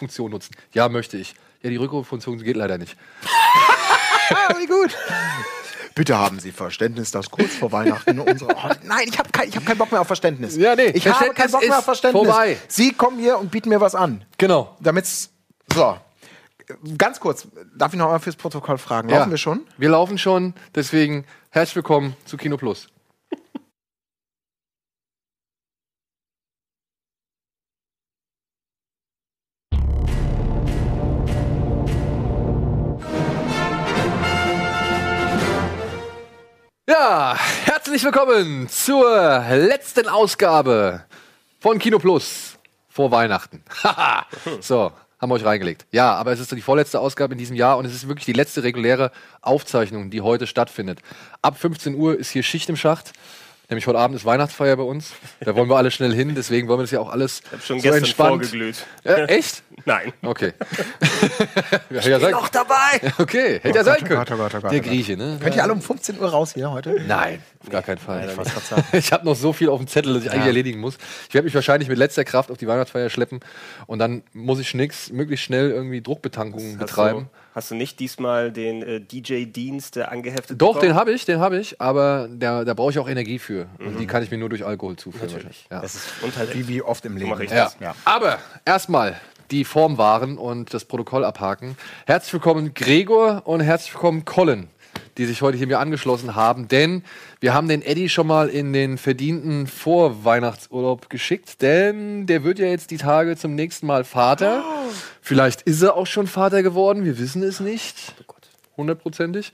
Rückruffunktion nutzen. Ja, möchte ich. Ja, die Rückruffunktion geht leider nicht. Wie gut. Bitte haben Sie Verständnis, dass kurz vor Weihnachten unsere. Oh, nein, ich habe kein, hab keinen Bock mehr auf Verständnis. Ja, nee, ich habe keinen Bock mehr auf Verständnis. vorbei. Sie kommen hier und bieten mir was an. Genau. Damit's. So. Ganz kurz, darf ich noch mal fürs Protokoll fragen? Laufen Ja. wir schon? Wir laufen schon, deswegen herzlich willkommen zu Kino Plus. Ja, herzlich willkommen zur letzten Ausgabe von Kino Plus vor Weihnachten. Haha. so, haben wir euch reingelegt. Ja, aber es ist die vorletzte Ausgabe in diesem Jahr und es ist wirklich die letzte reguläre Aufzeichnung, die heute stattfindet. Ab 15 Uhr ist hier Schicht im Schacht. Nämlich heute Abend ist Weihnachtsfeier bei uns. Da wollen wir alle schnell hin, deswegen wollen wir das ja auch alles Ich hab schon so gestern entspannt. vorgeglüht. Äh, echt? Nein. Okay. ja, ja, sein, dabei! okay, hätte ja sein oh können. Gott, oh Gott, oh Gott, Der oh. Grieche, ne? Könnt ihr alle um 15 Uhr raus hier heute? Nein, auf gar keinen Fall. Ich grad sagen. Ich habe noch so viel auf dem Zettel, das ich eigentlich erledigen muss. Ich werde mich wahrscheinlich mit letzter Kraft auf die Weihnachtsfeier schleppen und dann muss ich nix, möglichst schnell irgendwie Druckbetankungen Hast betreiben. du, hast du nicht diesmal den äh, DJ-Dienst äh, angeheftet? Doch, den bekommen? habe ich, den habe ich, aber da, da brauche ich auch Energie für. Und die kann ich mir nur durch Alkohol zuführen. Natürlich. Ja. Das ist und halt Wie, wie oft im Leben. mach ich Ja. das. Ja. Aber erstmal die Formwaren und das Protokoll abhaken. Herzlich willkommen Gregor und herzlich willkommen Colin, die sich heute hier mir angeschlossen haben, denn wir haben den Eddie schon mal in den verdienten Vorweihnachtsurlaub geschickt, denn der wird ja jetzt die Tage zum nächsten Mal Vater. Vielleicht ist er auch schon Vater geworden, wir wissen es nicht. Hundertprozentig.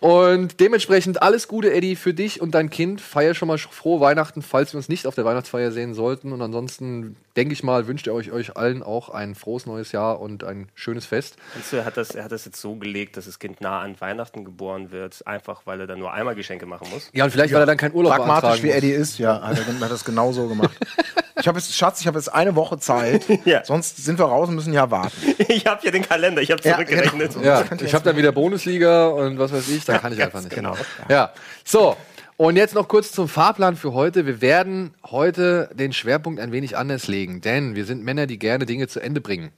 Und dementsprechend alles Gute, Eddie, für dich und dein Kind. Feier schon mal frohe Weihnachten, falls wir uns nicht auf der Weihnachtsfeier sehen sollten. Und ansonsten, denke ich mal, wünscht ihr euch, euch allen auch ein frohes neues Jahr und ein schönes Fest. Meinst du, er hat, das, er hat das jetzt so gelegt, dass das Kind nah an Weihnachten geboren wird, einfach weil er dann nur einmal Geschenke machen muss? Ja, und vielleicht, weil er dann keinen Urlaub Pragmatisch wie muss. Eddie ist, ja, hat er, hat er es genau so gemacht. Ich habe jetzt, Schatz, ich habe jetzt eine Woche Zeit. Ja. Sonst sind wir raus und müssen ja warten. ich habe ja den Kalender, ich habe Ja, zurückgerechnet. genau. Ja, könnt ihr ich habe dann wieder Bundesliga und was weiß ich, da kann ich einfach nicht. genau. Ja, so. Und jetzt noch kurz zum Fahrplan für heute. Wir werden heute den Schwerpunkt ein wenig anders legen, denn wir sind Männer, die gerne Dinge zu Ende bringen.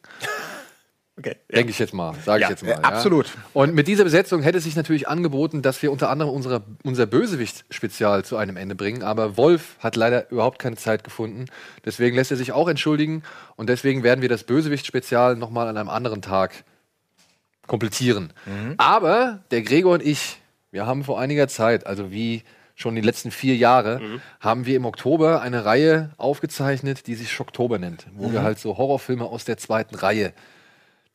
Okay. Denke ich jetzt mal, sage Ja, ich jetzt mal. äh, absolut. Und mit dieser Besetzung hätte es sich natürlich angeboten, dass wir unter anderem unsere, unser Bösewicht-Spezial zu einem Ende bringen. Aber Wolf hat leider überhaupt keine Zeit gefunden. Deswegen lässt er sich auch entschuldigen. Und deswegen werden wir das Bösewicht-Spezial nochmal an einem anderen Tag komplettieren. Aber der Gregor und ich, wir haben vor einiger Zeit, also wie schon die letzten vier Jahre, haben wir im Oktober eine Reihe aufgezeichnet, die sich Schocktober nennt, wo wir halt so Horrorfilme aus der zweiten Reihe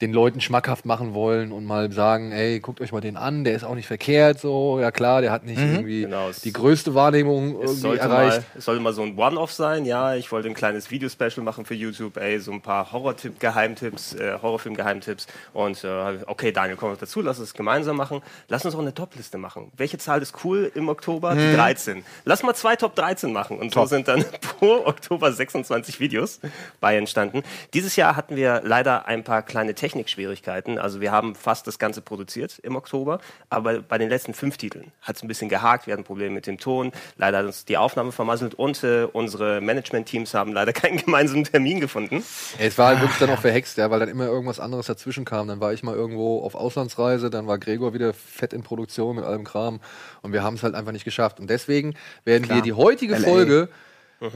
den Leuten schmackhaft machen wollen und mal sagen, ey, guckt euch mal den an, der ist auch nicht verkehrt, so, ja klar, der hat nicht irgendwie Genau, es- die größte Wahrnehmung Es irgendwie sollte, erreicht. mal, es sollte mal so ein One-Off sein, ja. Ich wollte ein kleines Videospecial machen für YouTube, ey, so ein paar Horror-Geheimtipps, äh, Horrorfilm-Geheimtipps. Und äh, okay, Daniel, komm noch dazu, lass uns gemeinsam machen. Lass uns auch eine Top-Liste machen. Welche Zahl ist cool im Oktober? Die 13. Lass mal zwei Top 13 machen. Und so sind dann pro Oktober 26 Videos bei entstanden. Dieses Jahr hatten wir leider ein paar kleine Technikschwierigkeiten. Also wir haben fast das Ganze produziert im Oktober, aber bei den letzten fünf Titeln hat es ein bisschen gehakt. Wir hatten Probleme mit dem Ton. Leider hat uns die Aufnahme vermasselt und äh, unsere Management-Teams haben leider keinen gemeinsamen Termin gefunden. Es war halt wirklich dann auch verhext, ja, weil dann immer irgendwas anderes dazwischen kam. Dann war ich mal irgendwo auf Auslandsreise, dann war Gregor wieder fett in Produktion mit allem Kram und wir haben es halt einfach nicht geschafft. Und deswegen werden wir die heutige LA. Folge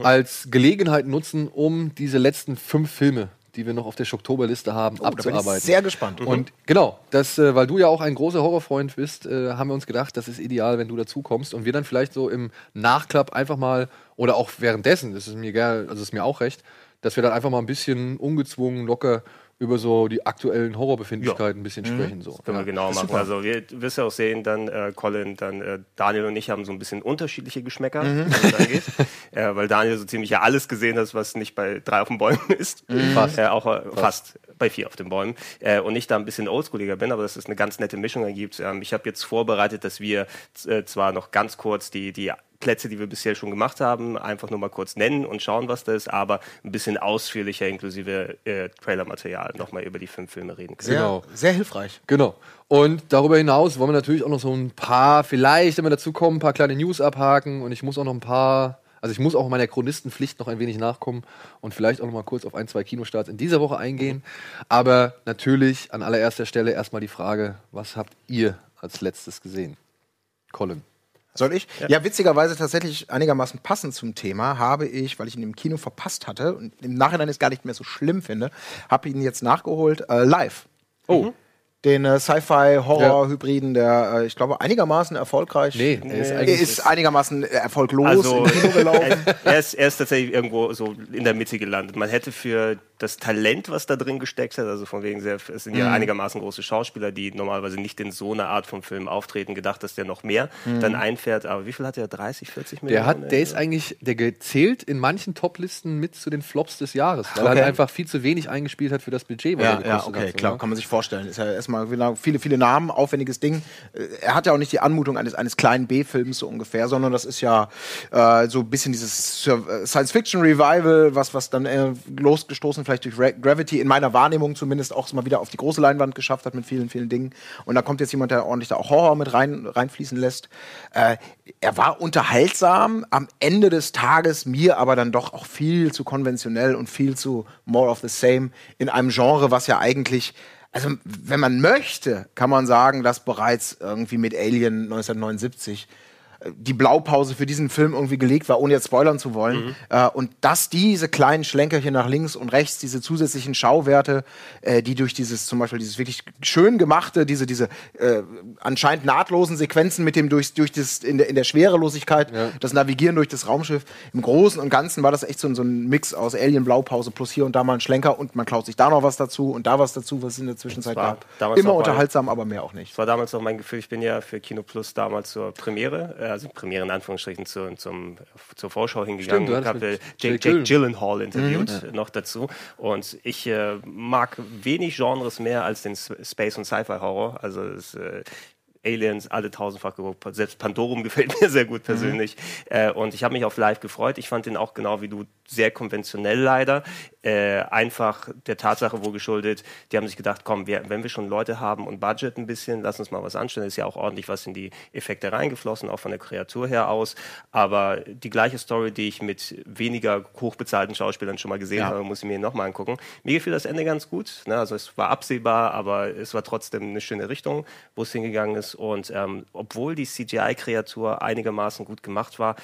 als Gelegenheit nutzen, um diese letzten fünf Filme, die wir noch auf der Schocktoberliste haben, Da bin ich abzuarbeiten. sehr gespannt. Und genau, das, äh, weil du ja auch ein großer Horrorfreund bist, äh, haben wir uns gedacht, das ist ideal, wenn du dazu kommst und wir dann vielleicht so im Nachklapp einfach mal oder auch währenddessen, das ist mir egal, also ist mir auch recht, dass wir dann einfach mal ein bisschen ungezwungen, locker über so die aktuellen Horrorbefindlichkeiten ein bisschen sprechen. So. Können Ja. wir genau machen. Also wir wirst ja auch sehen, dann äh, Colin, dann äh, Daniel und ich haben so ein bisschen unterschiedliche Geschmäcker, was das angeht. äh, weil Daniel so ziemlich ja alles gesehen hat, was nicht bei drei auf den Bäumen ist. Fast. Äh, auch äh, fast. bei vier auf den Bäumen. Äh, und ich da ein bisschen oldschooliger bin, aber dass es eine ganz nette Mischung ergibt. Ähm, ich habe jetzt vorbereitet, dass wir äh, zwar noch ganz kurz die, die Plätze, die wir bisher schon gemacht haben, einfach nur mal kurz nennen und schauen, was da ist, aber ein bisschen ausführlicher inklusive äh, Trailermaterial nochmal über die fünf Filme reden können. Sehr, Genau. sehr hilfreich. Genau. Und darüber hinaus wollen wir natürlich auch noch so ein paar, vielleicht, wenn wir dazu kommen, ein paar kleine News abhaken. Und ich muss auch noch ein paar Also ich muss auch meiner Chronistenpflicht noch ein wenig nachkommen und vielleicht auch noch mal kurz auf ein, zwei Kinostarts in dieser Woche eingehen. Aber natürlich an allererster Stelle erstmal die Frage, was habt ihr als letztes gesehen? Colin. Soll ich? Ja. witzigerweise tatsächlich einigermaßen passend zum Thema habe ich, weil ich ihn im Kino verpasst hatte und im Nachhinein es gar nicht mehr so schlimm finde, habe ihn jetzt nachgeholt äh, live. Oh. Mhm den äh, Sci-Fi-Horror-Hybriden, der, äh, ich glaube, einigermaßen erfolgreich nee, er ist, nee. ist einigermaßen erfolglos also, im Kino gelaufen. er, ist, er ist tatsächlich irgendwo so in der Mitte gelandet. Man hätte für das Talent, was da drin gesteckt hat, also von wegen sehr, es sind ja mhm. einigermaßen große Schauspieler, die normalerweise nicht in so einer Art von Film auftreten, gedacht, dass der noch mehr mhm. dann einfährt. Aber wie viel hat er? 30, 40 Millionen? Der hat, der ist eigentlich, der gezählt in manchen Toplisten mit zu den Flops des Jahres, weil okay. er einfach viel zu wenig eingespielt hat für das Budget. Ja, ja, okay, hat, klar, ne? kann man sich vorstellen. Ist ja erstmal viele, viele Namen, aufwendiges Ding. Äh, er hat ja auch nicht die Anmutung eines, eines kleinen B-Films so ungefähr, sondern das ist ja äh, so ein bisschen dieses Science-Fiction-Revival, was, was dann äh, losgestoßen vielleicht durch Gravity in meiner Wahrnehmung zumindest auch mal wieder auf die große Leinwand geschafft hat mit vielen, vielen Dingen. Und da kommt jetzt jemand, der ordentlich da auch Horror mit rein, reinfließen lässt. Äh, er war unterhaltsam, am Ende des Tages mir aber dann doch auch viel zu konventionell und viel zu more of the same in einem Genre, was ja eigentlich also wenn man möchte, kann man sagen, dass bereits irgendwie mit Alien 1979 die Blaupause für diesen Film irgendwie gelegt war, ohne jetzt spoilern zu wollen. Mhm. Äh, und dass diese kleinen Schlenkerchen nach links und rechts, diese zusätzlichen Schauwerte, äh, die durch dieses zum Beispiel dieses wirklich schön gemachte, diese, diese äh, anscheinend nahtlosen Sequenzen mit dem durch, durch das in der, in der Schwerelosigkeit, ja. das Navigieren durch das Raumschiff, im Großen und Ganzen war das echt so, so ein Mix aus Alien-Blaupause plus hier und da mal ein Schlenker und man klaut sich da noch was dazu und da was dazu, was es in der Zwischenzeit gab. Immer unterhaltsam, aber mehr auch nicht. Das war damals noch mein Gefühl, ich bin ja für Kino Plus damals zur Premiere also Premiere in Anführungsstrichen zu, zum, zur Vorschau hingegangen Stimmt, und habe Jake, Jake Gyllenhaal interviewt mhm. noch dazu. Und ich äh, mag wenig Genres mehr als den Space- und Sci-Fi-Horror. Also es, äh, Aliens alle tausendfach geguckt. Selbst Pandorum gefällt mir sehr gut persönlich. Mhm. Äh, und ich habe mich auf Live gefreut. Ich fand den auch genau wie du sehr konventionell leider. Äh, einfach der Tatsache wohl geschuldet, die haben sich gedacht, komm, wir, wenn wir schon Leute haben und Budget ein bisschen, lass uns mal was anstellen. Ist ja auch ordentlich was in die Effekte reingeflossen, auch von der Kreatur her aus. Aber die gleiche Story, die ich mit weniger hochbezahlten Schauspielern schon mal gesehen ja. habe, muss ich mir nochmal angucken. Mir gefiel das Ende ganz gut. Ne? Also es war absehbar, aber es war trotzdem eine schöne Richtung, wo es hingegangen ist. Und ähm, obwohl die CGI-Kreatur einigermaßen gut gemacht war,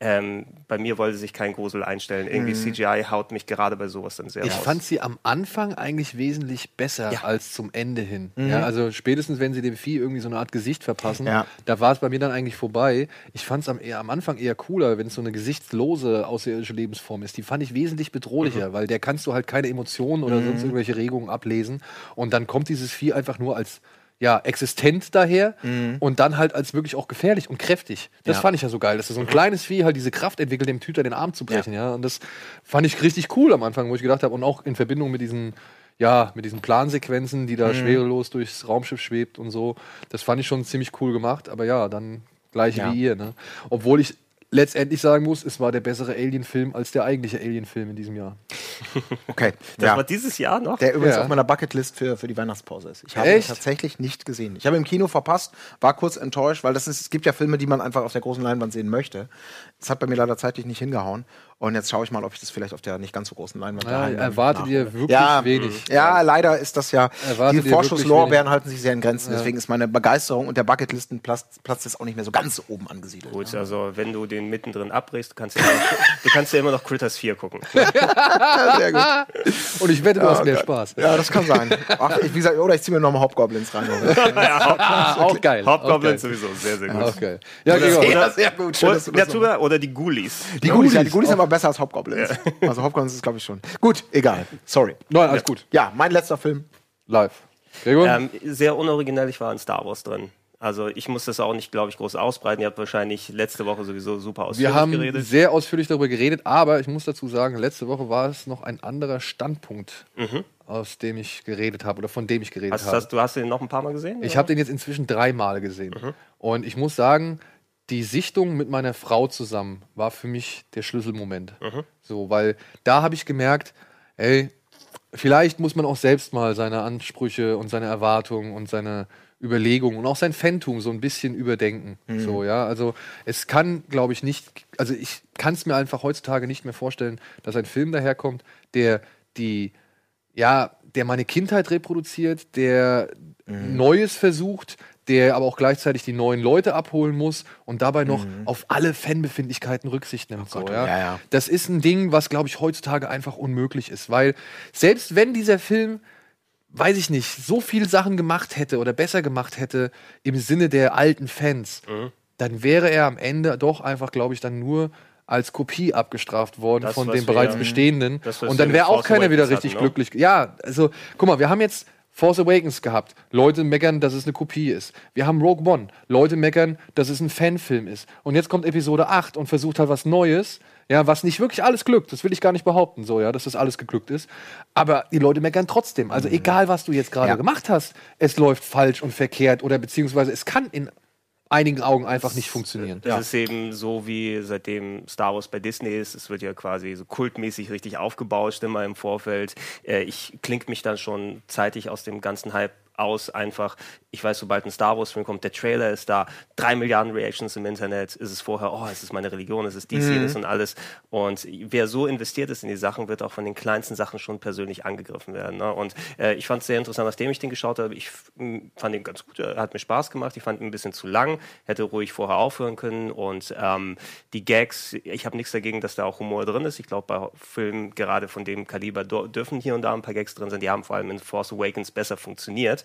ähm, bei mir wollte sich kein Grusel einstellen. Irgendwie mhm. CGI haut mich gerade bei sowas dann sehr Ich raus. fand sie am Anfang eigentlich wesentlich besser ja. als zum Ende hin. Mhm. Ja, also spätestens, wenn sie dem Vieh irgendwie so eine Art Gesicht verpassen, ja. da war es bei mir dann eigentlich vorbei. Ich fand es am, am Anfang eher cooler, wenn es so eine gesichtslose außerirdische Lebensform ist. Die fand ich wesentlich bedrohlicher, mhm. weil der kannst du halt keine Emotionen oder sonst mhm. irgendwelche Regungen ablesen. Und dann kommt dieses Vieh einfach nur als ja, existent daher mhm. und dann halt als wirklich auch gefährlich und kräftig. Das ja. fand ich ja so geil, dass so ein kleines Vieh halt diese Kraft entwickelt, dem Tüter den Arm zu brechen, ja. ja. Und das fand ich richtig cool am Anfang, wo ich gedacht habe, und auch in Verbindung mit diesen, ja, mit diesen Plansequenzen, die da mhm. schwerelos durchs Raumschiff schwebt und so. Das fand ich schon ziemlich cool gemacht, aber ja, dann gleich ja. wie ihr, ne? Obwohl ich letztendlich sagen muss, es war der bessere Alien-Film als der eigentliche Alien-Film in diesem Jahr. Okay. Das ja. war dieses Jahr noch? Der übrigens ja. auf meiner Bucketlist für, für die Weihnachtspause ist. Ich habe ihn tatsächlich nicht gesehen. Ich habe im Kino verpasst, war kurz enttäuscht, weil das ist, es gibt ja Filme, die man einfach auf der großen Leinwand sehen möchte. Das hat bei mir leider zeitlich nicht hingehauen. Und jetzt schaue ich mal, ob ich das vielleicht auf der nicht ganz so großen Leinwand ja, Erwarte dir wirklich ja, wenig. Ja, leider ist das ja. Erwarte die Vorschusslorbeeren halten sich sehr in Grenzen. Ja. Deswegen ist meine Begeisterung und der Bucketlistenplatz Platz ist auch nicht mehr so ganz oben angesiedelt. Gut, also wenn du den mittendrin abbrichst, kannst du, ja noch, du kannst ja immer noch Critters 4 gucken. sehr gut. Und ich wette, du hast mehr Gott. Spaß. Ja, das kann sein. Ach, ich, wie gesagt, oder ich ziehe mir nochmal Hobgoblins rein. ja, ah, auch geil. Hobgoblins sowieso, sehr, sehr gut. Auch geil. Ja. Oder, sehr gut. Schön, oder, oder die Ghoulies. Die Ghoulies, ja, die Ghoulies sind aber besser als Hobgoblins. Ja. Also Hobgoblins ist, glaube ich, schon. Gut, egal. Sorry. Nein, alles gut. Ja, mein letzter Film. Live. Ähm, sehr unoriginell, ich war in Star Wars drin. Also ich muss das auch nicht, glaube ich, groß ausbreiten. Ihr habt wahrscheinlich letzte Woche sowieso super ausführlich geredet. Wir haben geredet. sehr ausführlich darüber geredet, aber ich muss dazu sagen, letzte Woche war es noch ein anderer Standpunkt, mhm. aus dem ich geredet habe oder von dem ich geredet hast, habe. Hast, du hast den noch ein paar Mal gesehen? Ich habe den jetzt inzwischen dreimal gesehen. Mhm. Und ich muss sagen, die Sichtung mit meiner Frau zusammen war für mich der Schlüsselmoment. Mhm. So, weil da habe ich gemerkt, ey, vielleicht muss man auch selbst mal seine Ansprüche und seine Erwartungen und seine Überlegungen und auch sein Fantum so ein bisschen überdenken. Mhm. So, ja. Also es kann, glaube ich, nicht, also ich kann es mir einfach heutzutage nicht mehr vorstellen, dass ein Film daherkommt, der die, ja, der meine Kindheit reproduziert, der Mhm. Neues versucht, der aber auch gleichzeitig die neuen Leute abholen muss und dabei noch Mhm. auf alle Fanbefindlichkeiten Rücksicht nimmt. so, ja. ja, ja. Das ist ein Ding, was, glaube ich, heutzutage einfach unmöglich ist, weil selbst wenn dieser Film weiß ich nicht, so viele Sachen gemacht hätte oder besser gemacht hätte im Sinne der alten Fans, Mhm. dann wäre er am Ende doch einfach, glaube ich, dann nur als Kopie abgestraft worden Das, von wir bereits ja- bestehenden. das, Und wir dann wäre auch keiner wieder richtig hatten, ne? glücklich. Ja, also, guck mal, wir haben jetzt Force Awakens gehabt. Leute meckern, dass es eine Kopie ist. Wir haben Rogue One. Leute meckern, dass es ein Fanfilm ist. Und jetzt kommt Episode 8 und versucht halt was Neues. Ja, was nicht wirklich alles glückt. Das will ich gar nicht behaupten, so, ja, dass das alles geglückt ist. Aber die Leute meckern trotzdem. Also, egal, was du jetzt gerade Ja. gemacht hast, es läuft falsch und verkehrt oder beziehungsweise es kann in einigen Augen einfach nicht funktionieren. Das ist eben so wie seitdem Star Wars bei Disney ist. Es wird ja quasi so kultmäßig richtig aufgebauscht immer im Vorfeld. Äh, ich klinge mich dann schon zeitig aus dem ganzen Hype aus. Einfach, ich weiß, sobald ein Star Wars-Film kommt, der Trailer ist da, drei Milliarden Reactions im Internet. Ist es vorher, oh, es ist meine Religion, es ist dies, jenes und alles. Und wer so investiert ist in die Sachen, wird auch von den kleinsten Sachen schon persönlich angegriffen werden. Ne? Und äh, ich fand es sehr interessant, nachdem ich den geschaut habe. Ich fand ihn ganz gut, er hat mir Spaß gemacht. Ich fand ihn ein bisschen zu lang, hätte ruhig vorher aufhören können. Und ähm, die Gags, ich habe nichts dagegen, dass da auch Humor drin ist. Ich glaube, bei Filmen gerade von dem Kaliber dürfen hier und da ein paar Gags drin sein. Die haben vor allem in Force Awakens besser funktioniert.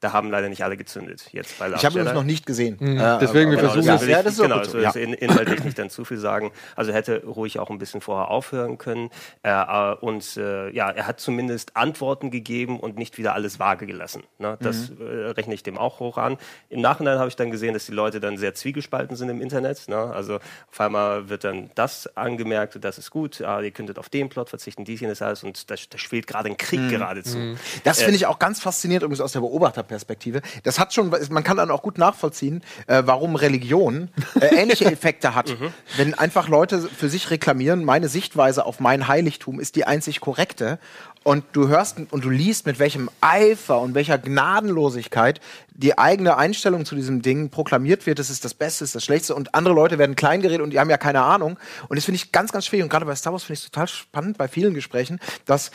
Da haben leider nicht alle gezündet. Jetzt bei Ich habe Jedi. noch nicht gesehen. Mhm. Äh, Deswegen, wir aber- versuchen es- ja, das ist genau, so. Ja. in, inhaltlich nicht dann zu viel sagen. Also hätte ruhig auch ein bisschen vorher aufhören können. Äh, äh, und äh, ja, er hat zumindest Antworten gegeben und nicht wieder alles vage gelassen. Ne? Das Mhm. äh, rechne ich dem auch hoch an. Im Nachhinein habe ich dann gesehen, dass die Leute dann sehr zwiegespalten sind im Internet. Ne? Also auf einmal wird dann das angemerkt, das ist gut, ah, ihr könntet auf den Plot verzichten, dies, jenes, alles. Und da, da schwelt gerade ein Krieg Mhm. geradezu. Das finde ich auch ganz faszinierend, übrigens aus der Beobachterperspektive. Das hat schon, man kann dann auch gut nachvollziehen, äh, warum Religion äh, ähnliche Effekte hat. Wenn einfach Leute für sich reklamieren, meine Sichtweise auf mein Heiligtum ist die einzig korrekte. Und du hörst und du liest, mit welchem Eifer und welcher Gnadenlosigkeit die eigene Einstellung zu diesem Ding proklamiert wird, das ist das Beste, das ist das Schlechteste. Und andere Leute werden kleingeredet und die haben ja keine Ahnung. Und das finde ich ganz, ganz schwierig. Und gerade bei Star Wars finde ich es total spannend bei vielen Gesprächen, dass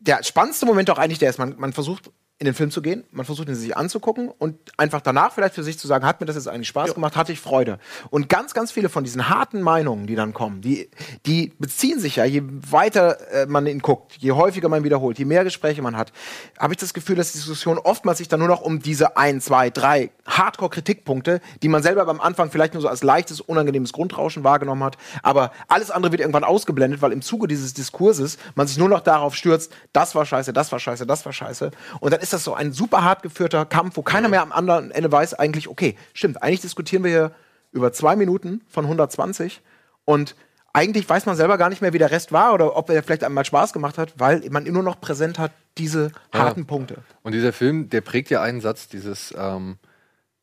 der spannendste Moment auch eigentlich der ist, man, man versucht in den Film zu gehen, man versucht ihn sich anzugucken und einfach danach vielleicht für sich zu sagen, hat mir das jetzt eigentlich Spaß gemacht, hatte ich Freude. Und ganz, ganz viele von diesen harten Meinungen, die dann kommen, die, die beziehen sich ja, je weiter äh, man ihn guckt, je häufiger man wiederholt, je mehr Gespräche man hat, habe ich das Gefühl, dass die Diskussion oftmals sich dann nur noch um diese ein, zwei, drei Hardcore-Kritikpunkte, die man selber beim Anfang vielleicht nur so als leichtes, unangenehmes Grundrauschen wahrgenommen hat, aber alles andere wird irgendwann ausgeblendet, weil im Zuge dieses Diskurses man sich nur noch darauf stürzt, das war scheiße, das war scheiße, das war scheiße. Und dann ist das so ein super hart geführter Kampf, wo keiner mehr am anderen Ende weiß eigentlich, okay, stimmt, eigentlich diskutieren wir hier über zwei Minuten von 120 und eigentlich weiß man selber gar nicht mehr, wie der Rest war oder ob er vielleicht einmal Spaß gemacht hat, weil man nur noch präsent hat, diese harten Punkte. Und dieser Film, der prägt ja einen Satz, dieses, ähm,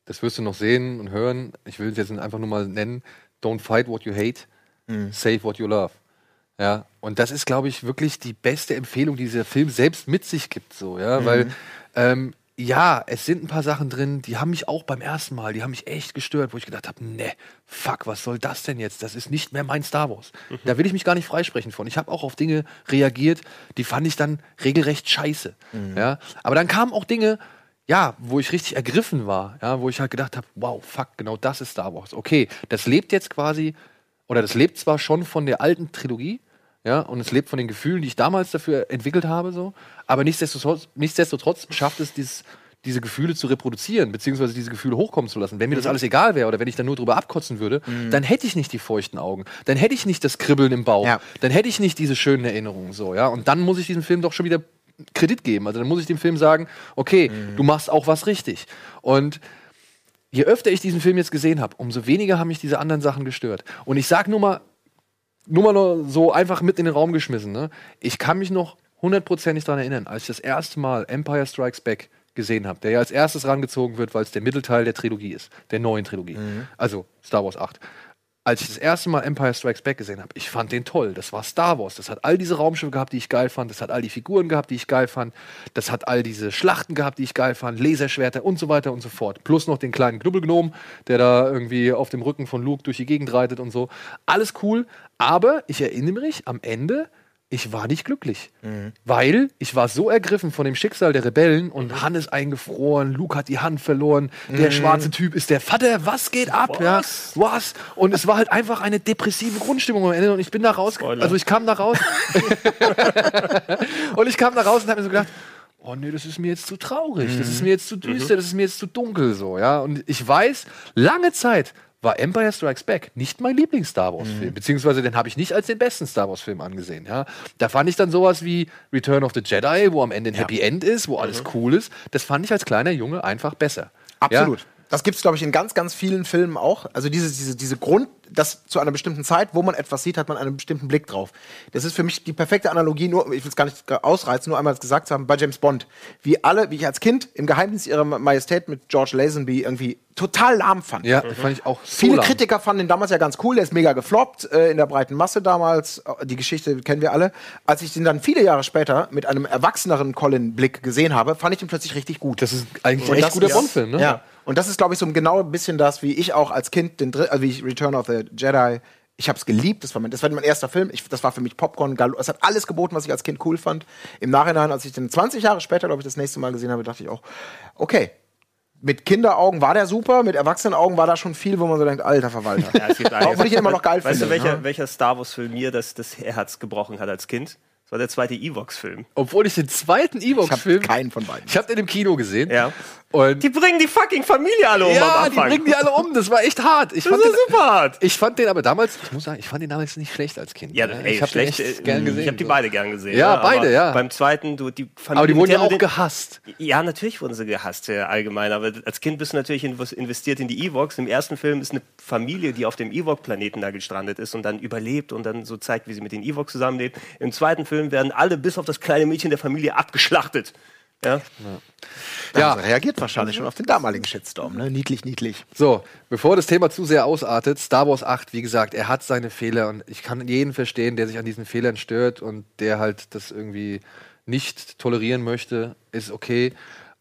das wirst du noch sehen und hören, ich will es jetzt einfach nur mal nennen, don't fight what you hate, save what you love. Ja, und das ist, glaube ich, wirklich die beste Empfehlung, die dieser Film selbst mit sich gibt, so, ja, weil, ähm, ja, es sind ein paar Sachen drin, die haben mich auch beim ersten Mal, die haben mich echt gestört, wo ich gedacht habe, ne, fuck, was soll das denn jetzt? Das ist nicht mehr mein Star Wars. Da will ich mich gar nicht freisprechen von. Ich habe auch auf Dinge reagiert, die fand ich dann regelrecht scheiße. Ja, aber dann kamen auch Dinge, ja, wo ich richtig ergriffen war, ja, wo ich halt gedacht habe, wow, fuck, genau das ist Star Wars. Okay, das lebt jetzt quasi, oder das lebt zwar schon von der alten Trilogie, ja, und es lebt von den Gefühlen, die ich damals dafür entwickelt habe, so, aber nichtsdestotrotz, nichtsdestotrotz schafft es dieses, diese Gefühle zu reproduzieren, beziehungsweise diese Gefühle hochkommen zu lassen. Wenn mir das alles egal wäre oder wenn ich dann nur drüber abkotzen würde, dann hätte ich nicht die feuchten Augen, dann hätte ich nicht das Kribbeln im Bauch, Ja. dann hätte ich nicht diese schönen Erinnerungen, so, ja, und dann muss ich diesem Film doch schon wieder Kredit geben. Also dann muss ich dem Film sagen, okay, du machst auch was richtig. Und je öfter ich diesen Film jetzt gesehen habe, umso weniger haben mich diese anderen Sachen gestört. Und ich sag nur mal, nur mal nur so einfach mit in den Raum geschmissen. Ne? Ich kann mich noch hundertprozentig daran erinnern, als ich das erste Mal Empire Strikes Back gesehen habe, der ja als erstes rangezogen wird, weil es der Mittelteil der Trilogie ist, der neuen Trilogie. Also Star Wars 8. als ich das erste Mal Empire Strikes Back gesehen habe, ich fand den toll. Das war Star Wars. Das hat all diese Raumschiffe gehabt, die ich geil fand. Das hat all die Figuren gehabt, die ich geil fand. Das hat all diese Schlachten gehabt, die ich geil fand. Laserschwerter und so weiter und so fort. Plus noch den kleinen Knubbelgnom, der da irgendwie auf dem Rücken von Luke durch die Gegend reitet und so. Alles cool. Aber ich erinnere mich am Ende, ich war nicht glücklich. Weil ich war so ergriffen von dem Schicksal der Rebellen und Hannes eingefroren, Luke hat die Hand verloren, der schwarze Typ ist der Vater, was geht ab? Ja, was? Und es war halt einfach eine depressive Grundstimmung am Ende und ich bin da raus, also ich kam da raus. Und ich kam da raus und habe mir so gedacht, oh nee, das ist mir jetzt zu traurig, das ist mir jetzt zu düster, das ist mir jetzt zu dunkel so, ja. Und ich weiß, lange Zeit war Empire Strikes Back nicht mein Lieblings-Star Wars-Film, beziehungsweise den habe ich nicht als den besten Star Wars-Film angesehen, ja. Da fand ich dann sowas wie Return of the Jedi, wo am Ende ein Happy End ist, wo alles cool ist, das fand ich als kleiner Junge einfach besser. Absolut. Ja? Das gibt es, glaube ich, in ganz, ganz vielen Filmen auch. Also diese, diese, diese Grund, dass zu einer bestimmten Zeit, wo man etwas sieht, hat man einen bestimmten Blick drauf. Das ist für mich die perfekte Analogie, nur, ich will es gar nicht ausreizen, nur einmal gesagt zu haben, bei James Bond. Wie alle, wie ich als Kind im Geheimdienst ihrer Majestät mit George Lazenby irgendwie total lahm fand. Ja, das fand ich auch so Viele lang. Kritiker fanden den damals ja ganz cool, der ist mega gefloppt äh, in der breiten Masse damals. Die Geschichte kennen wir alle. Als ich den dann viele Jahre später mit einem erwachseneren Colin-Blick gesehen habe, fand ich den plötzlich richtig gut. Das ist eigentlich ein echt guter Bond-Film, ne? Ja. Und das ist, glaube ich, so genau ein bisschen das, wie ich auch als Kind, den also wie ich Return of the Jedi, ich habe es geliebt. Das war, mein, das war mein erster Film. Ich, das war für mich Popcorn. Gal- Es hat alles geboten, was ich als Kind cool fand. Im Nachhinein, als ich den 20 Jahre später, glaube ich, das nächste Mal gesehen habe, dachte ich auch, okay. Mit Kinderaugen war der super, mit Erwachsenenaugen war da schon viel, wo man so denkt, alter Verwalter. Ja, Obwohl ich ihn immer noch geil weißt finde. du, welcher, ne? welcher Star Wars-Film mir das, das Herz gebrochen hat als Kind? Das war der zweite Evox-Film. Obwohl ich den zweiten Ich Evox-Film, habe keinen von beiden. ich habe den im Kino gesehen. Ja. Und Die bringen die fucking Familie alle um am ja, die bringen die alle um. Das war echt hart. Ich das fand, ist den, super hart. ich fand den aber damals, ich muss sagen, ich fand den damals nicht schlecht als Kind. Ja, ey, ich habe den schlecht. echt äh, gern gesehen. Ich habe die so. beide gern gesehen. Ja, ne? beide, ja. Beim zweiten, du, die Familie. Aber die wurden ja auch den- gehasst. Ja, natürlich wurden sie gehasst, äh, allgemein. Aber als Kind bist du natürlich investiert in die Evox. Im ersten Film ist eine Familie, die auf dem Ewok-Planeten da gestrandet ist und dann überlebt und dann so zeigt, wie sie mit den Evox zusammenlebt. Im zweiten Film werden alle bis auf das kleine Mädchen der Familie abgeschlachtet. Ja? Ja. Ja. Also reagiert wahrscheinlich schon auf den damaligen Shitstorm. Ne? Niedlich, niedlich. So, bevor das Thema zu sehr ausartet, Star Wars 8, wie gesagt, er hat seine Fehler und ich kann jeden verstehen, der sich an diesen Fehlern stört und der halt das irgendwie nicht tolerieren möchte, ist okay.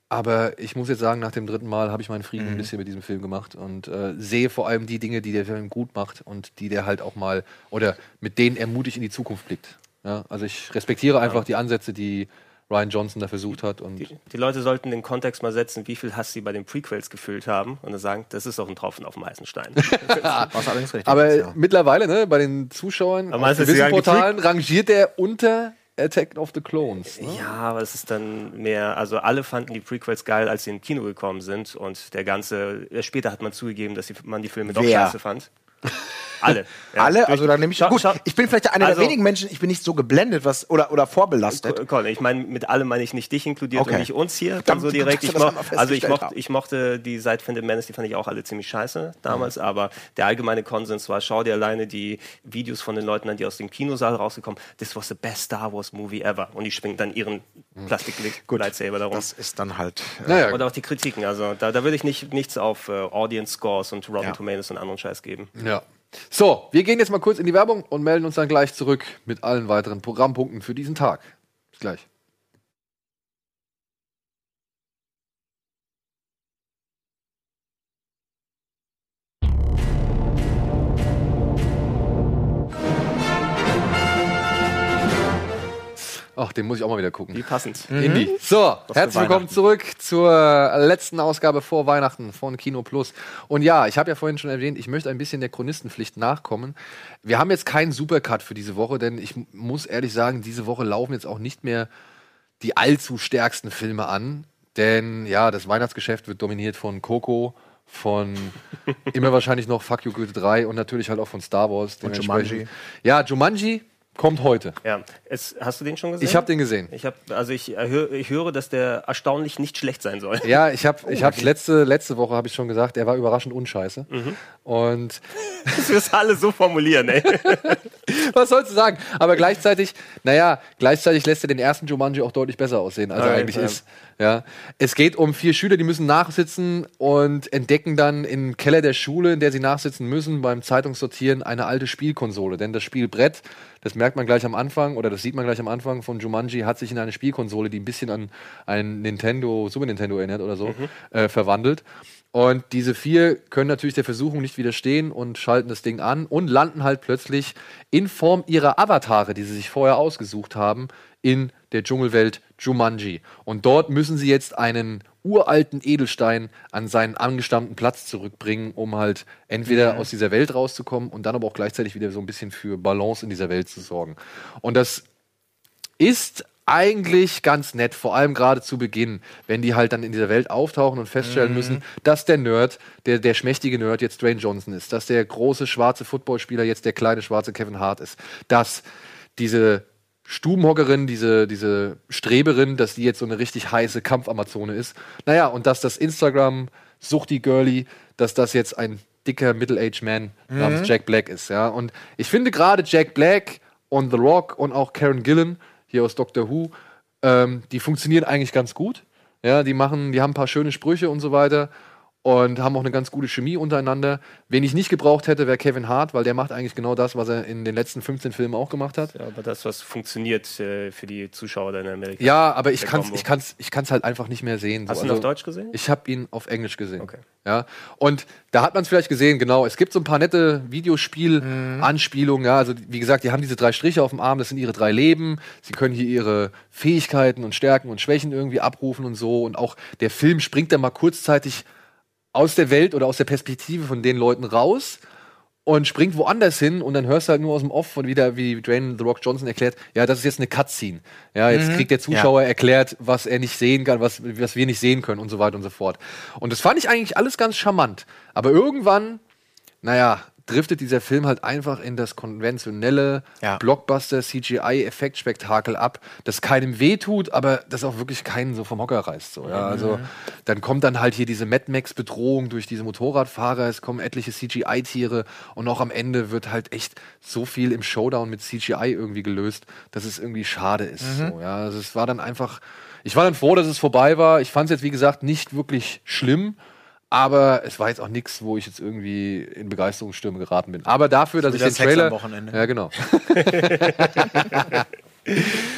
Aber ich muss jetzt sagen, nach dem dritten Mal habe ich meinen Frieden ein bisschen mit diesem Film gemacht und äh, sehe vor allem die Dinge, die der Film gut macht und die der halt auch mal oder mit denen er mutig in die Zukunft blickt. Ja, also ich respektiere einfach die Ansätze, die Ryan Johnson da versucht hat und Die, die Leute sollten den Kontext mal setzen, wie viel Hass sie bei den Prequels gefühlt haben und dann sagen, das ist doch ein Tropfen auf dem heißen Stein. Was allerdings richtig Aber ist, ja. mittlerweile, ne, bei den Zuschauern Aber auf meinst du, sie gewissen Portalen rangiert er unter Attack of the Clones. Ne? Ja, aber es ist dann mehr, also alle fanden die Prequels geil, als sie im Kino gekommen sind und der ganze, äh, später hat man zugegeben, dass die, man die Filme doch Wer? scheiße fand. Alle. Ja. Alle, also da nehme ich Schau- gut. schau- ich bin vielleicht einer Also- der wenigen Menschen, ich bin nicht so geblendet, was oder oder vorbelastet. Co- Colin, ich meine, mit allem meine ich nicht dich inkludiert Okay. und nicht uns hier. Dann so direkt. Ich moch, also ich haben. ich mochte die Seit Phantom Menace, die fand ich auch alle ziemlich scheiße damals, aber der allgemeine Konsens war, schau dir alleine die Videos von den Leuten an, die aus dem Kinosaal rausgekommen, this was the best Star Wars movie ever. Und die schwingen dann ihren Plastik-Lightsaber darum. Das ist dann halt. Äh, Naja, Und auch die Kritiken, also da, da würde ich nicht, nichts auf äh, Audience Scores und Rotten Ja. Tomatoes und anderen Scheiß geben. ja. So, wir gehen jetzt mal kurz in die Werbung und melden uns dann gleich zurück mit allen weiteren Programmpunkten für diesen Tag. Bis gleich. Ach, den muss ich auch mal wieder gucken. Wie passend. Indie. So, herzlich willkommen zurück zur letzten Ausgabe vor Weihnachten von Kino Plus. Und ja, ich habe ja vorhin schon erwähnt, ich möchte ein bisschen der Chronistenpflicht nachkommen. Wir haben jetzt keinen Supercut für diese Woche, denn ich muss ehrlich sagen, diese Woche laufen jetzt auch nicht mehr die allzu stärksten Filme an. Denn ja, das Weihnachtsgeschäft wird dominiert von Coco, von immer wahrscheinlich noch Fuck You Goethe 3 und natürlich halt auch von Star Wars. Dementsprechend- Jumanji. Ja, Jumanji, kommt heute. Ja. Es, hast du den schon gesehen? Ich habe den gesehen. Ich hab, also ich, äh, ich höre, dass der erstaunlich nicht schlecht sein soll. Ja, ich habe ich hab's letzte, letzte Woche habe ich schon gesagt, er war überraschend unscheiße. Und Dass wir es alle so formulieren, ey. was sollst du sagen? Aber gleichzeitig, naja, gleichzeitig lässt er den ersten Jumanji auch deutlich besser aussehen, als er eigentlich ja. ist. Ja. Es geht um vier Schüler, die müssen nachsitzen und entdecken dann im Keller der Schule, in der sie nachsitzen müssen, beim Zeitungssortieren eine alte Spielkonsole. Denn das Spielbrett, das merkt man gleich am Anfang oder das sieht man gleich am Anfang von Jumanji, hat sich in eine Spielkonsole, die ein bisschen an ein Nintendo, Super Nintendo erinnert oder so, äh, verwandelt. Und diese vier können natürlich der Versuchung nicht widerstehen und schalten das Ding an und landen halt plötzlich in Form ihrer Avatare, die sie sich vorher ausgesucht haben, in der Dschungelwelt Jumanji. Und dort müssen sie jetzt einen uralten Edelstein an seinen angestammten Platz zurückbringen, um halt entweder aus dieser Welt rauszukommen und dann aber auch gleichzeitig wieder so ein bisschen für Balance in dieser Welt zu sorgen. Und das ist eigentlich ganz nett, vor allem gerade zu Beginn, wenn die halt dann in dieser Welt auftauchen und feststellen müssen, dass der Nerd, der, der schmächtige Nerd jetzt Dwayne Johnson ist, dass der große schwarze Footballspieler jetzt der kleine schwarze Kevin Hart ist, dass diese Stubenhockerin, diese, diese Streberin, dass die jetzt so eine richtig heiße Kampfamazone ist. Naja, und dass das Instagram Suchti Girlie, dass das jetzt ein dicker Middle-aged Man namens Jack Black ist, ja. Und ich finde gerade Jack Black und The Rock und auch Karen Gillan hier aus Doctor Who, ähm, die funktionieren eigentlich ganz gut. Ja, die machen, die haben ein paar schöne Sprüche und so weiter und haben auch eine ganz gute Chemie untereinander. Wen ich nicht gebraucht hätte, wäre Kevin Hart, weil der macht eigentlich genau das, was er in den letzten 15 Filmen auch gemacht hat. Ja, aber das, was funktioniert äh, für die Zuschauer in Amerika. Ja, aber ich kann's, Combo. ich kann's, ich kann's halt einfach nicht mehr sehen. Hast so. du ihn Also, auf Deutsch gesehen? Ich habe ihn auf Englisch gesehen. Okay. Ja, und da hat man es vielleicht gesehen, genau. Es gibt so ein paar nette Videospiel-Anspielungen. Ja, also wie gesagt, die haben diese drei Striche auf dem Arm, das sind ihre drei Leben. Sie können hier ihre Fähigkeiten und Stärken und Schwächen irgendwie abrufen und so. Und auch der Film springt dann mal kurzzeitig aus der Welt oder aus der Perspektive von den Leuten raus und springt woanders hin und dann hörst du halt nur aus dem Off von wieder, wie Dwayne The Rock Johnson erklärt, ja, das ist jetzt eine Cutscene. Ja, jetzt kriegt der Zuschauer erklärt, was er nicht sehen kann, was, was wir nicht sehen können und so weiter und so fort. Und das fand ich eigentlich alles ganz charmant. Aber irgendwann, naja, driftet dieser Film halt einfach in das konventionelle Ja. Blockbuster-CGI-Effektspektakel ab, das keinem wehtut, aber das auch wirklich keinen so vom Hocker reißt. So, ja? Also dann kommt dann halt hier diese Mad Max-Bedrohung durch diese Motorradfahrer, es kommen etliche CGI-Tiere und auch am Ende wird halt echt so viel im Showdown mit CGI irgendwie gelöst, dass es irgendwie schade ist. So, ja? Also es war dann einfach, ich war dann froh, dass es vorbei war. Ich fand es jetzt, wie gesagt, nicht wirklich schlimm. Aber es war jetzt auch nichts, wo ich jetzt irgendwie in Begeisterungsstürme geraten bin. Aber dafür, dass ich den Trailer. am Wochenende. Ja, genau.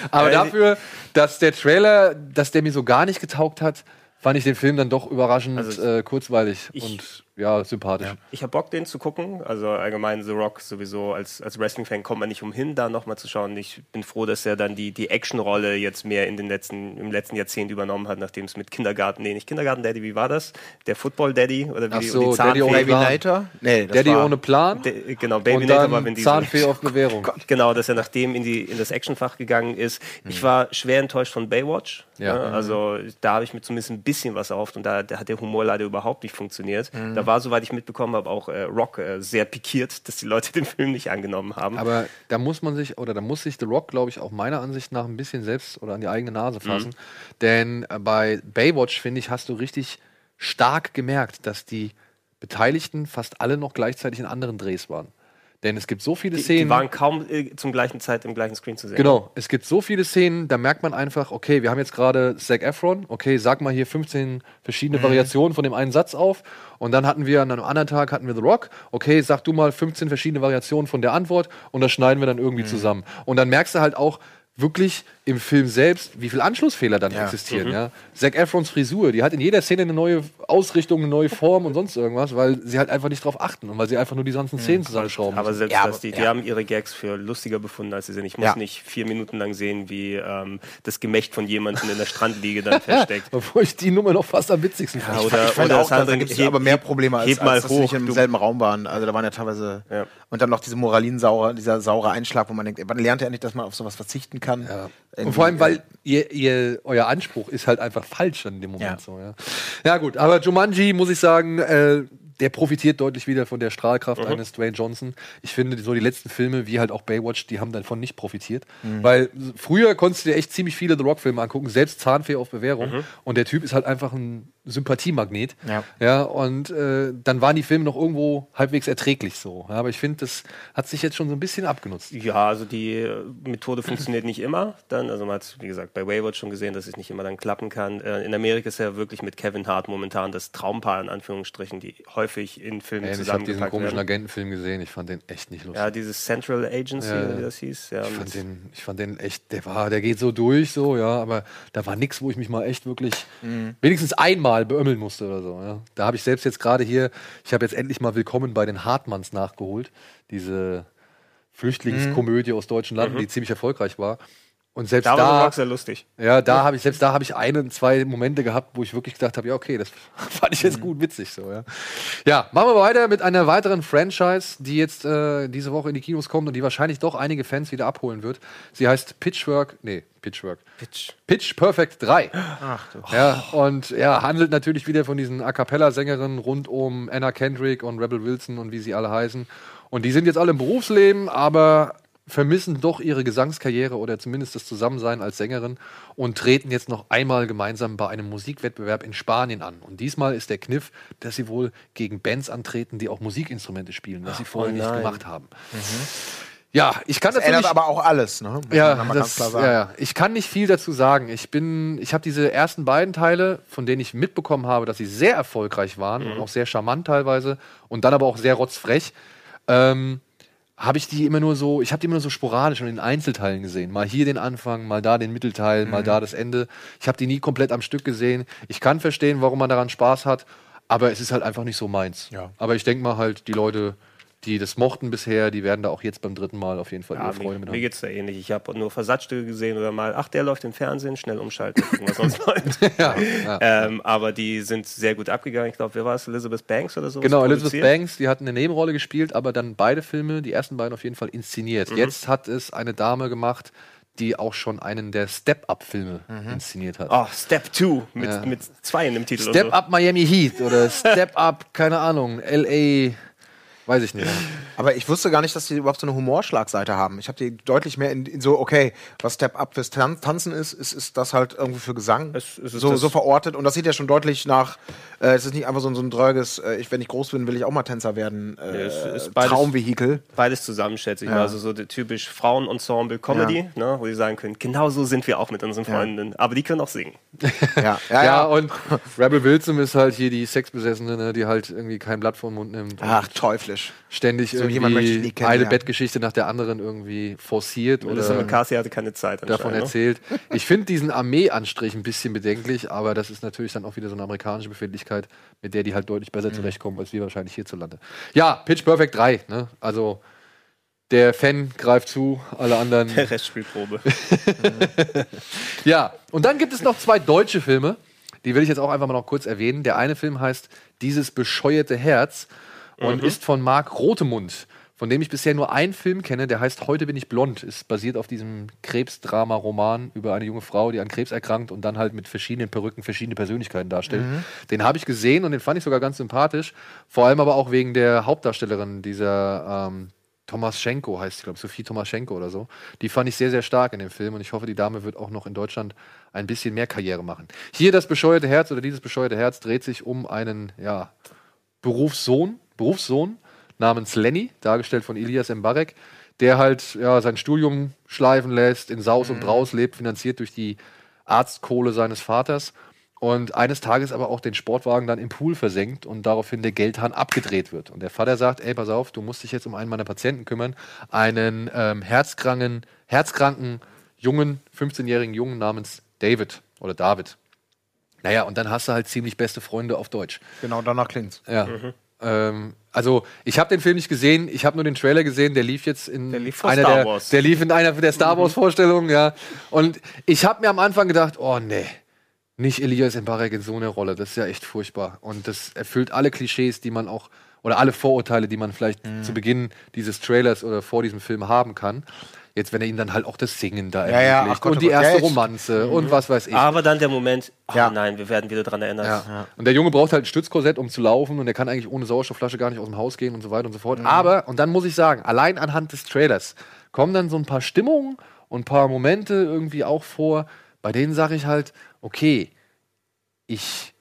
Aber dafür, dass der Trailer, dass der mir so gar nicht getaugt hat, fand ich den Film dann doch überraschend Also äh, kurzweilig ich- und ja, sympathisch. Ich habe Bock, den zu gucken. Also allgemein The Rock sowieso als, als Wrestling-Fan kommt man nicht umhin, da nochmal zu schauen. Ich bin froh, dass er dann die, die Action-Rolle jetzt mehr in den letzten, im letzten Jahrzehnt übernommen hat, nachdem es mit Kindergarten, nee, nicht Kindergarten Daddy, wie war das? Der Football Daddy oder wie Ach so, und die Daddy ohne. Plan. Nee, Daddy war, ohne Plan De- Genau, und Babynator war Vin Diesel. Zahnfee auf Bewährung. Genau, dass er nachdem in, die, in das Actionfach gegangen ist. Ich war schwer enttäuscht von Baywatch. Ja. ne? Also da habe ich mir zumindest ein bisschen was erhofft und da, da hat der Humor leider überhaupt nicht funktioniert. Da war, soweit ich mitbekommen habe, auch äh, Rock äh, sehr pikiert, dass die Leute den Film nicht angenommen haben. Aber da muss man sich, oder da muss sich The Rock, glaube ich, auch meiner Ansicht nach ein bisschen selbst oder an die eigene Nase fassen. Denn äh, bei Baywatch, finde ich, hast du richtig stark gemerkt, dass die Beteiligten fast alle noch gleichzeitig in anderen Drehs waren. Denn es gibt so viele die, Szenen. die waren kaum äh, zum gleichen Zeit im gleichen Screen zu sehen. Genau, es gibt so viele Szenen, da merkt man einfach, okay, wir haben jetzt gerade Zac Efron, okay, sag mal hier 15 verschiedene Variationen von dem einen Satz auf. Und dann hatten wir an einem anderen Tag hatten wir The Rock, okay, sag du mal 15 verschiedene Variationen von der Antwort und das schneiden wir dann irgendwie zusammen. Und dann merkst du halt auch wirklich im Film selbst, wie viele Anschlussfehler dann existieren. Ja. Zac Efrons Frisur, die hat in jeder Szene eine neue Ausrichtung, eine neue Form und sonst irgendwas, weil sie halt einfach nicht drauf achten und weil sie einfach nur die ganzen Szenen zusammenschrauben. Aber selbst Ja, das, die, die ja. haben ihre Gags für lustiger befunden, als sie sind. Ich muss Ja. nicht vier Minuten lang sehen, wie ähm, das Gemächt von jemandem in der Strandliege dann versteckt. Obwohl ich die Nummer noch fast am witzigsten fand. Ja, ich, oder- ich fand oder auch, das andere, gibt es aber mehr Probleme, als, als dass sie nicht hoch, im selben Raum waren. Also da waren ja teilweise Ja. und dann noch diese moralinsaurer, dieser saure Einschlag, wo man denkt, wann lernt er endlich, dass man auf sowas verzichten kann? Ja. Und vor allem, weil ihr, ihr, euer Anspruch ist halt einfach falsch in dem Moment Ja. so, ja. Ja, gut, aber Jumanji, muss ich sagen, äh, der profitiert deutlich wieder von der Strahlkraft eines Dwayne Johnson. Ich finde, so die letzten Filme, wie halt auch Baywatch, die haben davon nicht profitiert. Weil früher konntest du dir echt ziemlich viele The Rock-Filme angucken, selbst Zahnfee auf Bewährung. Und der Typ ist halt einfach ein Sympathiemagnet. Ja. Ja, und äh, dann waren die Filme noch irgendwo halbwegs erträglich so. Ja, aber ich finde, das hat sich jetzt schon so ein bisschen abgenutzt. Ja, also die äh, Methode funktioniert nicht immer. Dann, also man hat, wie gesagt, bei Wayward schon gesehen, dass es nicht immer dann klappen kann. Äh, in Amerika ist ja wirklich mit Kevin Hart momentan das Traumpaar in Anführungsstrichen, die häufig in Filmen Ey, ich habe diesen komischen werden. Agentenfilm gesehen, ich fand den echt nicht lustig. Ja, dieses Central Agency, Ja, wie das hieß. Ja, Ich fand, den, ich fand den echt, der war, der geht so durch, so, ja, aber da war nichts, wo ich mich mal echt wirklich wenigstens einmal beömmeln musste oder so. Ja. Da habe ich selbst jetzt gerade hier, ich habe jetzt endlich mal Willkommen bei den Hartmanns nachgeholt, diese Flüchtlingskomödie aus deutschen Landen, die ziemlich erfolgreich war. Und selbst da war da, sehr lustig. ja, da habe ich selbst da habe ich ein, zwei Momente gehabt, wo ich wirklich gedacht habe, ja okay, das fand ich jetzt gut witzig so. Ja, ja machen wir weiter mit einer weiteren Franchise, die jetzt äh, diese Woche in die Kinos kommt und die wahrscheinlich doch einige Fans wieder abholen wird. Sie heißt Pitchwork, nee, Pitchwork, Pitch. Pitch Perfect 3. Ach du. Ja, und ja, handelt natürlich wieder von diesen A Cappella-Sängerinnen rund um Anna Kendrick und Rebel Wilson und wie sie alle heißen. Und die sind jetzt alle im Berufsleben, aber vermissen doch ihre Gesangskarriere oder zumindest das Zusammensein als Sängerin und treten jetzt noch einmal gemeinsam bei einem Musikwettbewerb in Spanien an. Und diesmal ist der Kniff, dass sie wohl gegen Bands antreten, die auch Musikinstrumente spielen, was sie vorher nicht nein. gemacht haben. Ja, ich kann Das ändert natürlich aber auch alles, ne? Ja, das, ja, ja, ich kann nicht viel dazu sagen. Ich bin, ich habe diese ersten beiden Teile, von denen ich mitbekommen habe, dass sie sehr erfolgreich waren Mhm. und auch sehr charmant teilweise und dann aber auch sehr rotzfrech. Ähm, habe ich die immer nur so, ich habe die immer nur so sporadisch und in Einzelteilen gesehen. Mal hier den Anfang, mal da den Mittelteil, Mhm. mal da das Ende. Ich habe die nie komplett am Stück gesehen. Ich kann verstehen, warum man daran Spaß hat, aber es ist halt einfach nicht so meins. Ja. Aber ich denke mal halt, die Leute, die das mochten bisher, die werden da auch jetzt beim dritten Mal auf jeden Fall Ja, ihre Freude mir, mit mir haben. geht's da ähnlich. Ich habe nur Versatzstücke gesehen oder mal, ach, der läuft im Fernsehen, schnell umschalten, gucken, was sonst läuft. Ja, ja. Ähm, aber die sind sehr gut abgegangen. Ich glaube, wer war es? Elizabeth Banks oder so? Genau, Elizabeth Banks, die hat eine Nebenrolle gespielt, aber dann beide Filme, die ersten beiden auf jeden Fall inszeniert. Mhm. Jetzt hat es eine Dame gemacht, die auch schon einen der Step-Up-Filme inszeniert hat. Oh, Step 2 mit, Ja. mit zwei in dem Titel. Step so. Up Miami Heat oder Step Up, keine Ahnung, LA, weiß ich nicht. Aber ich wusste gar nicht, dass die überhaupt so eine Humorschlagseite haben. Ich habe die deutlich mehr in, in so, okay, was Step Up fürs Tan Tanzen ist, ist, ist das halt irgendwie für Gesang Es- es ist so, so verortet. Und das sieht ja schon deutlich nach, äh, es ist nicht einfach so, ein- so ein dröges, äh, ich, wenn ich groß bin, will ich auch mal Tänzer werden, äh, ist beides- Traumvehikel. Beides zusammen, schätze ich Ja. mal. Also so der typisch Frauenensemble-Comedy, ne, wo die sagen können, genau so sind wir auch mit unseren Freundinnen. Aber die können auch singen. Ja, ja, Ja, ja. und Rebel Wilson ist halt hier die Sexbesessene, ne, die halt irgendwie kein Blatt vor den Mund nimmt. Ach, teuflisch. Ständig so irgendwie eine kennenlernen. Bettgeschichte nach der anderen irgendwie forciert Melissa oder McCarthy hatte keine Zeit davon ne? erzählt. Ich finde diesen Armee-Anstrich ein bisschen bedenklich, aber das ist natürlich dann auch wieder so eine amerikanische Befindlichkeit, mit der die halt deutlich besser zurechtkommen als wir wahrscheinlich hierzulande. Ja, Pitch Perfect 3, ne? Also der Fan greift zu, alle anderen. Der Restspielprobe. Ja, und dann gibt es noch zwei deutsche Filme, die will ich jetzt auch einfach mal noch kurz erwähnen. Der eine Film heißt Dieses bescheuerte Herz und ist von Marc Rotemund, von dem ich bisher nur einen Film kenne, der heißt Heute bin ich blond. Ist basiert auf diesem Krebsdrama-Roman über eine junge Frau, die an Krebs erkrankt und dann halt mit verschiedenen Perücken verschiedene Persönlichkeiten darstellt. Den habe ich gesehen und den fand ich sogar ganz sympathisch. Vor allem aber auch wegen der Hauptdarstellerin, dieser ähm, Tomaschenko heißt sie, glaube ich, Sophie Tomaschenko oder so. Die fand ich sehr, sehr stark in dem Film und ich hoffe, die Dame wird auch noch in Deutschland ein bisschen mehr Karriere machen. Hier das bescheuerte Herz oder dieses bescheuerte Herz dreht sich um einen, ja, Berufssohn, Berufssohn namens Lenny, dargestellt von Elias Mbarek, der halt ja, sein Studium schleifen lässt, in Saus und Braus lebt, finanziert durch die Arztkohle seines Vaters und eines Tages aber auch den Sportwagen dann im Pool versenkt und daraufhin der Geldhahn abgedreht wird. Und der Vater sagt, ey, pass auf, du musst dich jetzt um einen meiner Patienten kümmern, einen ähm, herzkranken, herzkranken jungen, 15-jährigen Jungen namens David oder David. Naja, und dann hast du halt ziemlich beste Freunde auf Deutsch. Genau danach klingt's. Ja. Ähm, also ich habe den Film nicht gesehen, ich habe nur den Trailer gesehen, der lief jetzt in Der lief einer Star der, Wars. der lief in einer der Star Wars Vorstellungen, ja. Und ich habe mir am Anfang gedacht, oh nee, nicht Elias Mbarek in so einer Rolle, das ist ja echt furchtbar und das erfüllt alle Klischees, die man auch oder alle Vorurteile, die man vielleicht Mhm. zu Beginn dieses Trailers oder vor diesem Film haben kann. Jetzt, wenn er ihm dann halt auch das Singen da Ja, ja, ermöglicht ach Gott, und oh die Gott. erste Ja, Romanze und was weiß ich. Aber dann der Moment, oh Ja. nein, wir werden wieder dran erinnert. Ja. Und der Junge braucht halt ein Stützkorsett, um zu laufen und er kann eigentlich ohne Sauerstoffflasche gar nicht aus dem Haus gehen und so weiter und so fort. Mhm. Aber, und dann muss ich sagen, allein anhand des Trailers kommen dann so ein paar Stimmungen und ein paar Momente irgendwie auch vor, bei denen sage ich halt, okay, ich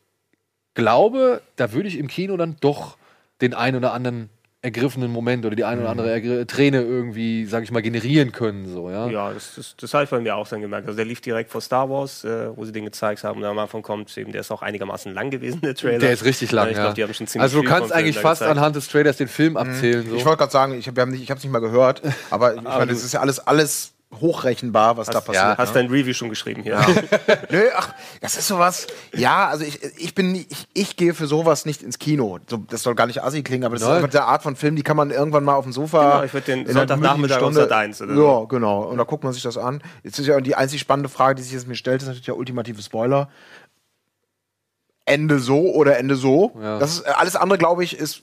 glaube, da würde ich im Kino dann doch den einen oder anderen ergriffenen Moment oder die eine oder Mhm. andere ergr- Träne irgendwie, sag ich mal, generieren können. So, ja? Ja, das, das, das habe ich bei mir auch dann gemerkt. Also der lief direkt vor Star Wars, äh, wo sie den gezeigt haben. Und am Anfang kommt eben, der ist auch einigermaßen lang gewesen, der Trailer. Der ist richtig lang. Ja, ich ja. glaube, die haben schon ziemlich also du kannst eigentlich fast gezeigt. anhand des Trailers den Film abzählen. So. Ich wollte gerade sagen, ich habe nicht, ich hab's nicht mal gehört, aber ich meine, das ist ja alles, alles hochrechenbar, was da passiert. ja, Hast dein Review schon geschrieben hier? Nö, ach, das ist sowas. Ja, also ich, ich bin, ich, ich gehe für sowas nicht ins Kino. So, das soll gar nicht assi klingen, aber das Nein. ist einfach der Art von Film, die kann man irgendwann mal auf dem Sofa. Genau, ich würd den Sonntagnachmittag gemütlichen Sat. 1 oder Ja, so. genau. Und da guckt man sich das an. Jetzt ist ja die einzig spannende Frage, die sich jetzt mir stellt, ist natürlich der ultimative Spoiler. Ende so oder Ende so. Ja. Das ist, äh, alles andere, glaube ich, ist,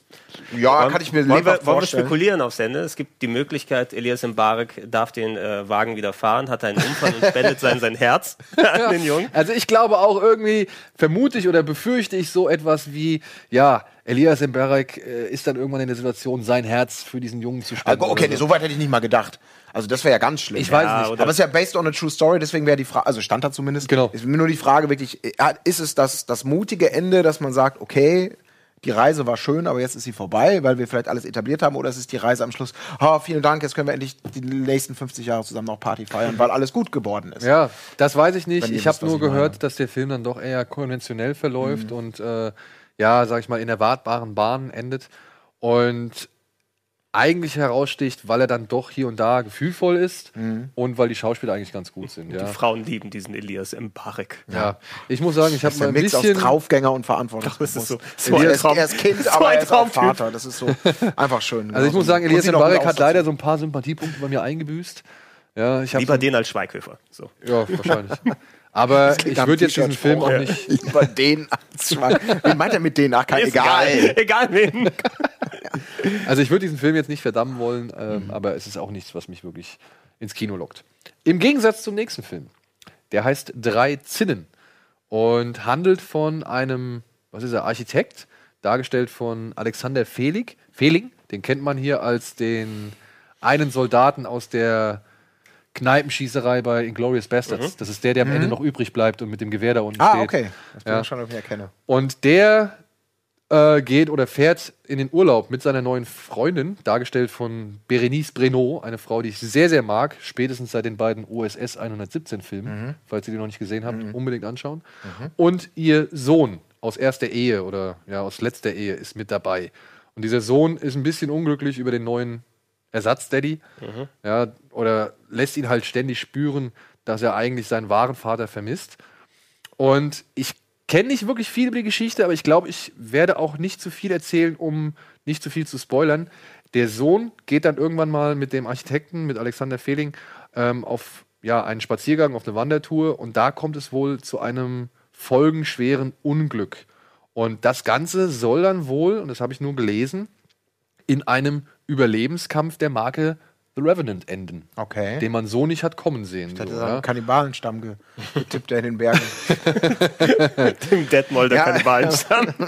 ja, kann ich mir wollen wir, lebhaft wollen wir vorstellen. spekulieren aufs Ende? Es gibt die Möglichkeit, Elias Mbarek darf den äh, Wagen wieder fahren, hat einen Unfall und spendet sein, sein Herz an den Jungen. Also ich glaube auch irgendwie, vermute ich oder befürchte ich so etwas wie, ja, Elias Mbarek äh, ist dann irgendwann in der Situation, sein Herz für diesen Jungen zu spenden. Also, okay, nee, so weit hätte ich nicht mal gedacht. Also das wäre ja ganz schlimm. Ich weiß Ja, nicht. Aber es ist ja based on a true story, deswegen wäre die Frage, also stand da zumindest. Genau. Ist mir nur die Frage wirklich, äh, ist es das, das mutige Ende, dass man sagt, okay, die Reise war schön, aber jetzt ist sie vorbei, weil wir vielleicht alles etabliert haben, oder ist es die Reise am Schluss, oh, vielen Dank, jetzt können wir endlich die nächsten 50 Jahre zusammen noch Party feiern, weil alles gut geworden ist. Ja, das weiß ich nicht. Ich habe nur meine. gehört, dass der Film dann doch eher konventionell verläuft und äh, ja, sag ich mal, in erwartbaren Bahnen endet. Und eigentlich heraussticht, weil er dann doch hier und da gefühlvoll ist und weil die Schauspieler eigentlich ganz gut sind. Die Ja, Frauen lieben diesen Elias Mbarek. ja. ich muss sagen, ich Das habe ist mal ein Mix aus bisschen. Draufgänger und Verantwortungsbewusst. Das ist so- so ein ist, Traum. er ist Kind, So aber ein er ist auch. Vater. Das ist so einfach schön. Also ich muss sagen, Elias Mbarek hat aus leider so ein paar Sympathiepunkte bei mir eingebüßt. Ja, ich Lieber den als Schweighöfer. So. ja wahrscheinlich. Aber ich würde jetzt diesen. Film auch Ja. nicht. Über den Anschlag. Wie meint er mit denen? Ach, kein, Ist egal. Egal wen. Also ich würde diesen Film jetzt nicht verdammen wollen, Mhm. ähm, aber es ist auch nichts, was mich wirklich ins Kino lockt. Im Gegensatz zum nächsten Film. Der heißt Drei Zinnen und handelt von einem, was ist er, Architekt, dargestellt von Alexander Fehlig, Fehling. Den kennt man hier als den einen Soldaten aus der Kneipenschießerei bei Inglourious Bastards. Das ist der, der am Ende noch übrig bleibt und mit dem Gewehr da unten Mhm. Ah, steht. okay. Das bin Ja. ich schon, ob ich erkenne. Und der äh, geht oder fährt in den Urlaub mit seiner neuen Freundin, dargestellt von Berenice Breno, eine Frau, die ich sehr, sehr mag, spätestens seit den beiden OSS 117 Filmen, falls ihr die noch nicht gesehen habt, unbedingt anschauen. Und ihr Sohn aus erster Ehe oder ja, aus letzter Ehe ist mit dabei. Und dieser Sohn ist ein bisschen unglücklich über den neuen Ersatzdaddy, ja, oder lässt ihn halt ständig spüren, dass er eigentlich seinen wahren Vater vermisst. Und ich kenne nicht wirklich viel über die Geschichte, aber ich glaube, ich werde auch nicht zu viel erzählen, um nicht zu viel zu spoilern. Der Sohn geht dann irgendwann mal mit dem Architekten, mit Alexander Fehling, ähm, auf ja, einen Spaziergang, auf eine Wandertour und da kommt es wohl zu einem folgenschweren Unglück. Und das Ganze soll dann wohl, und das habe ich nur gelesen, in einem Überlebenskampf der Marke The Revenant enden, Okay. den man so nicht hat kommen sehen. Ich hatte So, einen. Kannibalenstamm ge- getippt, der in den Bergen. Dem Detmold der Ja. Kannibalenstamm.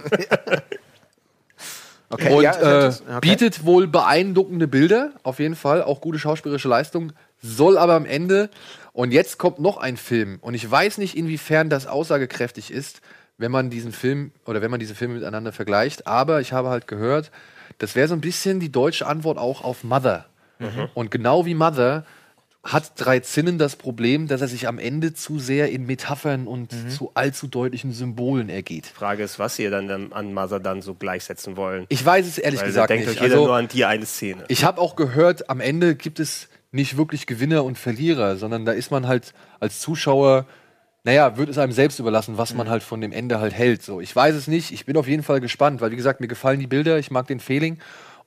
Okay, Und ja, äh. Okay. bietet wohl beeindruckende Bilder, auf jeden Fall, auch gute schauspielerische Leistung, soll aber am Ende, und jetzt kommt noch ein Film, und ich weiß nicht, inwiefern das aussagekräftig ist, wenn man diesen Film oder wenn man diese Filme miteinander vergleicht, aber ich habe halt gehört, das wäre so ein bisschen die deutsche Antwort auch auf Mother. Und genau wie Mother hat drei Zinnen das Problem, dass er sich am Ende zu sehr in Metaphern und zu allzu deutlichen Symbolen ergeht. Frage ist, was ihr dann an Mother dann so gleichsetzen wollen. Ich weiß es ehrlich Weil gesagt denkt nicht. euch jeder Also- nur an die eine Szene. Ich habe auch gehört, am Ende gibt es nicht wirklich Gewinner und Verlierer, sondern da ist man halt als Zuschauer, naja, wird es einem selbst überlassen, was man halt von dem Ende halt hält. So, ich weiß es nicht. Ich bin auf jeden Fall gespannt, weil wie gesagt, mir gefallen die Bilder, ich mag den Feeling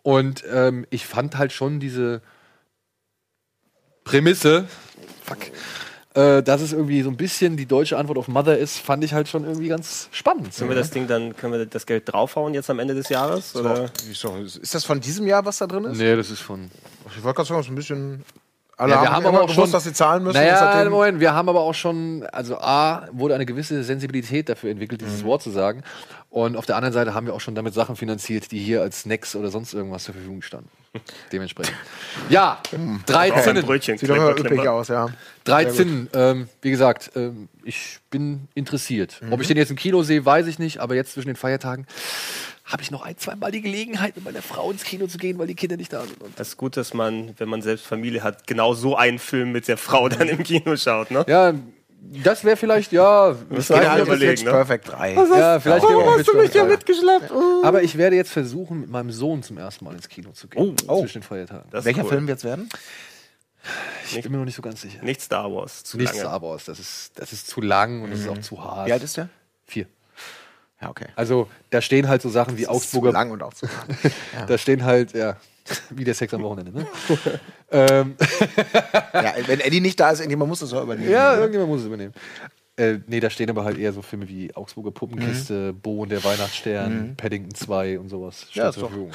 und ähm, ich fand halt schon diese Prämisse, fuck, Äh, dass es irgendwie so ein bisschen die deutsche Antwort auf Mother ist, fand ich halt schon irgendwie ganz spannend. Können wir das Ding dann, können wir das Geld draufhauen jetzt am Ende des Jahres? Oder? So, ist das von diesem Jahr, was da drin ist? Nee, das ist von. Ich wollte gerade sagen, so ein bisschen. Alle Ja, wir haben, haben aber auch gewusst, schon- dass sie zahlen müssen. Naja, Moment, wir haben aber auch schon, also A, wurde eine gewisse Sensibilität dafür entwickelt, dieses Wort zu sagen. Und auf der anderen Seite haben wir auch schon damit Sachen finanziert, die hier als Snacks oder sonst irgendwas zur Verfügung standen. Dementsprechend. Ja, drei Ein Zinnen. Brötchen, Sieht doch üppig aus, ja. Drei. Zinnen. Ähm, wie gesagt, ähm, ich bin interessiert. Mhm. Ob ich den jetzt im Kino sehe, weiß ich nicht, aber jetzt zwischen den Feiertagen habe ich noch ein, zweimal die Gelegenheit, mit meiner Frau ins Kino zu gehen, weil die Kinder nicht da sind. Und Das ist gut, dass man, wenn man selbst Familie hat, genau so einen Film mit der Frau dann im Kino schaut, ne? ja, das wäre vielleicht, ja, Das das ist überlegen, Pitch ne? Perfect 3. ja vielleicht gehen wir auch mit Steuern. mitgeschleppt? Aber ich werde jetzt versuchen, mit meinem Sohn zum ersten Mal ins Kino zu gehen. Oh. Zwischen den Feiertagen. Welcher cool. Film wird's werden? Ich bin mir noch nicht so ganz sicher. Nicht Star Wars. Zu Nicht lange. Star Wars. Das ist, das ist zu lang und das ist auch zu hart. Wie alt ist der? Vier. Ja, okay. Also, da stehen halt so Sachen wie Das ist zu Augsburger. lang und auch zu Da stehen halt, ja, wie der Sex am Wochenende, ne? ähm, Ja, wenn Eddie nicht da ist, irgendjemand muss das auch übernehmen. ja, ne? irgendjemand muss es übernehmen. Äh, nee, da stehen aber halt eher so Filme wie Augsburger Puppenkiste, Bo und der Weihnachtsstern, Paddington 2 und sowas. Ja, zur. Verfügung.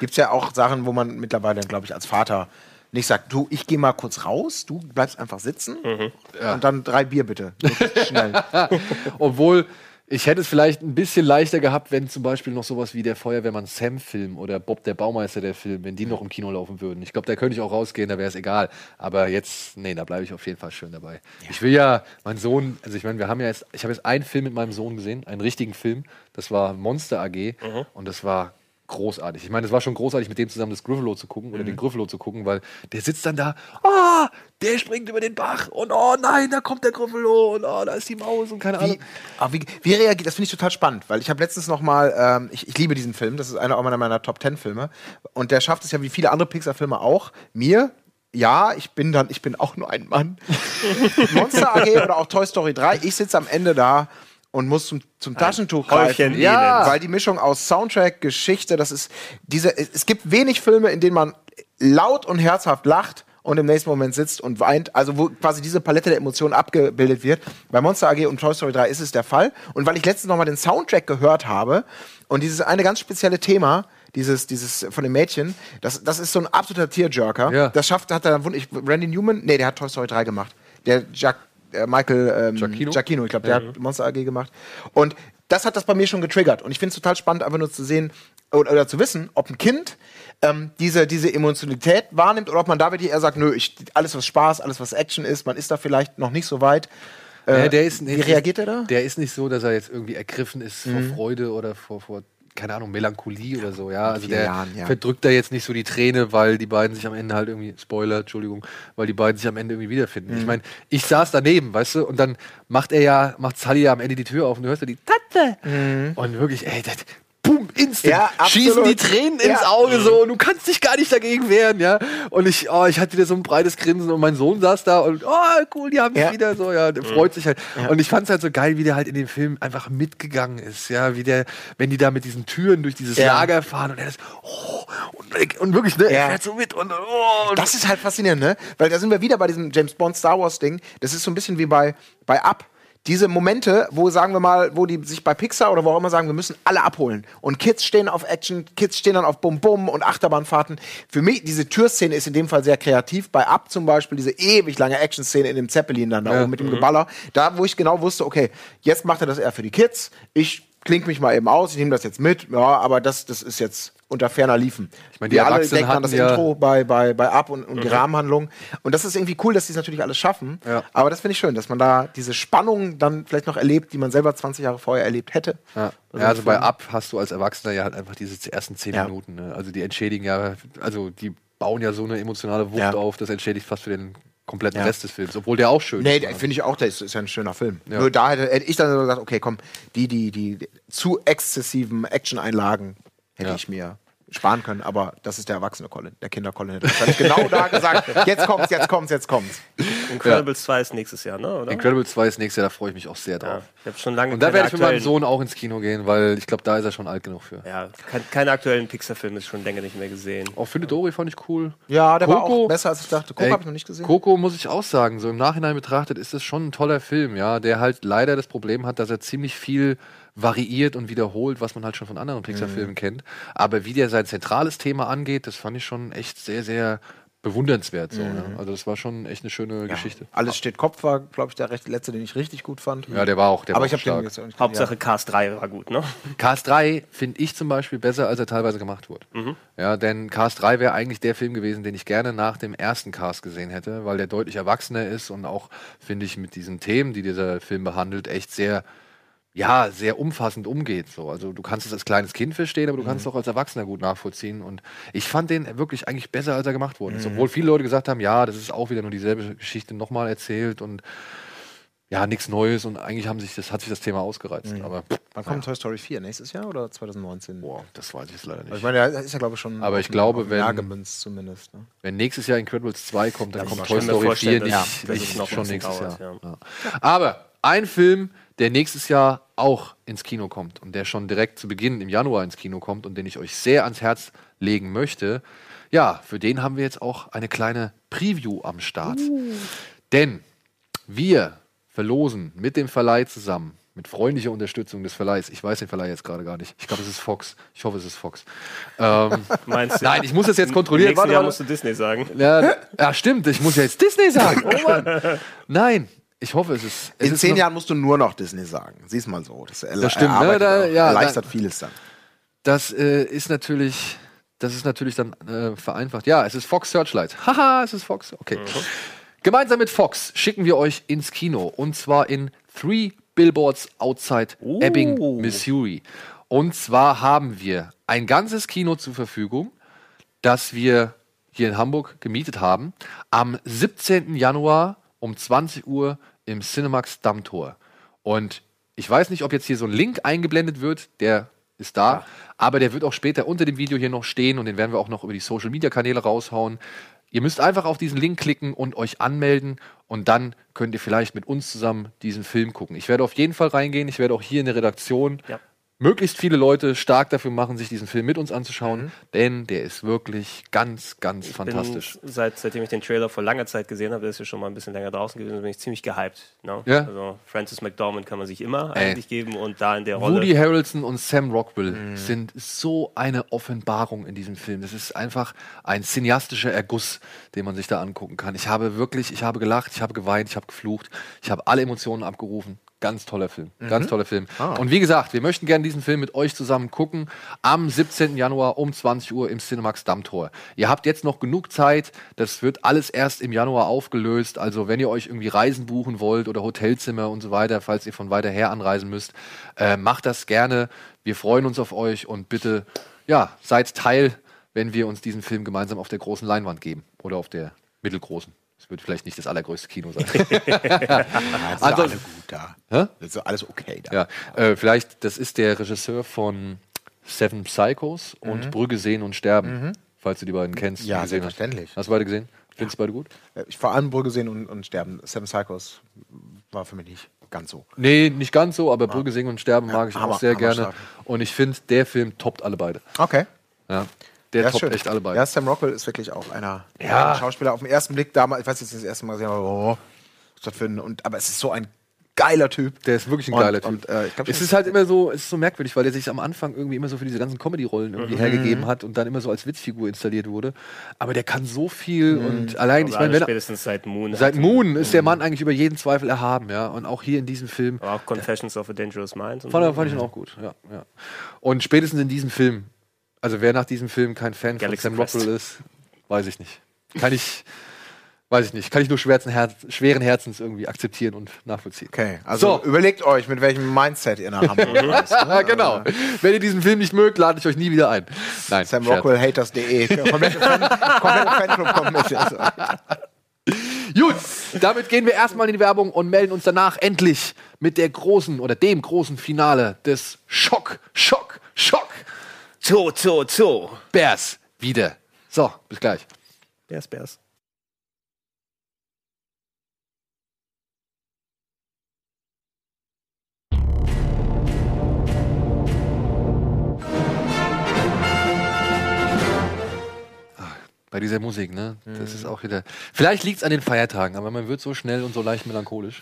Gibt's ja auch Sachen, wo man mittlerweile, glaube ich, als Vater nicht sagt, du, ich gehe mal kurz raus, du bleibst einfach sitzen und dann drei Bier bitte. Schnell. Obwohl, ich hätte es vielleicht ein bisschen leichter gehabt, wenn zum Beispiel noch sowas wie der Feuerwehrmann Sam-Film oder Bob der Baumeister der Film, wenn die noch im Kino laufen würden. Ich glaube, da könnte ich auch rausgehen, da wäre es egal. Aber jetzt, nee, da bleibe ich auf jeden Fall schön dabei. Ich will ja, mein Sohn, also ich meine, wir haben ja jetzt, ich habe jetzt einen Film mit meinem Sohn gesehen, einen richtigen Film. Das war Monster AG und das war großartig. Ich meine, es war schon großartig, mit dem zusammen das Griffalo zu gucken oder den Griffalo zu gucken, weil der sitzt dann da, ah, der springt über den Bach und oh nein, da kommt der Griffalo und oh, da ist die Maus und keine Ahnung. Wie, aber wie, wie reagiert, das finde ich total spannend, weil ich habe letztens noch mal, ähm, ich, ich liebe diesen Film, das ist einer meiner, meiner Top Ten Filme und der schafft es ja wie viele andere Pixar-Filme auch, mir ja, ich bin dann, ich bin auch nur ein Mann. Monster AG oder auch Toy Story 3, ich sitze am Ende da und muss zum, zum Taschentuch greifen. Elend. weil die Mischung aus Soundtrack, Geschichte, das ist diese, es gibt wenig Filme, in denen man laut und herzhaft lacht und im nächsten Moment sitzt und weint, also wo quasi diese Palette der Emotionen abgebildet wird. Bei Monster AG und Toy Story 3 ist es der Fall. Und weil ich letztens noch mal den Soundtrack gehört habe und dieses eine ganz spezielle Thema, dieses, dieses von dem Mädchen, das, das ist so ein absoluter Tearjerker. Ja. Das schafft, hat er dann ich, Randy Newman, nee, der hat Toy Story 3 gemacht. Der Jack, äh, Michael ähm, Giacchino? Giacchino, ich glaube, der hat Monster AG gemacht. Und das hat das bei mir schon getriggert. Und ich finde es total spannend, einfach nur zu sehen oder, oder zu wissen, ob ein Kind ähm, diese, diese Emotionalität wahrnimmt oder ob man da wirklich eher sagt, nö, ich, alles was Spaß, alles was Action ist, man ist da vielleicht noch nicht so weit. Äh, Ja, der ist, wie reagiert er da? Mhm. Der ist nicht so, dass er jetzt irgendwie ergriffen ist vor Freude oder vor, vor, keine Ahnung, Melancholie oder so. Ja, also der Jahren, ja. verdrückt da jetzt nicht so die Träne, weil die beiden sich am Ende halt irgendwie, Spoiler, Entschuldigung, weil die beiden sich am Ende irgendwie wiederfinden. Mhm. Ich meine, ich saß daneben, weißt du, und dann macht er ja, macht Sally ja am Ende die Tür auf und du hörst ja die Tante. Und wirklich, ey, das, boom, instant, Mhm. Ja, schießen die Tränen Ja. ins Auge so und du kannst dich gar nicht dagegen wehren, ja. Und ich, oh, ich hatte wieder so ein breites Grinsen und mein Sohn saß da und, oh, cool, die haben mich Ja. wieder so, ja, der freut sich halt. Und ich fand es halt so geil, wie der halt in dem Film einfach mitgegangen ist, ja, wie der, wenn die da mit diesen Türen durch dieses. Lager fahren und er das, oh, und, und wirklich, ne, Ja. er fährt so mit und, oh, und Das ist halt faszinierend, ne? Weil da sind wir wieder bei diesem James Bond Star Wars Ding. Das ist so ein bisschen wie bei, bei Up. Diese Momente, wo sagen wir mal, wo die sich bei Pixar oder wo auch immer sagen, wir müssen alle abholen. Und Kids stehen auf Action, Kids stehen dann auf Bum Bum und Achterbahnfahrten. Für mich, diese Türszene ist in dem Fall sehr kreativ. Bei Up zum Beispiel, diese ewig lange Action-Szene in dem Zeppelin dann da Ja. oben mit dem Geballer. Da, wo ich genau wusste, okay, jetzt macht er das eher für die Kids. Ich klink mich mal eben aus, ich nehme das jetzt mit. Ja, aber das, das ist jetzt unter ferner Liefen. Ich meine, die Wir alle denken an das ja- Intro bei, bei, bei Up und, und die Rahmenhandlung. Und das ist irgendwie cool, dass die es natürlich alles schaffen. Ja. Aber das finde ich schön, dass man da diese Spannung dann vielleicht noch erlebt, die man selber 20 Jahre vorher erlebt hätte. Ja, Also ja also bei. Up hast du als Erwachsener ja halt einfach diese ersten zehn Ja. Minuten. Ne? Also die entschädigen ja, also die bauen ja so eine emotionale Wucht Ja. auf, das entschädigt fast für den kompletten Ja. Rest des Films, obwohl der auch schön Nee, ist. der- finde ich auch, der ist, ist ja ein schöner Film. Ja. Nur da hätte, hätte ich dann gesagt, okay, komm, die, die, die zu exzessiven Action-Einlagen hätte Ja. ich mir sparen können, aber das ist der erwachsene Colin. Der Kinder-Colin hätte wahrscheinlich genau da gesagt, jetzt kommt's, jetzt kommt's, jetzt kommt's. Incredibles 2 ist nächstes Jahr, ne? Oder? Incredibles 2 ist nächstes Jahr, da freue ich mich auch sehr Ja, drauf. ich habe schon lange Und da werde ich mit meinem Sohn auch ins Kino gehen, weil ich glaube, da ist er schon alt genug für. Ja, kein, keine aktuellen Pixar-Filme ist schon länger nicht mehr gesehen. Auch Findet Dory fand ich cool. Ja, der war Coco- auch besser, als ich dachte. Coco habe ich noch nicht gesehen. Coco muss ich auch sagen, so im Nachhinein betrachtet ist es schon ein toller Film, ja, der halt leider das Problem hat, dass er ziemlich viel variiert und wiederholt, was man halt schon von anderen Pixar-Filmen kennt. Aber wie der sein zentrales Thema angeht, das fand ich schon echt sehr, sehr bewundernswert. So, ne? Also das war schon echt eine schöne Geschichte. Alles steht Kopf war, glaube ich, der letzte, den ich richtig gut fand. Ja, der war auch, der aber war ich auch habe den jetzt auch nicht Hauptsache Cast 3 war gut, ne? Cast 3 finde ich zum Beispiel besser, als er teilweise gemacht wurde. Ja, denn Cast 3 wäre eigentlich der Film gewesen, den ich gerne nach dem ersten Cast gesehen hätte, weil der deutlich erwachsener ist und auch, finde ich, mit diesen Themen, die dieser Film behandelt, echt sehr, ja, sehr umfassend umgeht. So. Also du kannst es als kleines Kind verstehen, aber du kannst es auch als Erwachsener gut nachvollziehen. Und ich fand den wirklich eigentlich besser, als er gemacht wurde. Obwohl viele Leute gesagt haben, ja, das ist auch wieder nur dieselbe Geschichte nochmal erzählt und ja, nichts Neues und eigentlich haben sich das, hat sich das Thema ausgereizt. Aber Wann kommt Toy Story 4? Nächstes Jahr oder 2019? boah, das weiß ich jetzt leider nicht. Also ich meine, der ist ja, glaube ich, schon. Aber ich glaube, wenn- Jahr gemünzt zumindest. Ne? Wenn nächstes Jahr Incredibles 2 kommt, dann Das kommt ist Toy Story Ich kann 4 mir nicht, dass nicht schon nächstes dauert, Jahr. ja. Ja. Aber ein Film, der nächstes Jahr auch ins Kino kommt und der schon direkt zu Beginn im Januar ins Kino kommt und den ich euch sehr ans Herz legen möchte, ja, für den haben wir jetzt auch eine kleine Preview am Start. Denn wir verlosen mit dem Verleih zusammen, mit freundlicher Unterstützung des Verleihs, ich weiß den Verleih jetzt gerade gar nicht, ich glaube, es ist Fox, ich hoffe, es ist Fox. Ähm, Meinst du? nein, ich muss das jetzt kontrollieren. Nächstes Jahr musst du Disney sagen. Ja, ja, stimmt. Ich muss ja jetzt Disney sagen. Oh Mann. Nein, ich hoffe, es ist. Es In ist zehn Jahren musst du nur noch Disney sagen. Sieh's mal so. Das, Das stimmt, ne? Da- auch. ja, erleichtert da- vieles dann. Das äh, ist natürlich. Das ist natürlich dann äh, vereinfacht. Ja, es ist Fox Searchlight. Haha, es ist Fox. Okay. Gemeinsam mit Fox schicken wir euch ins Kino. Und zwar in Three Billboards Outside Ebbing, Missouri. Und zwar haben wir ein ganzes Kino zur Verfügung, das wir hier in Hamburg gemietet haben, am 17. Januar um 20 Uhr im Cinemax Dammtor. Und ich weiß nicht, ob jetzt hier so ein Link eingeblendet wird, der ist da, aber der wird auch später unter dem Video hier noch stehen und den werden wir auch noch über die Social Media Kanäle raushauen. Ihr müsst einfach auf diesen Link klicken und euch anmelden und dann könnt ihr vielleicht mit uns zusammen diesen Film gucken. Ich werde auf jeden Fall reingehen, ich werde auch hier in der Redaktion Ja. Möglichst viele Leute stark dafür machen, sich diesen Film mit uns anzuschauen, denn der ist wirklich ganz, ganz fantastisch. Bin, seit, seitdem ich den Trailer vor langer Zeit gesehen habe, der ist ja schon mal ein bisschen länger draußen gewesen, bin ich ziemlich gehypt. Ne? Ja. Also Francis McDormand kann man sich immer Ey. eigentlich geben und da in der Rolle. Woody Harrelson und Sam Rockwell sind so eine Offenbarung in diesem Film. Das ist einfach ein cineastischer Erguss, den man sich da angucken kann. Ich habe wirklich, ich habe gelacht, ich habe geweint, ich habe geflucht, ich habe alle Emotionen abgerufen. Ganz toller Film. Ganz toller Film. Und wie gesagt, wir möchten gerne diesen Film mit euch zusammen gucken. Am 17. Januar um 20 Uhr im Cinemax Dammtor. Ihr habt jetzt noch genug Zeit. Das wird alles erst im Januar aufgelöst. Also wenn ihr euch irgendwie Reisen buchen wollt oder Hotelzimmer und so weiter, falls ihr von weiter her anreisen müsst, äh, macht das gerne. Wir freuen uns auf euch und bitte, ja, seid Teil, wenn wir uns diesen Film gemeinsam auf der großen Leinwand geben oder auf der mittelgroßen. Es wird vielleicht nicht das allergrößte Kino sein. Ja, ist Also- alles gut da. Hä? Ist alles okay da. Ja, äh, vielleicht, das ist der Regisseur von Seven Psychos und Brügge sehen und sterben, falls du die beiden kennst. Ja, gesehen hast. selbstverständlich. Hast du beide gesehen? Findest du beide gut? Äh, Ich vor allem Brügge sehen und, und sterben. Seven Psychos war für mich nicht ganz so. Nee, nicht ganz so, aber Brügge singen und sterben mag ich Hammer- auch sehr gerne. Und ich finde, der Film toppt alle beide. Okay. Ja, der Ja, ist toppt schön. echt alle beide. Ja, Sam Rockwell ist wirklich auch einer Ja. ein Schauspieler. Auf den ersten Blick damals, ich weiß jetzt das erste Mal gesehen, aber oh, was ist das für ein, und, aber es ist so ein geiler Typ. Der ist wirklich ein Und- geiler Typ. und, äh, ich glaub, es ist halt immer so, es ist so merkwürdig, weil der sich am Anfang irgendwie immer so für diese ganzen Comedy-Rollen irgendwie Mhm. hergegeben hat und dann immer so als Witzfigur installiert wurde. Aber der kann so viel und allein, ich meine, wenn er, spätestens seit Moon. seit Moon ist der Mann eigentlich über jeden Zweifel erhaben, ja. Und auch hier in diesem Film Aber auch Confessions of a Dangerous Mind. und fand, fand ich ihn auch gut, ja, ja. Und spätestens in diesem Film, also wer nach diesem Film kein Fan Galaxy von Sam Quest. Rockwell ist, weiß ich nicht. Kann ich, weiß ich nicht. Kann ich nur schweren, Herz, schweren Herzens irgendwie akzeptieren und nachvollziehen. Okay, also So. überlegt euch, mit welchem Mindset ihr nach Hamburg reist. Ah, genau. Wenn ihr diesen Film nicht mögt, lade ich euch nie wieder ein. Nein, Sam. Rockwell Haters.de. Komplette Fan, komplette Fanclub kommt mit. Gut, damit gehen wir erstmal in die Werbung und melden uns danach endlich mit der großen oder dem großen Finale des Schock, Schock, Schock Zoo, Zoo, Zoo. Bears wieder. So, bis gleich. Bears, Bears. Bei dieser Musik, ne? Das ist auch wieder. Vielleicht liegt es an den Feiertagen, aber man wird so schnell und so leicht melancholisch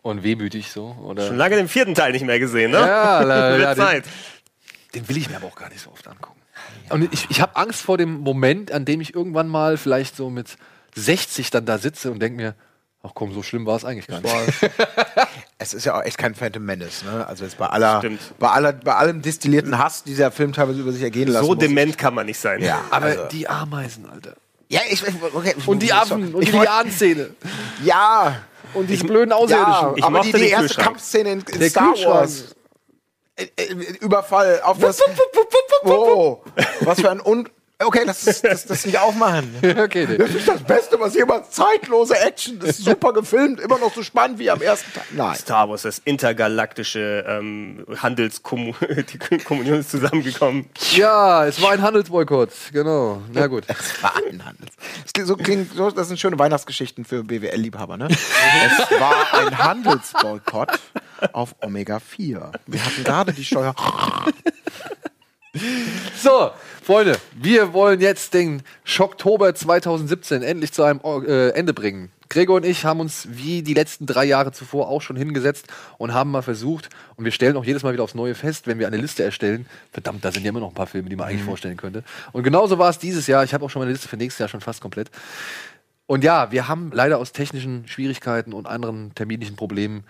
und wehmütig so. Oder Schon lange den vierten Teil nicht mehr gesehen, ne? Ja, la- Zeit. Den will ich mir aber auch gar nicht so oft angucken. Und ich, ich habe Angst vor dem Moment, an dem ich irgendwann mal vielleicht so mit 60 dann da sitze und denke mir, ach komm, so schlimm war es eigentlich gar nicht. Es ist ja auch echt kein Phantom Menace, ne? Also jetzt bei aller, bei aller, bei allem destillierten Hass, die dieser Film teilweise über sich ergehen lassen So muss. dement kann man nicht sein. Ja, Aber also, die Ameisen, Alter. ja, ich, okay, Und die Affen und die ich Lianszene. Ja, Und diese blöden ja, Außerirdischen. Ich aber die, die erste. Kampfszene in, in Der Star. Wars. Äh, äh, Überfall auf das. Oh, was für ein Un. Okay, das, ist, das, das nicht aufmachen. okay, nee. Das ist das Beste, was jemals zeitlose Action. Das ist super gefilmt, immer noch so spannend wie am ersten Tag. Nein. Star Wars, das intergalaktische ähm, Handelskommunion, ist zusammengekommen. Ja, es war ein Handelsboykott, genau. Na gut. Warenhandel. Das klingt, so klingt, so, das sind schöne Weihnachtsgeschichten für BWL-Liebhaber, ne? es war ein Handelsboykott auf Omega 4. Wir hatten gerade die Steuer. So, Freunde, wir wollen jetzt den Schocktober 2017 endlich zu einem äh, Ende bringen. Gregor und ich haben uns wie die letzten drei Jahre zuvor auch schon hingesetzt und haben mal versucht, und wir stellen auch jedes Mal wieder aufs Neue fest, wenn wir eine Liste erstellen, verdammt, da sind ja immer noch ein paar Filme, die man eigentlich vorstellen könnte. Und genauso war es dieses Jahr. Ich habe auch schon meine Liste für nächstes Jahr schon fast komplett. Und ja, wir haben leider aus technischen Schwierigkeiten und anderen terminlichen Problemen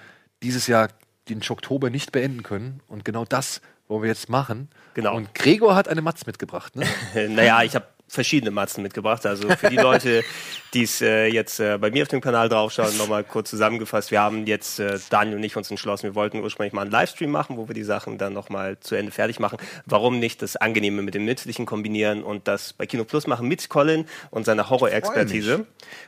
dieses Jahr den Schocktober nicht beenden können. Und genau das wollen wir jetzt machen. Genau. Und Gregor hat eine Matz mitgebracht, ne? Naja, ich habe verschiedene Matzen mitgebracht. Also für die Leute, die es äh, jetzt äh, bei mir auf dem Kanal draufschauen, nochmal kurz zusammengefasst. Wir haben jetzt, äh, Daniel und ich, uns entschlossen, wir wollten ursprünglich mal einen Livestream machen, wo wir die Sachen dann nochmal zu Ende fertig machen. Warum nicht das Angenehme mit dem Nützlichen kombinieren und das bei Kino Plus machen mit Colin und seiner Horror-Expertise.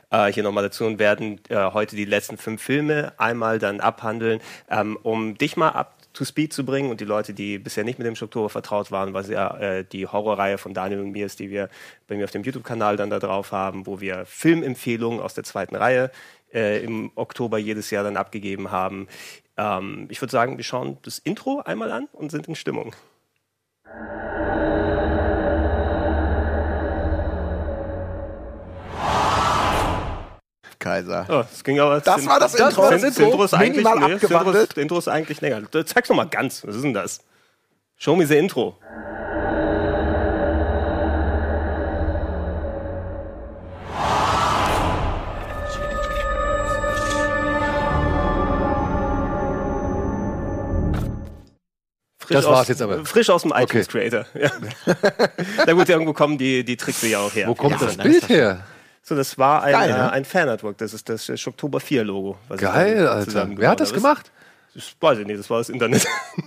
Äh, hier nochmal dazu und werden äh, heute die letzten fünf Filme einmal dann abhandeln, ähm, um dich mal ab to Speed zu bringen und die Leute, die bisher nicht mit dem Struktur vertraut waren, was ja äh, die Horrorreihe von Daniel und mir ist, die wir bei mir auf dem YouTube-Kanal dann da drauf haben, wo wir Filmempfehlungen aus der zweiten Reihe äh, im Oktober jedes Jahr dann abgegeben haben. Ähm, ich würde sagen, wir schauen das Intro einmal an und sind in Stimmung. Kaiser. Oh, das ging aber. Das war das Das Intro. war das Das Intro. Intro ist eigentlich Minimal nee, das Intro abgewandelt. ist, das Intro ist eigentlich länger. Zeig's noch mal ganz. Was ist denn das? Show me the Intro. Frisch Das aus- war's jetzt aber. Frisch aus dem iTunes Creator. Ja. Na gut, irgendwo kommen die, die Tricks ja auch her. Wo kommt Ja, das Bild her? So, das war ein, Geil, ne? äh, ein Fanartwork. Das ist das Oktober 4 Logo. Geil, Alter. Wer hat das gemacht? Das weiß ich nicht, das war das Internet.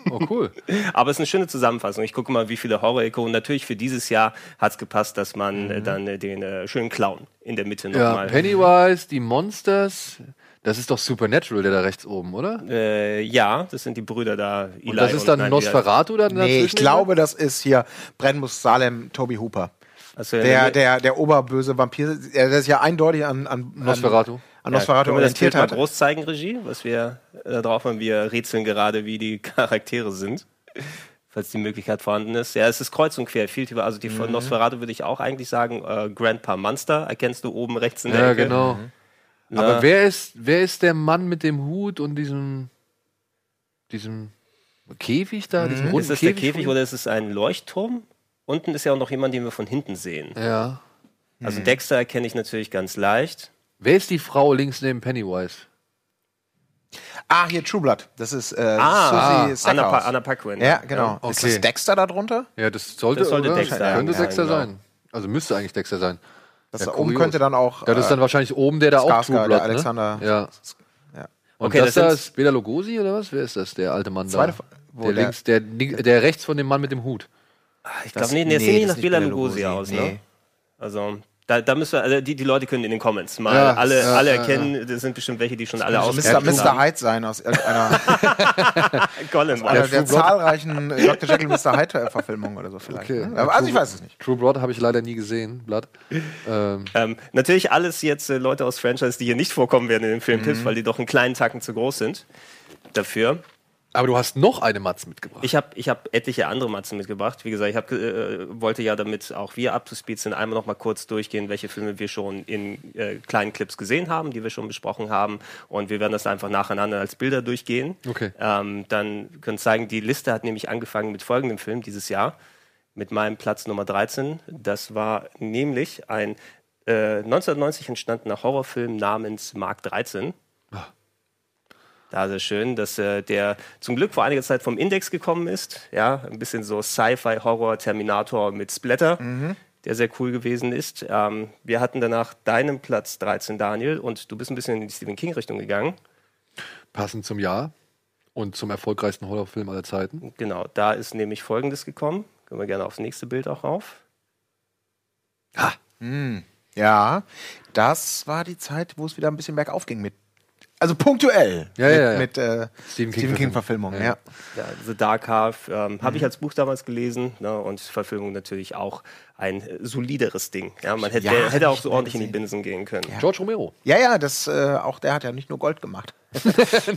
Oh, cool. Aber es ist eine schöne Zusammenfassung. Ich gucke mal, wie viele Horror-Ikonen. Natürlich für dieses Jahr hat es gepasst, dass man äh, dann äh, den äh, schönen Clown in der Mitte Mhm. Ja, nochmal. Pennywise, die Monsters. Das ist doch Supernatural, der da rechts oben, oder? Äh, ja, das sind die Brüder da. Eli Und das ist dann nein, Nosferatu dann Nee, ich glaube, das ist hier Brennmus Salem, Toby Hooper. Also, Der, der, der oberböse Vampir, der ist ja eindeutig an, an Nosferatu. An, an Nosferatu können wir das Bild orientiert mal hat. groß zeigen, Regie, was wir äh, da drauf haben. Wir rätseln gerade, wie die Charaktere sind. Falls die Möglichkeit vorhanden ist. Ja, es ist kreuz und quer. Viel tiefer. Also die Mhm. von Nosferatu würde ich auch eigentlich sagen. Äh, Grandpa Monster erkennst du oben rechts in der Ja, Ecke. genau. Na, Aber wer ist, wer ist der Mann mit dem Hut und diesem, diesem Käfig da? Diesem runden ist das der Käfig Käfig oder ist es ein Leuchtturm? Unten ist ja auch noch jemand, den wir von hinten sehen. Ja. Also Dexter erkenne ich natürlich ganz leicht. Wer ist die Frau links neben Pennywise? Ah, hier True Blood. Das ist äh, Ah, Susie Anna, pa. Anna Paquin. Ja, genau. Okay. Ist das Dexter da drunter? Ja, das sollte, Das sollte? Dexter Könnte sein, Dexter ja, genau. sein. Also müsste eigentlich Dexter sein. Das Ja, da oben könnte dann auch. Ja, das ist dann äh, wahrscheinlich oben der da auch Skarsgård, True der Blood, Alexander. Ne? Ja. Ja. Und Okay, das das da sind- ist Bela Lugosi oder was? Wer ist das? Der alte Mann Zweite, da. wo Der, der- links, der, der rechts von dem Mann mit dem Hut. Ich Das- glaube, nee, nee, das nee, sieht nicht das nach Bela Lugosi aus. nee. Ne? Also, Da, da müssen wir, also die, die Leute können in den Comments mal Ja, alle, ja, alle ja, erkennen. Das sind bestimmt welche, die schon alle Also aus Mr. Mr. Hyde sein aus irgendeiner Colin, einer Ja, der zahlreichen Dr. Jekyll Mr. Hyde Verfilmungen oder so vielleicht. Okay. Ne? Aber, also ich weiß es nicht. True Blood habe ich leider nie gesehen, Blood. Ähm, Ähm, natürlich alles jetzt äh, Leute aus Franchise, die hier nicht vorkommen werden in den Filmtipps, weil die doch einen kleinen Tacken zu groß sind dafür. Aber du hast noch eine Matz mitgebracht. Ich habe ich hab etliche andere Matzen mitgebracht. Wie gesagt, ich hab, äh, wollte ja, damit auch wir up to speed sind, einmal noch mal kurz durchgehen, welche Filme wir schon in äh, kleinen Clips gesehen haben, die wir schon besprochen haben. Und wir werden das einfach nacheinander als Bilder durchgehen. Okay. Ähm, dann können zeigen, die Liste hat nämlich angefangen mit folgendem Film dieses Jahr, mit meinem Platz Nummer 13. Das war nämlich ein äh, 1990 entstandener Horrorfilm namens Mark 13. Da sehr schön, dass äh, der zum Glück vor einiger Zeit vom Index gekommen ist. Ja, ein bisschen so Sci-Fi, Horror, Terminator mit Splatter, der sehr cool gewesen ist. Ähm, wir hatten danach deinen Platz 13, Daniel, und du bist ein bisschen in die Stephen King-Richtung gegangen. Passend zum Jahr und zum erfolgreichsten Horrorfilm aller Zeiten. Genau, da ist nämlich Folgendes gekommen. Können wir gerne aufs nächste Bild auch rauf. Ja, das war die Zeit, wo es wieder ein bisschen bergauf ging mit. Also punktuell Ja, mit, ja, ja. mit äh, Stephen Stephen King-Verfilmung. King-Verfilmungen. Ja. Ja. The Dark Half ähm, habe ich als Buch damals gelesen ne, und Verfilmung natürlich auch ein solideres Ding. Ja, man hätte, Ja, der, hätte auch so ordentlich in die. Binsen gehen können. George Romero. ja, ja, das, äh, auch der hat ja nicht nur Gold gemacht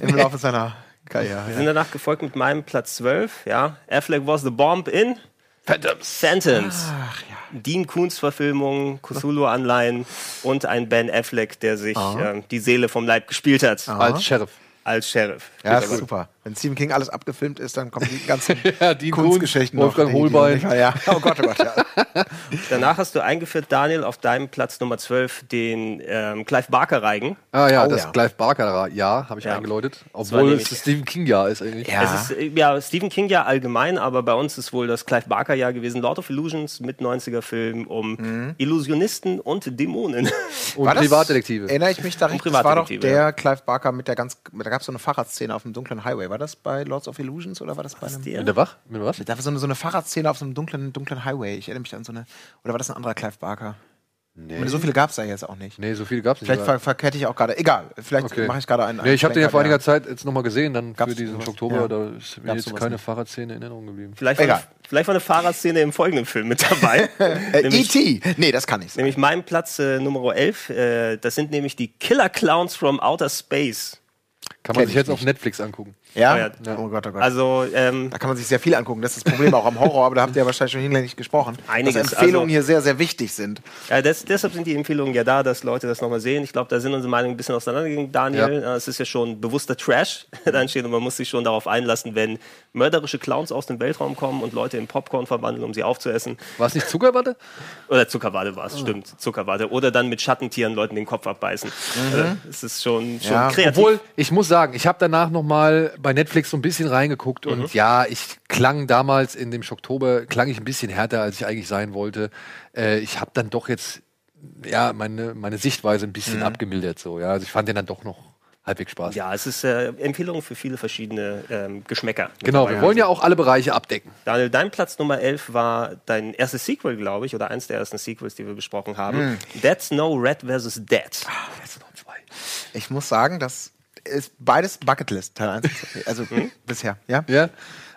im Laufe seiner Karriere. Wir sind danach gefolgt mit meinem Platz 12. Ja. Affleck was the bomb in Phantoms. Phantoms. Ach ja. Dean Koons Verfilmung, Cthulhu-Anleihen und ein Ben Affleck, der sich ähm, die Seele vom Leib gespielt hat Als Sheriff. als Sheriff. Ja, das ist super. Wenn Stephen King alles abgefilmt ist, dann kommen die ganzen Ja, die Kunstgeschichten Kunst, Wolfgang noch, die- die- Holbein. die- Ja, oh Gott, oh Gott, ja. Danach hast du eingeführt, Daniel, auf deinem Platz Nummer 12 den ähm, Clive Barker-Reigen. Ah ja, Oh, das ja. Clive Barker Jahr habe ich Ja. eingeläutet. Obwohl es das Stephen King Jahr ist eigentlich. Ja. Es ist äh, ja Stephen King ja allgemein, aber bei uns ist wohl das Clive Barker Jahr gewesen. Lord of Illusions mit 90er Film um Illusionisten und Dämonen. Und War das- Privatdetektive. Erinnere ich mich da richtig? Das war doch der ja. Clive Barker mit der ganz, da gab es so eine Fahrradszene auf dem dunklen Highway. War das bei Lords of Illusions oder war das bei einem? der? Mit der Wach? Mit was? Da war so eine, so eine Fahrradszene auf so einem dunklen, dunklen Highway. Ich erinnere mich an so eine. Oder war das ein anderer Clive Barker? Nee. So viele gab es da jetzt auch nicht. Nee, so viele gab es nicht. Vielleicht ver verkehrt ich auch gerade. Egal, vielleicht Okay. mache ich gerade einen. Nee, ich habe den ja vor einiger Zeit. Jetzt nochmal gesehen, dann Gab's für diesen sowas? Oktober. Ja. Da ist mir Gab's jetzt keine nicht? Fahrradszene in Erinnerung geblieben. Vielleicht war, Egal. eine, vielleicht war eine Fahrradszene im folgenden Film mit dabei. Äh, E.T. Nee, das kann ich. sein. nämlich mein Platz äh, Nummer 11. Äh, das sind nämlich die Killer Clowns from Outer Space. Kann man Kenn sich ich jetzt auf nicht. Netflix angucken. Ja? Ja. Oh Gott, oh Gott. Also, ähm, da kann man sich sehr viel angucken. Das ist das Problem auch am Horror, aber da habt ihr ja wahrscheinlich schon hinlänglich gesprochen. Einiges, Dass Empfehlungen also- hier sehr, sehr wichtig sind. Ja, des, deshalb sind die Empfehlungen ja da, dass Leute das nochmal sehen. Ich glaube, da sind unsere Meinungen ein bisschen auseinandergegangen, Daniel. Ja. Es ist ja schon bewusster Trash da entsteht und man muss sich schon darauf einlassen, wenn mörderische Clowns aus dem Weltraum kommen und Leute in Popcorn verwandeln, um sie aufzuessen. War es nicht Zuckerwatte? Oder Zuckerwatte war es, stimmt, Zuckerwatte. Oder dann mit Schattentieren Leuten den Kopf abbeißen. Äh, Es ist schon, schon Ja. kreativ. Obwohl, ich muss sagen, ich habe danach noch mal bei Netflix so ein bisschen reingeguckt und ja, ich klang damals in dem Schocktober, klang ich ein bisschen härter, als ich eigentlich sein wollte. Äh, ich habe dann doch jetzt, ja, meine, meine Sichtweise ein bisschen abgemildert so, ja. Also ich fand den dann doch noch halbwegs Spaß. ja, es ist äh, Empfehlung für viele verschiedene ähm, Geschmäcker. Genau, wir wollen ja auch alle Bereiche abdecken. Daniel, dein Platz Nummer 11 war dein erstes Sequel, glaube ich, oder eins der ersten Sequels, die wir besprochen haben. That's No Red vs. Dead. Ich muss sagen, das ist beides Bucketlist, Teil 1. Also bisher, ja? Ja?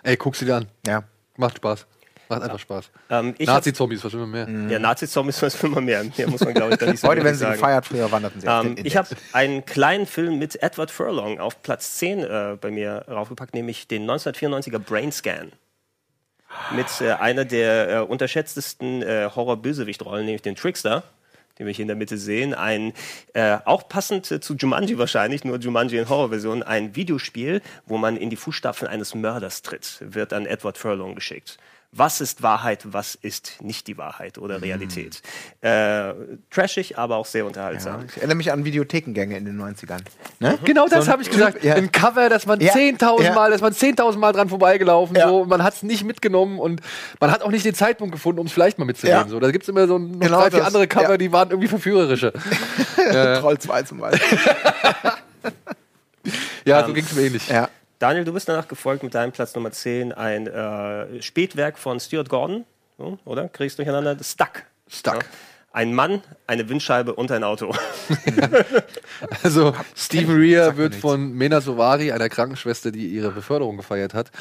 Ey, guck sie dir an. Ja. Macht Spaß. Macht einfach Spaß. Ähm, Nazi-Zombies, was man mehr? Ja, Nazi-Zombies was man mehr. Hier muss man, glaube ich, da nicht so Heute werden sie sagen. gefeiert, früher wanderten sie Ähm, ich habe einen kleinen Film mit Edward Furlong auf Platz 10 äh, bei mir raufgepackt, nämlich den 1994er Brain Scan. Mit äh, einer der äh, unterschätztesten äh, Horror-Bösewicht-Rollen, nämlich den Trickster, den wir hier in der Mitte sehen. Ein, äh, auch passend zu Jumanji wahrscheinlich, nur Jumanji in Horrorversion, ein Videospiel, wo man in die Fußstapfen eines Mörders tritt, wird an Edward Furlong geschickt. Was ist Wahrheit, was ist nicht die Wahrheit oder Realität? Äh, trashig, aber auch sehr unterhaltsam. Ja, ich erinnere mich an Videothekengänge in den 90ern. Ne? Genau das ein habe ich gesagt. ja. Ein Cover, dass man Ja, 10.000 ja. Mal, dass man 10.000 Mal dran vorbeigelaufen Ja. so und man hat es nicht mitgenommen und man hat auch nicht den Zeitpunkt gefunden, um es vielleicht mal mitzunehmen. So, da gibt es immer so noch Genau drei, vier das, andere Cover, die waren irgendwie verführerischer. Troll 2 zum Beispiel. ja, so ging es mir ähnlich. ja. Daniel, du bist danach gefolgt mit deinem Platz Nummer 10, ein äh, Spätwerk von Stuart Gordon, oder? Kriegst du durcheinander? Stuck. Stuck. Ja. Ein Mann, eine Windscheibe und ein Auto. Also Stephen Rea wird von Mena Sovari, einer Krankenschwester, die ihre Beförderung gefeiert hat,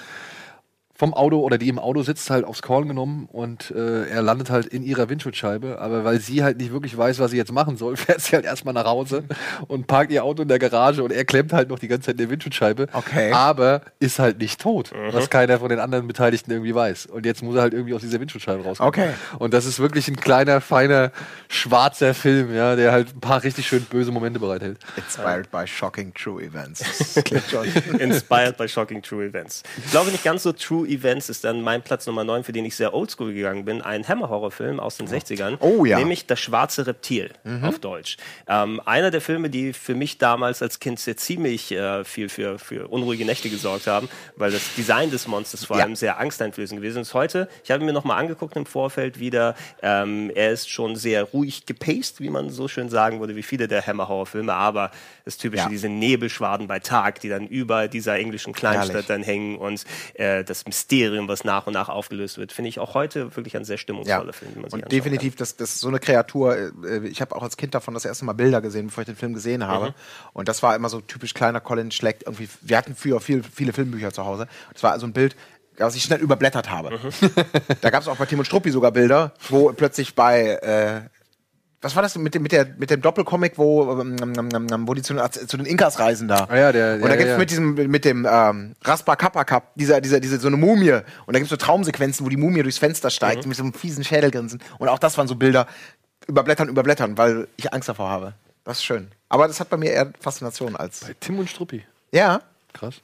vom Auto oder die im Auto sitzt, halt aufs Korn genommen und äh, er landet halt in ihrer Windschutzscheibe. Aber weil sie halt nicht wirklich weiß, was sie jetzt machen soll, fährt sie halt erstmal nach Hause und parkt ihr Auto in der Garage und er klemmt halt noch die ganze Zeit in der Windschutzscheibe. Okay. Aber ist halt nicht tot, was keiner von den anderen Beteiligten irgendwie weiß. Und jetzt muss er halt irgendwie aus dieser Windschutzscheibe rauskommen. Okay. Und das ist wirklich ein kleiner, feiner, schwarzer Film, ja, der halt ein paar richtig schön böse Momente bereithält. Inspired by shocking true events. Inspired by Shocking True Events. Ich glaube nicht ganz so True Events ist dann mein Platz Nummer 9, für den ich sehr oldschool gegangen bin. Ein Hammer-Horrorfilm aus den 60ern. Oh ja. Nämlich Das schwarze Reptil auf Deutsch. Ähm, einer der Filme, die für mich damals als Kind sehr ziemlich äh, viel für, für unruhige Nächte gesorgt haben, weil das Design des Monsters vor Ja. allem sehr angsteinflößend gewesen ist. Heute, ich habe mir nochmal angeguckt im Vorfeld wieder, ähm, er ist schon sehr ruhig gepaced, wie man so schön sagen würde, wie viele der Hammer-Horrorfilme, aber das typische, Ja. diese Nebelschwaden bei Tag, die dann über dieser englischen Kleinstadt Herrlich. dann hängen und äh, das Mysterium, was nach und nach aufgelöst wird, finde ich auch heute wirklich ein sehr stimmungsvoller Ja. Film, Und definitiv, das, das ist so eine Kreatur. äh, Ich habe auch als Kind davon das erste Mal Bilder gesehen, bevor ich den Film gesehen habe. Und das war immer so typisch kleiner Colin schlägt irgendwie. Wir hatten früher viel, viele Filmbücher zu Hause. Das war also ein Bild, was ich schnell überblättert habe. da gab es auch bei Tim und Struppi sogar Bilder, wo plötzlich bei äh, was war das mit dem, mit der, mit dem Doppelcomic, wo, ähm, ähm, ähm, ähm, wo die zu, den- zu den Inkas reisen da? Ah ja, der- Und ja, da gibt's ja, ja. mit diesem, mit dem ähm, Raspa Kappa Cup, dieser, dieser, diese, so eine Mumie. Und da gibt's so Traumsequenzen, wo die Mumie durchs Fenster steigt, mit so einem fiesen Schädelgrinsen. Und auch das waren so Bilder, überblättern, überblättern, weil ich Angst davor habe. Das ist schön. Aber das hat bei mir eher Faszination als. Bei Tim und Struppi. Ja. Krass.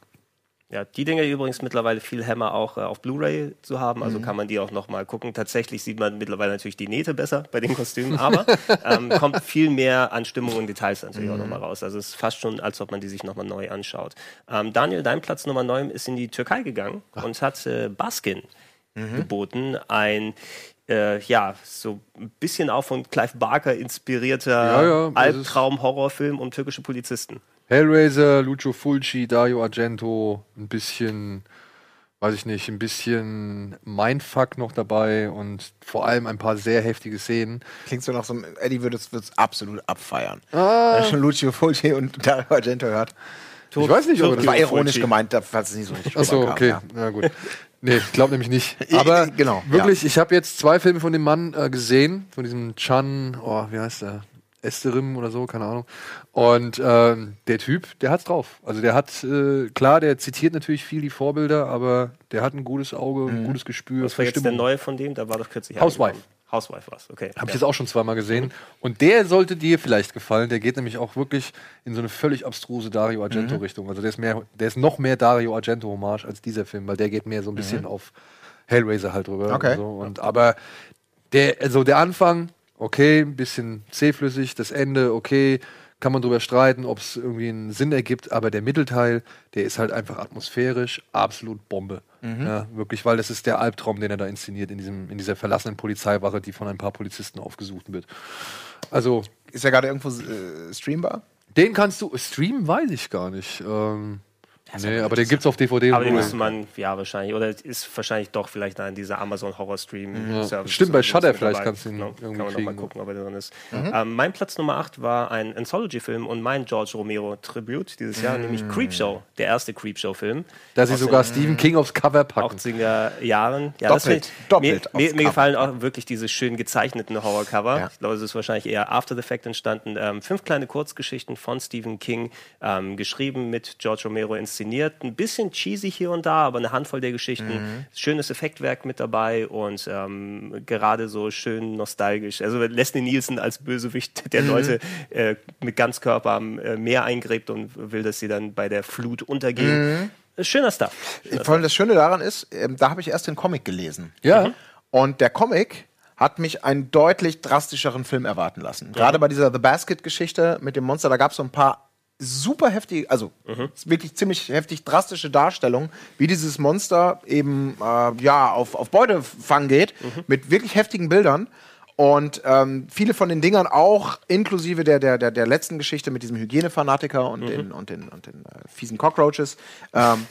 Ja, die Dinge übrigens mittlerweile viel Hammer auch äh, auf Blu-ray zu haben, also kann man die auch noch mal gucken. Tatsächlich sieht man mittlerweile natürlich die Nähte besser bei den Kostümen, aber ähm, kommt viel mehr an Stimmung und Details natürlich auch noch mal raus. Also es ist fast schon, als ob man die sich noch mal neu anschaut. Ähm, Daniel, dein Platz Nummer 9 ist in die Türkei gegangen und hat äh, Baskin geboten, ein äh, ja, so ein bisschen auch von Clive Barker inspirierter Ja, ja, Albtraum-Horrorfilm um türkische Polizisten. Hellraiser, Lucio Fulci, Dario Argento, ein bisschen, weiß ich nicht, ein bisschen Mindfuck noch dabei und vor allem ein paar sehr heftige Szenen. Klingt so nach so einem, Eddie würde es absolut abfeiern. Ah. Wenn er schon Lucio Fulci und Dario Argento hört. Ich weiß nicht, ob Das war ironisch Fulci. gemeint, da- falls es nicht so richtig Achso, okay, ja. na gut. Nee, ich glaube nämlich nicht. Aber genau, wirklich, ich habe jetzt zwei Filme von dem Mann äh, gesehen, von diesem Chan, oh, wie heißt der? Esterim oder so, keine Ahnung. Und ähm, der Typ, der hat's drauf. Also der hat, äh, klar, der zitiert natürlich viel die Vorbilder, aber der hat ein gutes Auge, ein gutes Gespür. Was war jetzt der neue von dem? Da war doch kürzlich Housewife. Housewife war's, okay. Habe ich jetzt auch schon zweimal gesehen. Und der sollte dir vielleicht gefallen. Der geht nämlich auch wirklich in so eine völlig abstruse Dario Mhm. Argento-Richtung. Also der ist, mehr, der ist noch mehr Dario Argento-Hommage als dieser Film, weil der geht mehr so ein bisschen auf Hellraiser halt drüber. Mhm. Okay. Und so. und, aber der, also der Anfang, okay, ein bisschen zähflüssig, das Ende, okay, kann man drüber streiten, ob es irgendwie einen Sinn ergibt, aber der Mittelteil, der ist halt einfach atmosphärisch absolut Bombe. Mhm. Ja, wirklich, weil das ist der Albtraum, den er da inszeniert in, diesem, in dieser verlassenen Polizeiwache, die von ein paar Polizisten aufgesucht wird. Also, Ist ja gerade irgendwo äh, streambar? den kannst du streamen, weiß ich gar nicht. Ähm, nee, aber den gibt's auf DVD. Aber den müsste man, ja, wahrscheinlich, oder ist wahrscheinlich doch vielleicht an dieser Amazon Horror Stream Service. Stimmt, bei Shudder vielleicht dabei. kannst du ihn Genau, irgendwie Kann man noch mal kriegen. gucken, ob er drin ist. Ähm, mein Platz Nummer 8 war ein Anthology-Film und mein George Romero Tribute dieses Jahr, nämlich Creepshow, der erste Creepshow-Film. Da sie sogar den Stephen King aufs Cover packen. 80er Jahren. Ja, Doppelt, das find- doppelt Mir, mir, mir gefallen auch wirklich diese schön gezeichneten Horrorcover. Ja. Ich glaube, es ist wahrscheinlich eher After the Fact entstanden. Ähm, fünf kleine Kurzgeschichten von Stephen King, ähm, geschrieben mit George Romero inszeniert. Ein bisschen cheesy hier und da, aber eine Handvoll der Geschichten. Mhm. Schönes Effektwerk mit dabei und ähm, gerade so schön nostalgisch. Also Leslie Nielsen als Bösewicht, der Mhm. Leute äh, mit Ganzkörper am äh, Meer eingräbt und will, dass sie dann bei der Flut untergehen. Mhm. Schöner Stuff. Schöner Vor allem das Schöne daran ist, ähm, da habe ich erst den Comic gelesen. Ja. Und der Comic hat mich einen deutlich drastischeren Film erwarten lassen. Gerade bei dieser The Basket-Geschichte mit dem Monster, da gab es so ein paar super heftige, also wirklich ziemlich heftig drastische Darstellungen, wie dieses Monster eben äh, ja auf, auf Beutefang geht, mit wirklich heftigen Bildern. Und ähm, viele von den Dingern auch, inklusive der, der, der, der letzten Geschichte mit diesem Hygienefanatiker und den, und den, und den äh, fiesen Cockroaches, ähm,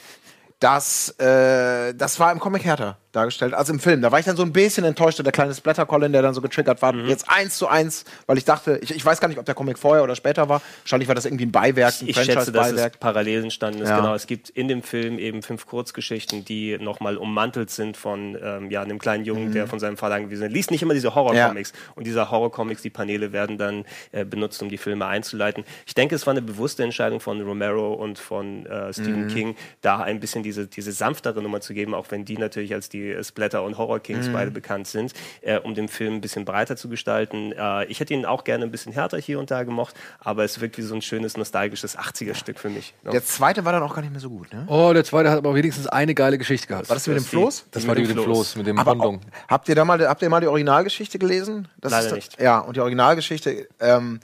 das, äh, das war im Comic härter dargestellt als im Film. Da war ich dann so ein bisschen enttäuscht, der kleine Splatter-Colin, der dann so getriggert war. Mhm. Jetzt eins zu eins, weil ich dachte, ich, ich weiß gar nicht, ob der Comic vorher oder später war. Wahrscheinlich war das irgendwie ein Beiwerk, ein Ich schätze, dass es parallel entstanden ist. Ja. Genau, es gibt in dem Film eben fünf Kurzgeschichten, die nochmal ummantelt sind von ähm, ja, einem kleinen Jungen, Mhm. der von seinem Vater angewiesen ist. Liest nicht immer diese Horror-Comics. Und diese Horror-Comics, die Paneele werden dann äh, benutzt, um die Filme einzuleiten. Ich denke, es war eine bewusste Entscheidung von Romero und von äh, Stephen Mhm. King, da ein bisschen diese, diese sanftere Nummer zu geben, auch wenn die natürlich als die äh, Splatter- und Horror-Kings Mhm. beide bekannt sind, äh, um den Film ein bisschen breiter zu gestalten. Äh, ich hätte ihn auch gerne ein bisschen härter hier und da gemocht, aber es wirkt wie so ein schönes, nostalgisches 80er-Stück für mich. ne? Der zweite war dann auch gar nicht mehr so gut, ne? Oh, der zweite hat aber wenigstens eine geile Geschichte gehabt. War das mit dem die- Floß? Das war die mit dem Floß, mit dem auch, habt ihr da mal, habt ihr mal die Originalgeschichte gelesen? Das Leider ist da- nicht. Ja, und die Originalgeschichte, ähm,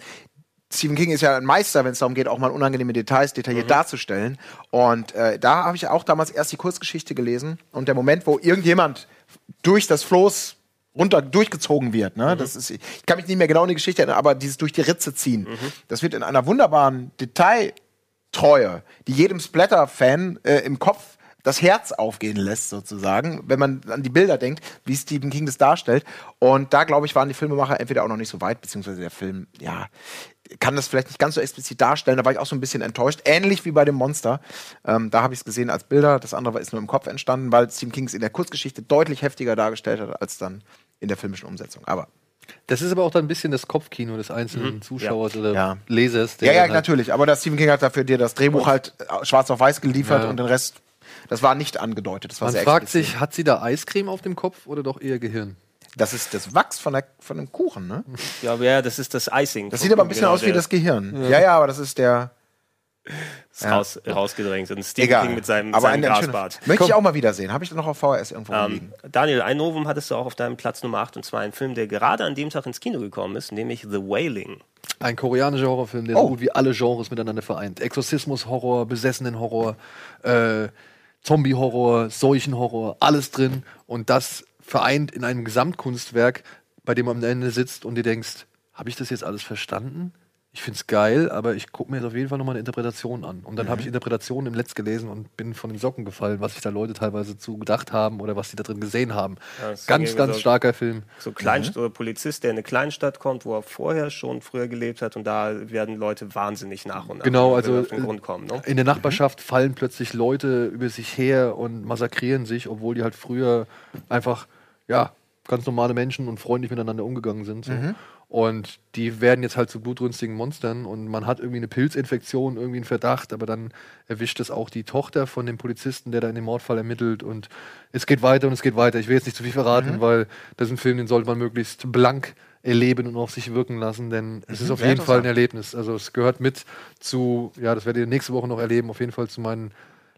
Stephen King ist ja ein Meister, wenn es darum geht, auch mal unangenehme Details detailliert Mhm. darzustellen. Und äh, da habe ich auch damals erst die Kurzgeschichte gelesen. Und der Moment, wo irgendjemand durch das Floß runter durchgezogen wird, ne? Das ist, ich kann mich nicht mehr genau an die Geschichte erinnern, aber dieses durch die Ritze ziehen, das wird in einer wunderbaren Detailtreue, die jedem Splatter-Fan äh, im Kopf das Herz aufgehen lässt, sozusagen, wenn man an die Bilder denkt, wie Stephen King das darstellt. Und da, glaube ich, waren die Filmemacher entweder auch noch nicht so weit, beziehungsweise der Film, ja, kann das vielleicht nicht ganz so explizit darstellen. Da war ich auch so ein bisschen enttäuscht. Ähnlich wie bei dem Monster. Ähm, da habe ich es gesehen als Bilder. Das andere war- ist nur im Kopf entstanden, weil Stephen King es in der Kurzgeschichte deutlich heftiger dargestellt hat als dann in der filmischen Umsetzung. Aber Das ist aber auch dann ein bisschen das Kopfkino des einzelnen Zuschauers oder Mhm. Ja. Lesers. ja, ja, halt- natürlich. Aber der Stephen King hat dafür dir das Drehbuch halt äh, schwarz auf weiß geliefert Ja. und den Rest, das war nicht angedeutet. Das war Man fragt explizit. sich, hat sie da Eiscreme auf dem Kopf oder doch eher Gehirn? Das ist das Wachs von, der, von dem Kuchen, ne? Ja, aber ja, das ist das Icing. Das sieht aber ein bisschen Genau, aus wie der das Gehirn. Ja, ja, aber das ist der. ist raus, rausgedrängt. Und Egal. King mit seinem, aber seinem Grasbart. Möchte ich auch mal wiedersehen. Habe ich noch auf VHS irgendwo Ähm, liegen. Daniel, ein Novum hattest du auch auf deinem Platz Nummer 8 und zwar ein Film, der gerade an dem Tag ins Kino gekommen ist, nämlich The Wailing. Ein koreanischer Horrorfilm, der Oh. so gut wie alle Genres miteinander vereint. Exorzismus-Horror, Besessenen-Horror, äh, Zombie-Horror, Seuchen-Horror, alles drin. Und das vereint in einem Gesamtkunstwerk, bei dem man am Ende sitzt und dir denkst, habe ich das jetzt alles verstanden? Ich find's geil, aber ich gucke mir jetzt auf jeden Fall nochmal eine Interpretation an. Und dann Mhm. habe ich Interpretationen im Netz gelesen und bin von den Socken gefallen, was sich da Leute teilweise zu gedacht haben oder was sie da drin gesehen haben. Ja, ganz, ganz so- starker Film. So Kleinst oder Polizist, der in eine Kleinstadt kommt, wo er vorher schon früher gelebt hat und da werden Leute wahnsinnig nach und nach. Genau, also wir auf den äh, Grund kommen. Ne? in der Nachbarschaft fallen plötzlich Leute über sich her und massakrieren sich, obwohl die halt früher einfach, ja, ganz normale Menschen und freundlich miteinander umgegangen sind. So. Und die werden jetzt halt zu blutrünstigen Monstern und man hat irgendwie eine Pilzinfektion, irgendwie einen Verdacht, aber dann erwischt es auch die Tochter von dem Polizisten, der da in dem Mordfall ermittelt und es geht weiter und es geht weiter. Ich will jetzt nicht zu viel verraten, weil das ist ein Film, den sollte man möglichst blank erleben und auf sich wirken lassen, denn es ist auf jeden Fall ein. Erlebnis. Also es gehört mit zu, ja, das werdet ihr nächste Woche noch erleben, auf jeden Fall zu meinen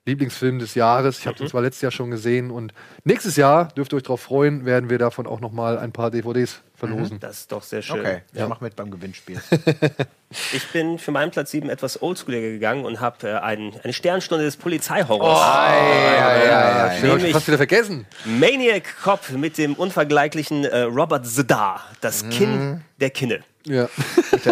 Lieblingsfilmen des Jahres. Ich habe den zwar letztes Jahr schon gesehen und nächstes Jahr, dürft ihr euch darauf freuen, werden wir davon auch noch mal ein paar DVDs verlosen. Das ist doch sehr schön. Okay, ich mach mit beim Gewinnspiel. Ich bin für meinen Platz 7 etwas oldschooliger gegangen und habe äh, ein, eine Sternstunde des Polizeihorrors. Ja, Nämlich- hab ich fast wieder vergessen. Maniac Cop mit dem unvergleichlichen äh, Robert Zedar, das Kinn der Kinne. Ja.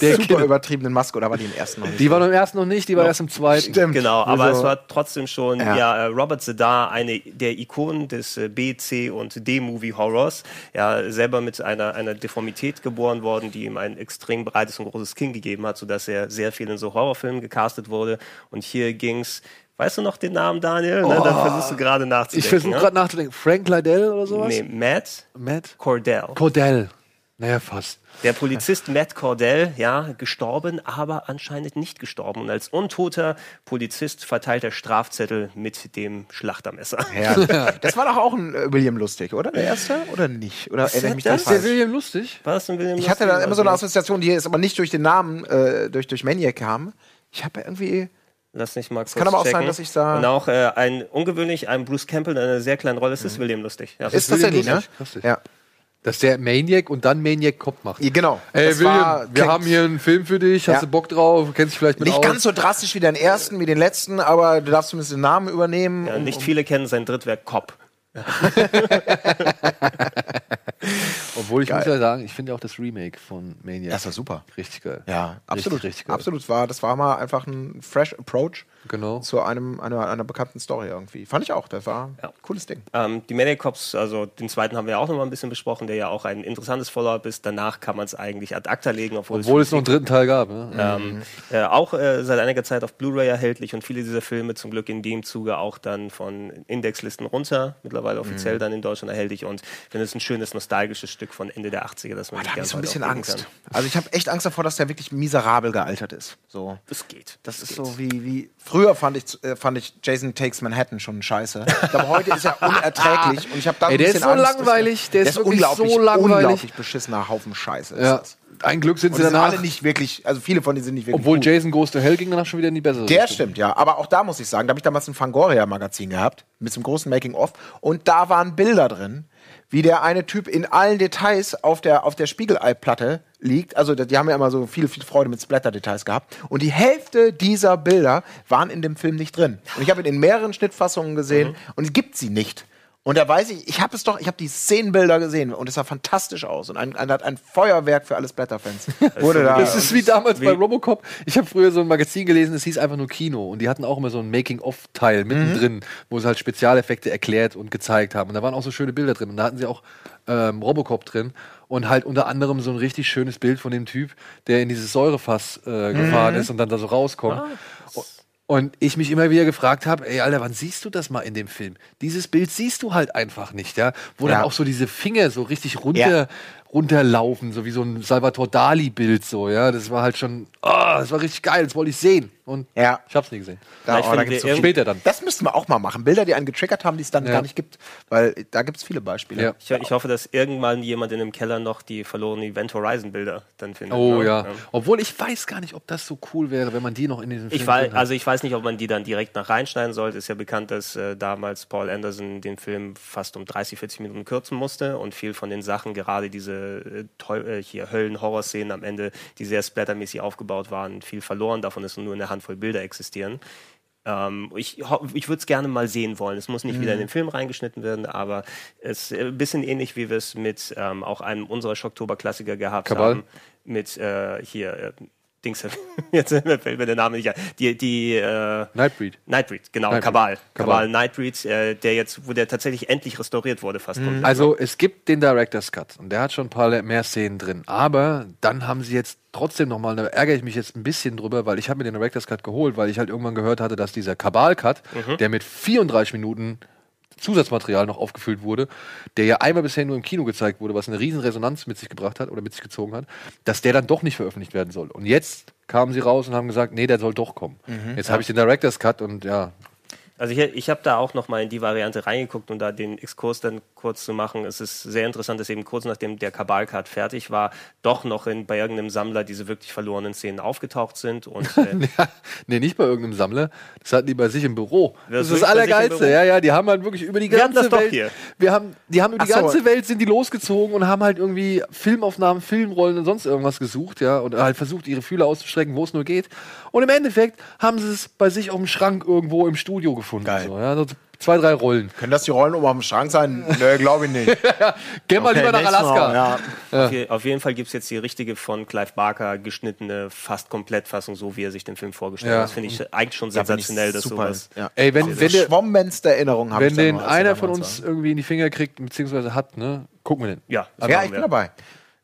Der super Kinne. übertriebenen Maske, oder war die im ersten noch nicht? Die war beim ersten noch nicht, die war erst im zweiten. Stimmt. Genau, aber Also- es war trotzdem schon Ja. ja. äh, Robert Zedar, eine der Ikonen des äh, B, C und D-Movie Horrors. Ja, selber mit einer, einer Deformität geboren worden, die ihm ein extrem breites und großes Kinn gegeben hat, sodass er sehr viel in so Horrorfilmen gecastet wurde. Und hier ging's. Weißt du noch den Namen, Daniel? Ne, dann versuchst du gerade nachzudenken. Ich versuche ne? gerade nachzudenken. Frank Liddell oder sowas? Nee, Matt Matt? Cordell. Cordell. Naja, fast. Der Polizist Matt Cordell, ja, gestorben, aber anscheinend nicht gestorben. Und als untoter Polizist verteilt er Strafzettel mit dem Schlachtermesser. Ja. Das war doch auch ein äh, William Lustig, oder? Der erste? Oder nicht? Oder erinnere ich mich da das? Ist der? William lustig? War das ein William Ich hatte da Lustig? immer so eine Assoziation, die jetzt aber nicht durch den Namen, äh, durch, durch Maniac kam. Ich habe irgendwie. Lass mich mal kurz kann aber auch sein, checken. dass ich da- Und auch äh, ein ungewöhnlich, ein Bruce Campbell in einer sehr kleinen Rolle. Es ist William Lustig. Ja. Ist William tatsächlich, ne? Lustig? Lustig. Ja. Dass der Maniac und dann Maniac Cop macht. Ja, genau. Ey, Das William, war- wir haben hier einen Film für dich. Hast Ja. du Bock drauf? Kennst dich vielleicht mit Nicht aus? ganz so drastisch wie den ersten, wie den letzten, aber du darfst zumindest den Namen übernehmen. Ja, nicht viele kennen sein Drittwerk Cop. Obwohl ich Geil. muss ja sagen, ich finde auch das Remake von Maniac Das war super. richtig geil. Ja, absolut. Richtig, richtig geil. absolut. War, das war mal einfach ein fresh Approach Genau. zu einem, einer, einer bekannten Story irgendwie. Fand ich auch. Das war ein Ja. cooles Ding. Ähm, die Maniac Cops, also den zweiten haben wir ja auch noch mal ein bisschen besprochen, der ja auch ein interessantes Follow-up ist. Danach kann man es eigentlich ad acta legen, obwohl, Obwohl es noch einen dritten Teil gab. Ne? ähm, äh, auch äh, seit einiger Zeit auf Blu-ray erhältlich und viele dieser Filme zum Glück in dem Zuge auch dann von Indexlisten runter, mittlerweile offiziell dann in Deutschland erhältlich und ich finde es ein schönes nostalgisches Stück von Ende der 80er, das man Da sich habe ich so ein bisschen Angst. Kann. Also ich habe echt Angst davor, dass der wirklich miserabel gealtert ist. So. Das geht. Das ist so wie, wie früher fand ich, äh, fand ich Jason Takes Manhattan schon scheiße. Ich glaube, heute ist er unerträglich und ich habe da Ey, ein der ist so Angst, langweilig, der ist wirklich unglaublich, so langweilig. unglaublich beschissener Haufen Scheiße. Ist Ja. das. Ein Glück sind Und sie die sind danach. alle nicht wirklich, also viele von denen sind nicht wirklich obwohl gut. Jason Goes to Hell ging danach schon wieder in die bessere Der Richtung. stimmt, ja. Aber auch da muss ich sagen, da habe ich damals ein Fangoria-Magazin gehabt, mit so einem großen Making-of. Und da waren Bilder drin, wie der eine Typ in allen Details auf der, auf der Spiegelei-Platte liegt. Also die haben ja immer so viel, viel Freude mit Splatter-Details gehabt. Und die Hälfte dieser Bilder waren in dem Film nicht drin. Und ich habe ihn in mehreren Schnittfassungen gesehen und es gibt sie nicht. Und da weiß ich, ich habe es doch, ich habe die Szenenbilder gesehen und es sah fantastisch aus. Und ein, ein, ein Feuerwerk für alle Splatter-Fans. Wurde da. Das ist wie damals Wie- bei Robocop. Ich habe früher so ein Magazin gelesen, es hieß einfach nur Kino. Und die hatten auch immer so ein Making-of-Teil mittendrin, wo sie halt Spezialeffekte erklärt und gezeigt haben. Und da waren auch so schöne Bilder drin. Und da hatten sie auch ähm, Robocop drin. Und halt unter anderem so ein richtig schönes Bild von dem Typ, der in dieses Säurefass äh, gefahren ist und dann da so rauskommt. Und ich mich immer wieder gefragt habe, ey, Alter, wann siehst du das mal in dem Film? Dieses Bild siehst du halt einfach nicht, ja? Wo Ja. dann auch so diese Finger so richtig runter, runterlaufen, so wie so ein Salvatore Dali-Bild, so, ja? Das war halt schon, ah, das war richtig geil, das wollte ich sehen. Und Ja. ich hab's nie gesehen. Da, oh, da gibt's so. Später dann. Das müssten wir auch mal machen. Bilder, die einen getriggert haben, die es dann Ja. gar nicht gibt. Weil da gibt es viele Beispiele. Ja. Ich, ich hoffe, dass irgendwann jemand in einem Keller noch die verlorenen Event Horizon Bilder dann findet. Oh ne? ja. Obwohl ich weiß gar nicht, ob das so cool wäre, wenn man die noch in diesem Film Ich weiß, also ich weiß nicht, ob man die dann direkt nach reinschneiden sollte. Ist ja bekannt, dass äh, damals Paul Anderson den Film fast um 30, 40 Minuten kürzen musste und viel von den Sachen, gerade diese äh, äh, hier Höllen-Horror-Szenen am Ende, die sehr splattermäßig aufgebaut waren, viel verloren. Davon ist nur eine Handvoll Bilder existieren. Ähm, ich ich würde es gerne mal sehen wollen. Es muss nicht wieder in Mhm. den Film reingeschnitten werden, aber es ist ein bisschen ähnlich, wie wir es mit ähm, auch einem unserer Schocktober-Klassiker gehabt Kabal? haben. Mit äh, hier, äh, Dings, jetzt fällt mir der Name nicht ein. Die, die äh, Nightbreed. Nightbreed, genau, Nightbreed. Kabal. Kabal. Kabal Nightbreed, äh, der jetzt, wo der tatsächlich endlich restauriert wurde, fast komplett. Also es gibt den Director's Cut und der hat schon ein paar mehr Szenen drin. Aber dann haben sie jetzt trotzdem nochmal, da ärgere ich mich jetzt ein bisschen drüber, weil ich habe mir den Director's Cut geholt, weil ich halt irgendwann gehört hatte, dass dieser Kabal-Cut, der mit 34 Minuten Zusatzmaterial noch aufgefüllt wurde, der ja einmal bisher nur im Kino gezeigt wurde, was eine riesen Resonanz mit sich gebracht hat oder mit sich gezogen hat, dass der dann doch nicht veröffentlicht werden soll. Und jetzt kamen sie raus und haben gesagt, nee, der soll doch kommen. Jetzt habe ich den Director's Cut und ja, Also ich, ich habe da auch noch mal in die Variante reingeguckt und da den Exkurs dann kurz zu machen. Es ist sehr interessant, dass eben kurz nachdem der Kabal-Card fertig war, doch noch in, bei irgendeinem Sammler diese wirklich verlorenen Szenen aufgetaucht sind. Und äh, Ja, nee, nicht bei irgendeinem Sammler. Das hatten die bei sich im Büro. Das Das ist das Allergeilste. Ja, ja, die haben halt wirklich über die Wir ganze das doch Welt. hier. Wir haben, die haben über die so. ganze Welt sind die losgezogen und haben halt irgendwie Filmaufnahmen, Filmrollen und sonst irgendwas gesucht, ja, und halt versucht, ihre Fühler auszustrecken, wo es nur geht. Und im Endeffekt haben sie es bei sich auf dem Schrank irgendwo im Studio gefunden. Geil. So, ja, so zwei, drei Rollen. Können das die Rollen oben am Schrank sein? Nö, glaube ich nicht. Geh mal lieber nach nächstes Mal, Alaska. Ja. auf, je, auf jeden Fall gibt es jetzt die richtige von Clive Barker geschnittene, fast Komplettfassung, so wie er sich den Film vorgestellt Ja. hat. Das finde ich eigentlich schon sensationell, dass super. sowas. Ja. Ey, wenn, wenn, der, Schwommenste Erinnerung habe wenn den er einer von uns irgendwie in die Finger kriegt, beziehungsweise hat, ne, gucken wir den. Ja, Ja, machen ich bin wir. dabei.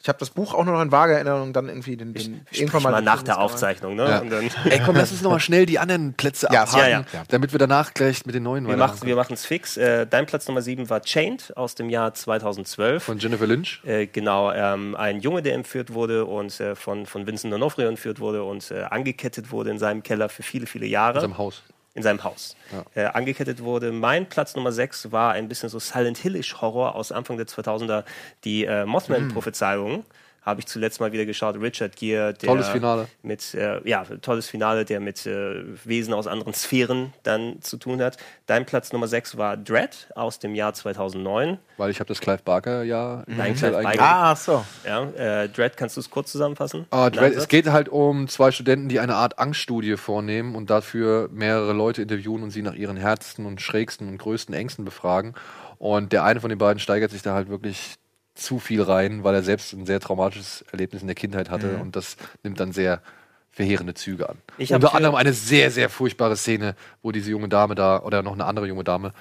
Ich habe das Buch auch nur noch in vager Erinnerung, dann irgendwie den, den Sprich mal, nach der Aufzeichnung, ne? Ja. Und dann, Ey, komm, lass uns noch mal schnell die anderen Plätze Ja, abhaken, ja, ja. damit wir danach gleich mit den neuen wir weitermachen machen es fix. Äh, dein Platz Nummer 7 war Chained aus dem Jahr 2012. Von Jennifer Lynch. Äh, genau, ähm, ein Junge, der entführt wurde und äh, von, von Vincent D'Onofrio entführt wurde und äh, angekettet wurde in seinem Keller für viele, viele Jahre. Aus seinem Haus. In seinem Haus äh, angekettet wurde. Mein Platz Nummer 6 war ein bisschen so Silent Hillish Horror aus Anfang der 2000er, die äh, Mothman-Prophezeiung. Habe ich zuletzt mal wieder geschaut. Richard Gere, der Tolles Finale. mit äh, ja tolles Finale, der mit äh, Wesen aus anderen Sphären dann zu tun hat. Dein Platz Nummer 6 war Dread aus dem Jahr 2009. Weil ich habe das Clive Barker ja Nein, Clive Barker. Ah, ach so. Ja, äh, Dread, kannst du es kurz zusammenfassen? Ah, Dread, es geht halt um zwei Studenten, die eine Art Angststudie vornehmen und dafür mehrere Leute interviewen und sie nach ihren härtesten und schrägsten und größten Ängsten befragen. Und der eine von den beiden steigert sich da halt wirklich zu viel rein, weil er selbst ein sehr traumatisches Erlebnis in der Kindheit hatte Mhm. und das nimmt dann sehr verheerende Züge an. Unter anderem eine sehr, sehr furchtbare Szene, wo diese junge Dame da, oder noch eine andere junge Dame,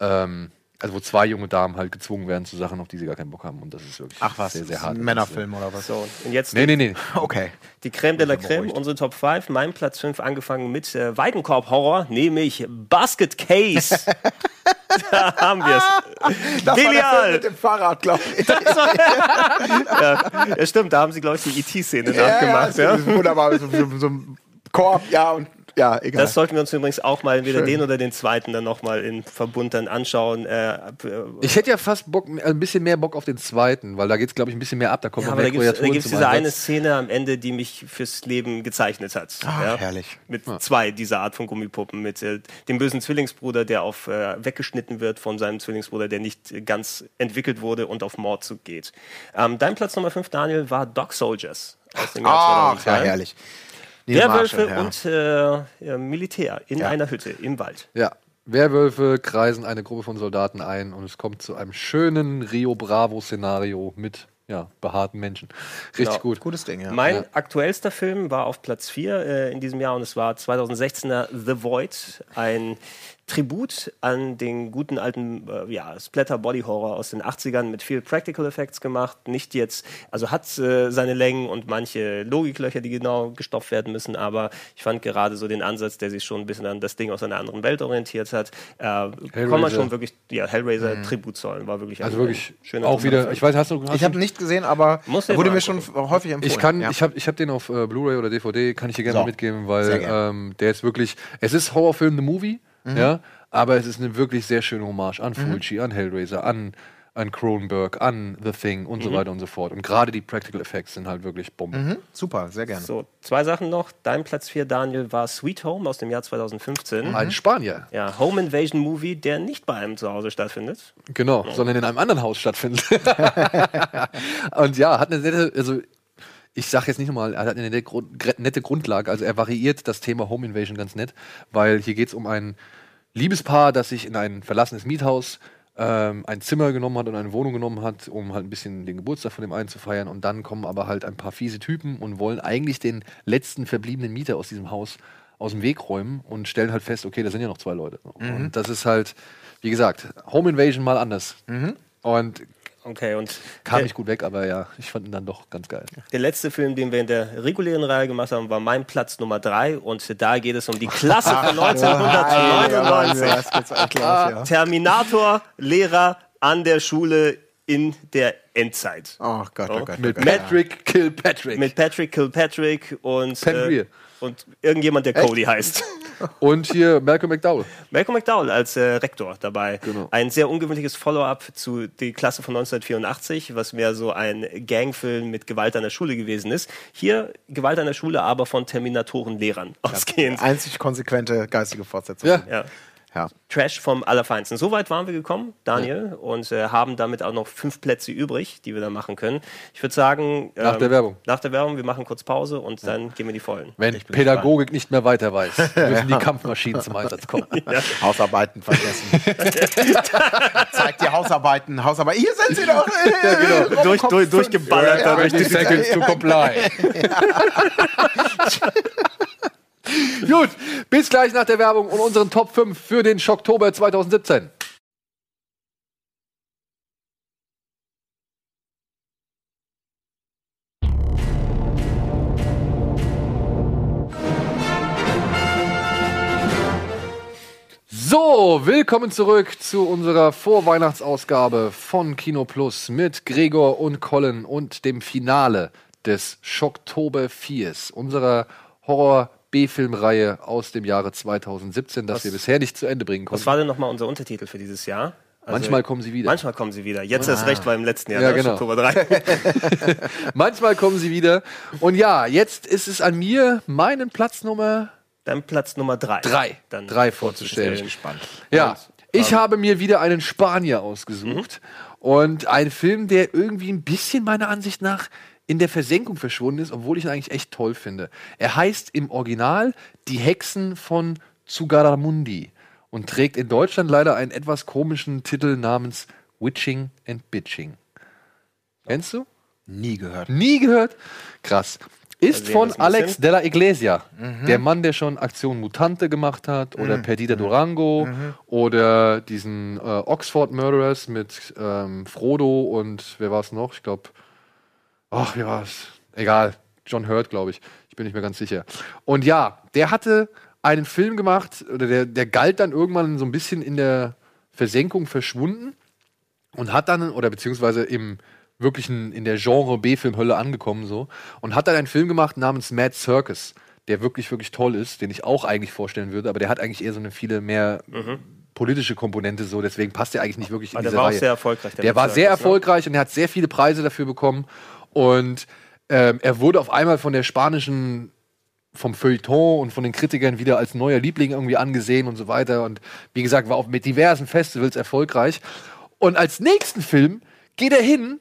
ähm, also wo zwei junge Damen halt gezwungen werden zu Sachen, auf die sie gar keinen Bock haben. Und das ist wirklich Ach was, sehr, sehr hart. ein Männerfilm oder was? So, und jetzt Nee, nee, nee. Okay. die Creme de la Creme, unsere Top 5. Mein Platz 5 angefangen mit äh, Weidenkorb-Horror, nämlich Basket Case. da haben wir es. Das war der Film Genial! mit dem Fahrrad, glaube ich. Ja, stimmt, da haben sie, glaube ich, die E.T.-Szene nachgemacht. ja, Ja, das ist wunderbar. So, so, so ein Korb, ja, und ja, egal. Das sollten wir uns übrigens auch mal entweder Schön. den oder den zweiten dann nochmal in Verbund dann anschauen. Äh, äh, Ich hätte ja fast Bock, äh, ein bisschen mehr Bock auf den zweiten, weil da geht es, glaube ich, ein bisschen mehr ab. Da kommt ja, aber da gibt es diese eine. Szene am Ende, die mich fürs Leben gezeichnet hat. Ah, ja? herrlich. Mit zwei dieser Art von Gummipuppen. Mit äh, dem bösen Zwillingsbruder, der auf äh, weggeschnitten wird von seinem Zwillingsbruder, der nicht ganz entwickelt wurde und auf Mordzug geht. Ähm, dein Platz Nummer 5, Daniel, war Dog Soldiers aus dem Jahr Ach, 2002. ja, herrlich. Neil Werwölfe Marshall, ja. und äh, Militär in Ja. einer Hütte im Wald. Ja. Werwölfe kreisen eine Gruppe von Soldaten ein und es kommt zu einem schönen Rio Bravo-Szenario mit ja, behaarten Menschen. Richtig Genau. gut. Gutes Ding, ja. Mein Ja. aktuellster Film war auf Platz 4 äh, in diesem Jahr und es war 2016er The Void, ein Tribut an den guten alten äh, ja, Splatter-Body-Horror aus den 80ern mit viel Practical Effects gemacht. Nicht jetzt, also hat äh, seine Längen und manche Logiklöcher, die genau gestopft werden müssen, aber ich fand gerade so den Ansatz, der sich schon ein bisschen an das Ding aus einer anderen Welt orientiert hat, äh, kann man Hellraiser. schon wirklich ja, Hellraiser Tribut zollen. War wirklich Also ein- wirklich ein schöner auch wieder, ich weiß, hast du hast Ich habe nicht gesehen, aber er wurde mir schon häufig empfohlen. Ich kann, ja. ich habe ich hab den auf äh, Blu-ray oder DVD, kann ich dir gerne So. mitgeben, weil gerne. ähm, der ist wirklich, es ist Horrorfilm The Movie, ja, aber es ist eine wirklich sehr schöne Hommage an Fulci, an Hellraiser, an, an Cronenberg, an The Thing und so weiter und so fort. Und gerade die Practical Effects sind halt wirklich Bombe. Mhm, super, sehr gerne. So, zwei Sachen noch. Dein Platz 4, Daniel, war Sweet Home aus dem Jahr 2015. Ein Spanier, Ja, Home Invasion Movie, der nicht bei einem zu Hause stattfindet. genau, sondern in einem anderen Haus stattfindet. und ja, hat eine nette, also ich sag jetzt nicht nochmal, er hat eine nette, Grundlage. Also er variiert das Thema Home Invasion ganz nett, weil hier geht es um ein Liebespaar, das sich in ein verlassenes Miethaus ähm, ein Zimmer genommen hat und eine Wohnung genommen hat, um halt ein bisschen den Geburtstag von dem einen zu feiern. Und dann kommen aber halt ein paar fiese Typen und wollen eigentlich den letzten verbliebenen Mieter aus diesem Haus aus dem Weg räumen und stellen halt fest, okay, da sind ja noch zwei Leute. Und das ist halt, wie gesagt, Home Invasion mal anders. Und Okay, und kam der, nicht gut weg, aber ja, ich fand ihn dann doch ganz geil. der letzte Film, den wir in der regulären Reihe gemacht haben, war mein Platz Nummer 3. Und da geht es um die Klasse von 1999. Ja, los, ja. Terminator, Lehrer an der Schule in der Endzeit. Oh Gott, oh Gott. Oh Mit Gott. Patrick Kilpatrick. Mit Patrick Kilpatrick und, Penn äh. Und irgendjemand, der Cody heißt. Und hier Malcolm McDowell. Malcolm McDowell als äh, Rektor dabei. Genau. Ein sehr ungewöhnliches Follow-up zu die Klasse von 1984, was mehr so ein Gangfilm mit Gewalt an der Schule gewesen ist. Hier Gewalt an der Schule, aber von Terminatoren-Lehrern ausgehend. Einzig konsequente geistige Fortsetzung. Ja. Ja. Ja. Trash vom Allerfeinsten. So weit waren wir gekommen, Daniel, und äh, haben damit auch noch fünf Plätze übrig, die wir da machen können. Ich würde sagen, Nach ähm, der Werbung. Nach der Werbung, wir machen kurz Pause und dann gehen wir die Vollen. Wenn Pädagogik nicht mehr weiter weiß, müssen die Kampfmaschinen zum Einsatz kommen. Hausarbeiten vergessen. Zeigt die Hausarbeiten, Hausarbeiten. Hier sind sie doch. Äh, Durch, durch, durchgeballert Ja, dadurch. 30 seconds to comply. Gut, bis gleich nach der Werbung und unseren Top 5 für den Schocktober 2017. So, willkommen zurück zu unserer Vorweihnachtsausgabe von Kino Plus mit Gregor und Colin und dem Finale des Schocktober 4s, unserer Horror-B-Film-Reihe aus dem Jahre 2017, das Was- wir bisher nicht zu Ende bringen Was konnten. war denn nochmal unser Untertitel für dieses Jahr? Also, Manchmal kommen sie wieder. Manchmal kommen sie wieder. Jetzt erst recht, weil im letzten Jahr, Ja, genau. Oktober 3. Manchmal kommen sie wieder. Und ja, jetzt ist es an mir, meinen Platznummer Dann Platz Nummer 3. Drei. Dann Drei vorzustellen. Gespannt. Ja, Und, ich ähm, habe mir wieder einen Spanier ausgesucht. Und ein Film, der irgendwie ein bisschen meiner Ansicht nach in der Versenkung verschwunden ist, obwohl ich ihn eigentlich echt toll finde. Er heißt im Original Die Hexen von Zugaramundi und trägt in Deutschland leider einen etwas komischen Titel namens Witching and Bitching. Kennst du? Nie gehört. Nie gehört? Krass. Ist sehen von Alex bisschen. de la Iglesia, der Mann, der schon Aktion Mutante gemacht hat, oder Perdita Durango, oder diesen äh, Oxford Murderers mit ähm, Frodo und wer war es noch? Ich glaube, ach, war es? Egal, John Hurt, glaube ich. Ich bin nicht mehr ganz sicher. Und ja, der hatte einen Film gemacht, oder der, der galt dann irgendwann so ein bisschen in der Versenkung verschwunden und hat dann, oder beziehungsweise im wirklichen, in der Genre B-Film-Hölle angekommen so, und hat dann einen Film gemacht namens Mad Circus, der wirklich, wirklich toll ist, den ich auch eigentlich vorstellen würde, aber der hat eigentlich eher so eine viele mehr politische Komponente so, deswegen passt der eigentlich nicht wirklich in Aber der diese war auch Reihe. sehr erfolgreich. Der war sehr erfolgreich und er hat sehr viele Preise dafür bekommen. Und ähm, er wurde auf einmal von der spanischen, vom Feuilleton und von den Kritikern wieder als neuer Liebling irgendwie angesehen und so weiter. Und wie gesagt, war auch mit diversen Festivals erfolgreich. Und als nächsten Film geht er hin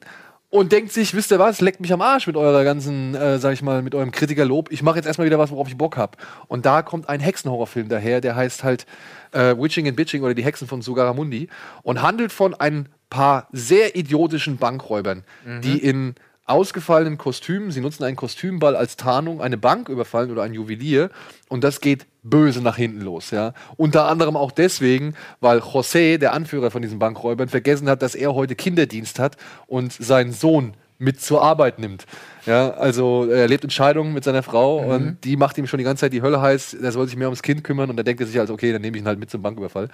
und denkt sich, wisst ihr was, leckt mich am Arsch mit eurer ganzen, äh, sag ich mal, mit eurem Kritikerlob. Ich mache jetzt erstmal wieder was, worauf ich Bock hab. Und da kommt ein Hexenhorrorfilm daher, der heißt halt äh, Witching and Bitching oder die Hexen von Sugaramundi und handelt von ein paar sehr idiotischen Bankräubern, die in ausgefallenen Kostümen, sie nutzen einen Kostümball als Tarnung, eine Bank überfallen oder ein Juwelier und das geht böse nach hinten los, ja. Unter anderem auch deswegen, weil José, der Anführer von diesen Bankräubern, vergessen hat, dass er heute Kinderdienst hat und seinen Sohn mit zur Arbeit nimmt. Ja, also er lebt in Scheidung mit seiner Frau und die macht ihm schon die ganze Zeit die Hölle heiß, er soll sich mehr ums Kind kümmern und da denkt er sich halt, okay, dann nehme ich ihn halt mit zum Banküberfall.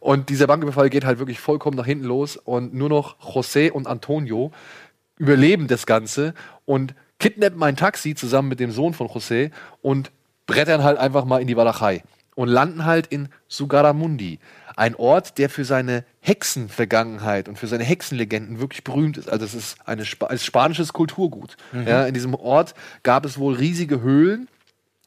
Und dieser Banküberfall geht halt wirklich vollkommen nach hinten los und nur noch José und Antonio überleben das Ganze und kidnappen ein Taxi zusammen mit dem Sohn von José und brettern halt einfach mal in die Walachei und landen halt in Sugaramundi. Ein Ort, der für seine Hexenvergangenheit und für seine Hexenlegenden wirklich berühmt ist. Also es ist eine Spa ein spanisches Kulturgut. Ja, in diesem Ort gab es wohl riesige Höhlen,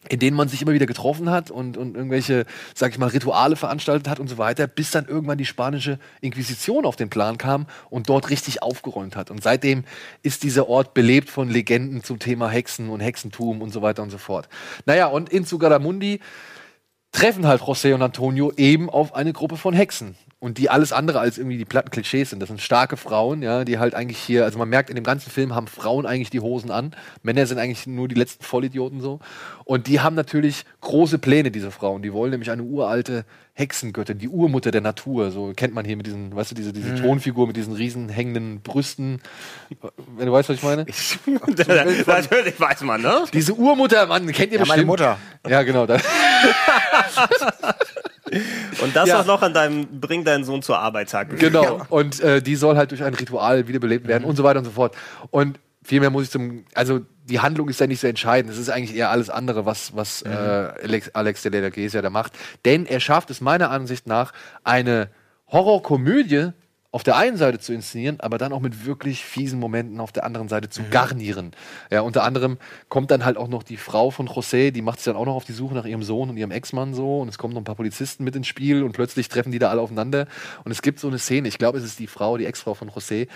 in denen man sich immer wieder getroffen hat und, und irgendwelche, sag ich mal, Rituale veranstaltet hat und so weiter, bis dann irgendwann die spanische Inquisition auf den Plan kam und dort richtig aufgeräumt hat. Und seitdem ist dieser Ort belebt von Legenden zum Thema Hexen und Hexentum und so weiter und so fort. Naja, und in Sugaramundi treffen halt José und Antonio eben auf eine Gruppe von Hexen. Und die alles andere als irgendwie die platten Klischees sind. Das sind starke Frauen, ja, die halt eigentlich hier, also man merkt, in dem ganzen Film haben Frauen eigentlich die Hosen an. Männer sind eigentlich nur die letzten Vollidioten so. Und die haben natürlich große Pläne, diese Frauen. Die wollen nämlich eine uralte Hexengöttin, die Urmutter der Natur. So kennt man hier mit diesen, weißt du, diese, diese Tonfigur mit diesen riesen hängenden Brüsten. Wenn du weißt, was ich meine? Natürlich weiß man, ne? Diese Urmutter, Mann, kennt ihr Ja, bestimmt. meine Mutter. Ja, genau. Und das Ja. noch an deinem Bring deinen Sohn zur Arbeit Tag. Genau. Und äh, die soll halt durch ein Ritual wiederbelebt werden und so weiter und so fort. Und viel mehr muss ich zum. Also, die Handlung ist ja nicht so entscheidend. Es ist eigentlich eher alles andere, was, was äh, Alex, Alex de la Iglesia da macht. Denn er schafft es meiner Ansicht nach, eine Horrorkomödie auf der einen Seite zu inszenieren, aber dann auch mit wirklich fiesen Momenten auf der anderen Seite zu garnieren. Ja, unter anderem kommt dann halt auch noch die Frau von José, die macht sich dann auch noch auf die Suche nach ihrem Sohn und ihrem Ex-Mann so und es kommen noch ein paar Polizisten mit ins Spiel und plötzlich treffen die da alle aufeinander und es gibt so eine Szene, ich glaube, es ist die Frau, die Ex-Frau von José,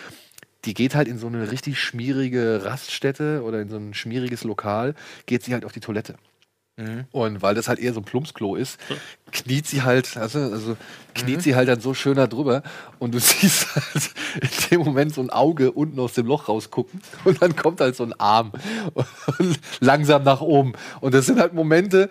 die geht halt in so eine richtig schmierige Raststätte oder in so ein schmieriges Lokal, geht sie halt auf die Toilette. Und weil das halt eher so ein Plumpsklo ist, kniet sie halt, also, also kniet sie halt dann so schön da drüber und du siehst halt in dem Moment so ein Auge unten aus dem Loch rausgucken und dann kommt halt so ein Arm und langsam nach oben. Und das sind halt Momente,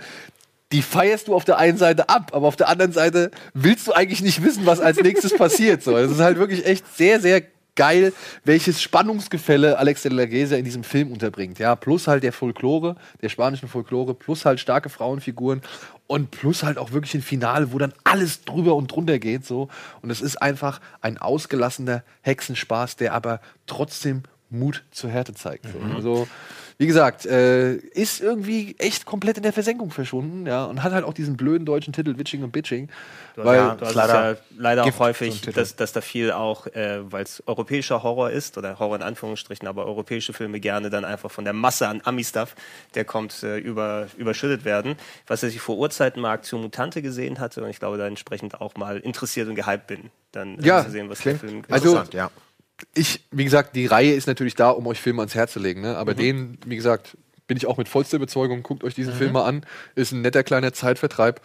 die feierst du auf der einen Seite ab, aber auf der anderen Seite willst du eigentlich nicht wissen, was als nächstes passiert. So, es ist halt wirklich echt sehr, sehr geil, welches Spannungsgefälle Alex de la Iglesia in diesem Film unterbringt. Ja, plus halt der Folklore, der spanischen Folklore, plus halt starke Frauenfiguren und plus halt auch wirklich ein Finale, wo dann alles drüber und drunter geht. So. Und es ist einfach ein ausgelassener Hexenspaß, der aber trotzdem Mut zur Härte zeigt. So. Also, wie gesagt, äh, ist irgendwie echt komplett in der Versenkung verschwunden, ja, und hat halt auch diesen blöden deutschen Titel Witching und Bitching. Weil, ja, du hast leider es ja leider auch so häufig, Titel. dass, dass da viel auch, äh, weil es europäischer Horror ist, oder Horror in Anführungsstrichen, aber europäische Filme gerne dann einfach von der Masse an Ami-Stuff, der kommt, äh, über, überschüttet werden. Was ich vor Urzeiten mal Aktion Mutante gesehen hatte und ich glaube, da entsprechend auch mal interessiert und gehypt bin, dann äh, Ja, zu sehen, was der Film Also- Interessant, ja. Ich, wie gesagt, die Reihe ist natürlich da, um euch Filme ans Herz zu legen. Ne? Aber den, wie gesagt, bin ich auch mit vollster Überzeugung. Guckt euch diesen Film mal an. Ist ein netter kleiner Zeitvertreib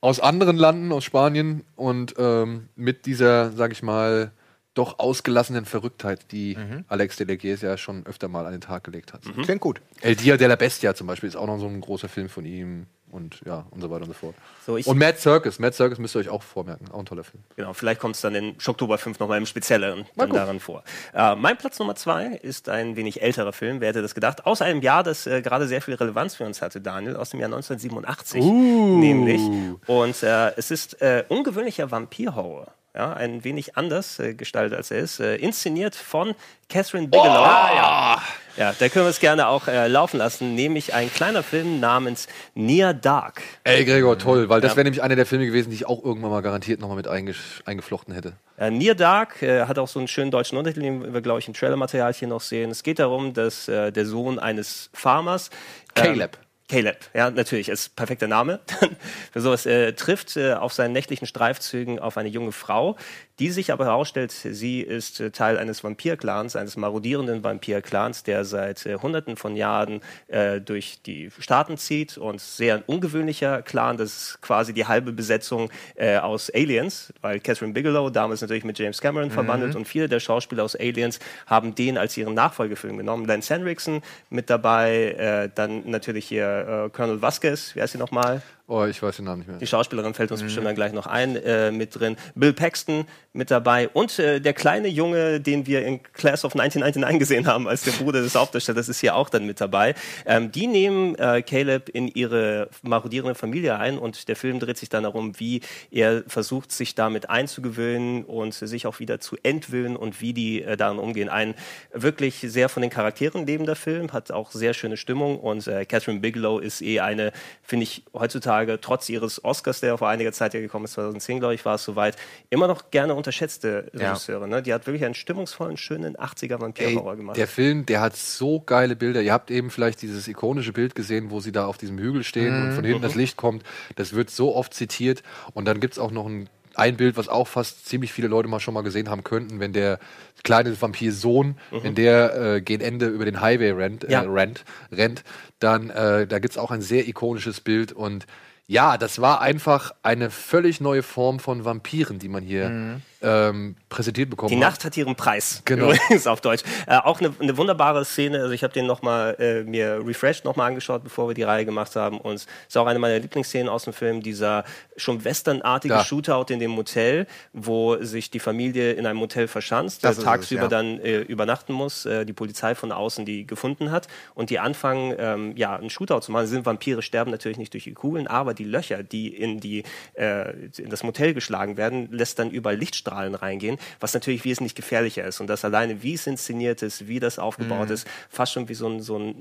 aus anderen Landen, aus Spanien und ähm, mit dieser, sag ich mal, doch ausgelassenen Verrücktheit, die Alex Delegues ja schon öfter mal an den Tag gelegt hat. Klingt gut. El Dia de la Bestia zum Beispiel ist auch noch so ein großer Film von ihm und ja, und so weiter und so fort. So, und Mad Circus, Mad Circus müsst ihr euch auch vormerken, auch ein toller Film. Genau, vielleicht kommt es dann in Schocktober 5 nochmal im Spezielleren dann darin vor. Äh, mein Platz Nummer zwei ist ein wenig älterer Film, wer hätte das gedacht? Aus einem Jahr, das äh, gerade sehr viel Relevanz für uns hatte, Daniel, aus dem Jahr 1987 nämlich. Und äh, es ist äh, ungewöhnlicher Vampirhorror. Ja, ein wenig anders äh, gestaltet als er ist. Äh, inszeniert von Catherine Bigelow. ja. Ja, da können wir es gerne auch äh, laufen lassen, nämlich ein kleiner Film namens Near Dark. Ey, Gregor, toll, weil das Ja. wäre nämlich einer der Filme gewesen, die ich auch irgendwann mal garantiert nochmal mit eingeflochten hätte. Äh, Near Dark äh, hat auch so einen schönen deutschen Untertitel, den wir, glaube ich, im Trailermaterial hier noch sehen. Es geht darum, dass äh, der Sohn eines Farmers. ähm, Caleb. Caleb, ja, natürlich, ist perfekter Name. Für sowas äh, trifft äh, auf seinen nächtlichen Streifzügen auf eine junge Frau, die sich aber herausstellt, sie ist äh, Teil eines Vampirclans, eines marodierenden Vampirclans, der seit äh, Hunderten von Jahren äh, durch die Staaten zieht und sehr ein ungewöhnlicher Clan. Das ist quasi die halbe Besetzung äh, aus Aliens, weil Catherine Bigelow damals natürlich mit James Cameron verbandelt und viele der Schauspieler aus Aliens haben den als ihren Nachfolgefilm genommen. Lance Henriksen mit dabei, äh, dann natürlich hier äh, Colonel Vasquez, wie heißt sie nochmal? Oh, ich weiß den Namen nicht mehr. Die Schauspielerin fällt uns bestimmt dann gleich noch ein, äh, mit drin. Bill Paxton mit dabei und äh, der kleine Junge, den wir in Class of 1999 gesehen haben, als der Bruder des Hauptdarstellers, ist hier auch dann mit dabei. Ähm, die nehmen äh, Caleb in ihre marodierende Familie ein und der Film dreht sich dann darum, wie er versucht, sich damit einzugewöhnen und sich auch wieder zu entwöhnen und wie die äh, darin umgehen. Ein wirklich sehr von den Charakteren lebender Film, hat auch sehr schöne Stimmung und äh, Catherine Bigelow ist eh eine, finde ich, heutzutage trotz ihres Oscars, der vor einiger Zeit ja gekommen ist, 2010 glaube ich, war es soweit, immer noch gerne unterschätzte Ja. Regisseurin. Ne? Die hat wirklich einen stimmungsvollen, schönen 80er Vampir-Horror gemacht. der Film, der hat so geile Bilder. Ihr habt eben vielleicht dieses ikonische Bild gesehen, wo sie da auf diesem Hügel stehen und von hinten das Licht kommt. Das wird so oft zitiert. Und dann gibt es auch noch ein, ein Bild, was auch fast ziemlich viele Leute mal schon mal gesehen haben könnten, wenn der kleine Vampir-Sohn, wenn der äh, gegen Ende über den Highway rennt, äh, Ja. rennt, rennt dann äh, da gibt es auch ein sehr ikonisches Bild und ja, das war einfach eine völlig neue Form von Vampiren, die man hier ähm, präsentiert bekommen Die. Nacht hat ihren Preis. Genau. Übrigens auf Deutsch. Äh, auch eine, eine wunderbare Szene. Also ich habe den noch mal äh, mir refreshed noch mal angeschaut, bevor wir die Reihe gemacht haben. Und es ist auch eine meiner Lieblingsszenen aus dem Film. Dieser schon westernartige Da. Shootout in dem Motel, wo sich die Familie in einem Motel verschanzt, Das ist tagsüber es, ja. dann äh, übernachten muss. Äh, die Polizei von außen die gefunden hat und die anfangen ähm, ja einen Shootout zu machen. Sie sind Vampire, sterben natürlich nicht durch die Kugeln, aber die Löcher, die in die äh, in das Motel geschlagen werden, lässt dann überall Lichtstrahlen reingehen, was natürlich wesentlich gefährlicher ist. Und das alleine, wie es inszeniert ist, wie das aufgebaut Mhm. ist, fast schon wie so ein, so ein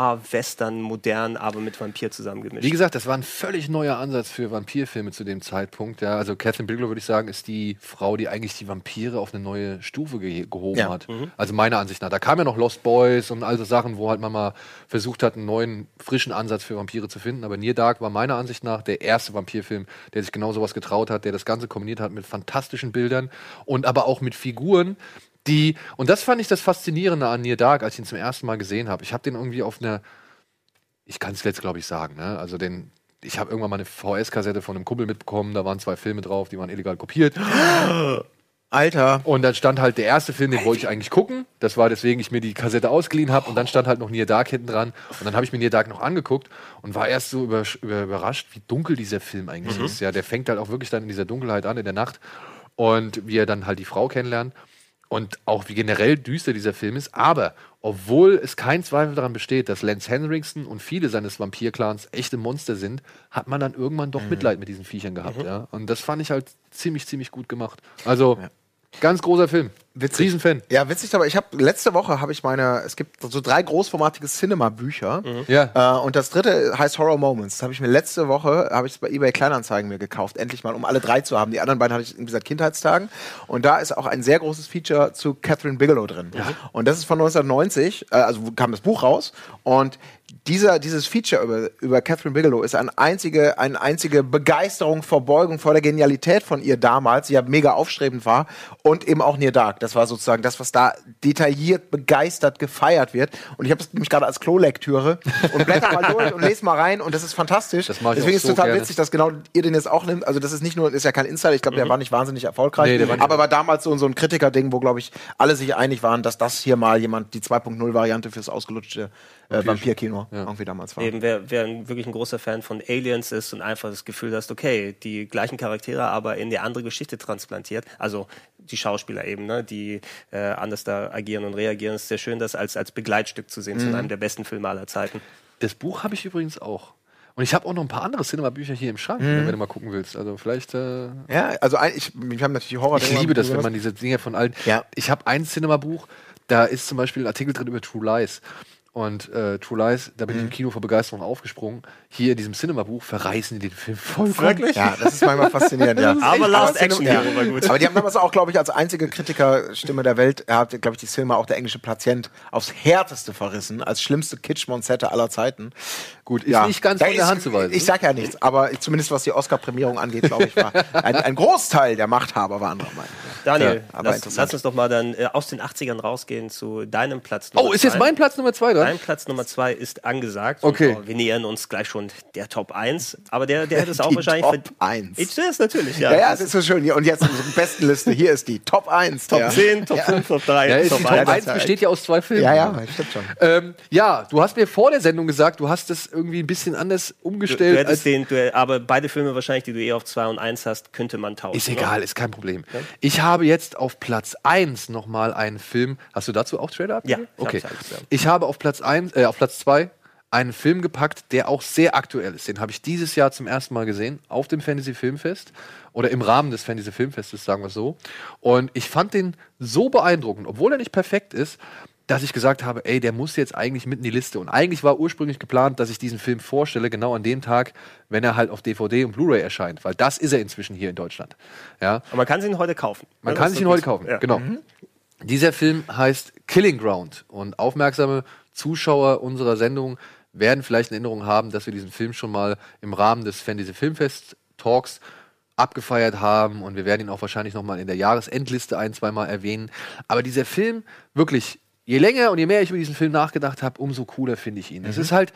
Noir-Western, modern, aber mit Vampir zusammengemischt. Wie gesagt, das war ein völlig neuer Ansatz für Vampirfilme zu dem Zeitpunkt. Ja, also Catherine Bigelow würde ich sagen, ist die Frau, die eigentlich die Vampire auf eine neue Stufe ge gehoben Ja. hat. Also meiner Ansicht nach. Da kamen ja noch Lost Boys und all so Sachen, wo halt man mal versucht hat, einen neuen, frischen Ansatz für Vampire zu finden. Aber Near Dark war meiner Ansicht nach der erste Vampirfilm, der sich genau sowas getraut hat, der das Ganze kombiniert hat mit fantastischen Bildern und aber auch mit Figuren, die, und das fand ich das Faszinierende an Near Dark, als ich ihn zum ersten Mal gesehen habe. Ich habe den irgendwie auf einer, ich kann es jetzt glaube ich sagen, ne? also den, ich habe irgendwann mal eine VS-Kassette von einem Kumpel mitbekommen, da waren zwei Filme drauf, die waren illegal kopiert. Alter. Und dann stand halt der erste Film, den wollte ich eigentlich gucken. Das war deswegen ich mir die Kassette ausgeliehen habe. Und dann stand halt noch Near Dark hinten dran. Und dann habe ich mir Near Dark noch angeguckt und war erst so über, über, überrascht, wie dunkel dieser Film eigentlich ist. Ja, der fängt halt auch wirklich dann in dieser Dunkelheit an, in der Nacht. Und wie er dann halt die Frau kennenlernt. Und auch wie generell düster dieser Film ist. Aber obwohl es kein Zweifel daran besteht, dass Lance Henriksen und viele seines Vampir-Clans echte Monster sind, hat man dann irgendwann doch Mitleid mit diesen Viechern gehabt. Ja? Und das fand ich halt ziemlich, ziemlich gut gemacht. Also, ganz großer Film. Witzig. Riesenfan. Ja, witzig, aber ich habe letzte Woche habe ich meine, es gibt so drei großformatige Cinema-Bücher. Ja. Äh, und das dritte heißt Horror Moments. Das habe ich mir letzte Woche, habe ich es bei eBay Kleinanzeigen mir gekauft, endlich mal, um alle drei zu haben. Die anderen beiden hatte ich seit Kindheitstagen. Und da ist auch ein sehr großes Feature zu Catherine Bigelow drin. Und das ist von 1990, äh, also kam das Buch raus. Und dieser, dieses Feature über, über Catherine Bigelow ist eine einzige, eine einzige Begeisterung, Verbeugung vor der Genialität von ihr damals, die ja mega aufstrebend war, und eben auch Near Dark. Das war sozusagen das, was da detailliert, begeistert gefeiert wird. Und ich habe es nämlich gerade als Klolektüre und blätter mal durch und lese mal rein und das ist fantastisch. Das mach ich Deswegen auch ist es so total gerne. witzig, dass genau ihr den jetzt auch nimmt. Also das ist nicht nur, ist ja kein Insider, ich glaube, der war nicht wahnsinnig erfolgreich, Nee, war nicht- aber war damals so, so ein Kritiker-Ding, wo, glaube ich, alle sich einig waren, dass das hier mal jemand die 2.0-Variante fürs ausgelutschte äh, Vampirkino irgendwie damals war. Eben, wer, wer ein, wirklich ein großer Fan von Aliens ist und einfach das Gefühl hast, okay, die gleichen Charaktere, aber in eine andere Geschichte transplantiert, also die Schauspieler eben, ne, die äh, anders da agieren und reagieren, ist sehr schön, das als, als Begleitstück zu sehen Mhm. zu einem der besten Filme aller Zeiten. Das Buch habe ich übrigens auch. Und ich habe auch noch ein paar andere Cinema-Bücher hier im Schrank, Mhm. wenn du mal gucken willst. Also vielleicht. Äh, Ja, also ich, wir haben natürlich Horror. ich liebe das, wenn man diese Dinge von allen. Ja. Ich habe ein Cinema-Buch, da ist zum Beispiel ein Artikel drin über True Lies. Und äh, True Lies, da bin Mhm. ich im Kino vor Begeisterung aufgesprungen. Hier in diesem Cinema-Buch verreißen die den Film vollkommen. Wirklich? Ja, das ist manchmal faszinierend, ja. Aber Last Action ja. Hero war gut. Aber die haben damals auch, glaube ich, als einzige Kritikerstimme der Welt, er hat, glaube ich, die Filme auch der englische Patient aufs härteste verrissen, als schlimmste Kitsch-Monzette aller Zeiten. Gut, ist nicht ganz Da von der ist- Hand zu weisen. Ich sag ja nichts, aber ich, zumindest was die Oscar-Prämierung angeht, glaube ich, war ein, ein Großteil der Machthaber war anderer Meinung. Daniel, Ja, aber lass, lass uns doch mal dann äh, aus den 80ern rausgehen zu deinem Platz Nummer Oh, ist jetzt zwei. mein Platz Nummer zwei dran? Dein Platz Nummer zwei ist angesagt. Okay. Und, oh, wir nähern uns gleich schon der Top 1. Aber der, der hätte es auch wahrscheinlich Top verd- 1. Ich sehe es natürlich, ja. Ja, ja, es ist so schön. Und jetzt unsere Bestenliste. Hier ist die Top 1. Top ja. 10, Top 5, Top 3, Ja, Top Top 1. 1 besteht ja aus zwei Filmen. Ja, ja, stimmt schon. Ähm, ja, du hast mir vor der Sendung gesagt, du hast das irgendwie ein bisschen anders Du, du umgestellt. hättest als den, du, aber beide Filme wahrscheinlich, die du eh auf 2 und 1 hast, könnte man tauschen. ist oder? egal, ist kein Problem. Ich habe jetzt auf Platz 1 nochmal einen Film. Hast du dazu auch Trailer Ja, abgegeben? okay. ja. Ich habe auf Platz 1, äh, auf Platz 2 einen Film gepackt, der auch sehr aktuell ist. Den habe ich dieses Jahr zum ersten Mal gesehen auf dem Fantasy Filmfest oder im Rahmen des Fantasy Filmfestes, sagen wir es so. Und ich fand den so beeindruckend, obwohl er nicht perfekt ist, dass ich gesagt habe, ey, der muss jetzt eigentlich mit in die Liste. Und eigentlich war ursprünglich geplant, dass ich diesen Film vorstelle, genau an dem Tag, wenn er halt auf DVD und Blu-ray erscheint, weil das ist er inzwischen hier in Deutschland. Ja, Aber man kann sie ihn heute kaufen. man Ja, kann das sich ihn heute kaufen, Ja. genau. Dieser Film heißt Killing Ground und aufmerksame Zuschauer unserer Sendung werden vielleicht in Erinnerung haben, dass wir diesen Film schon mal im Rahmen des Fantasy Filmfest Talks abgefeiert haben und wir werden ihn auch wahrscheinlich noch mal in der Jahresendliste ein, zweimal erwähnen. Aber dieser Film, wirklich, je länger und je mehr ich über diesen Film nachgedacht habe, umso cooler finde ich ihn. Es ist halt,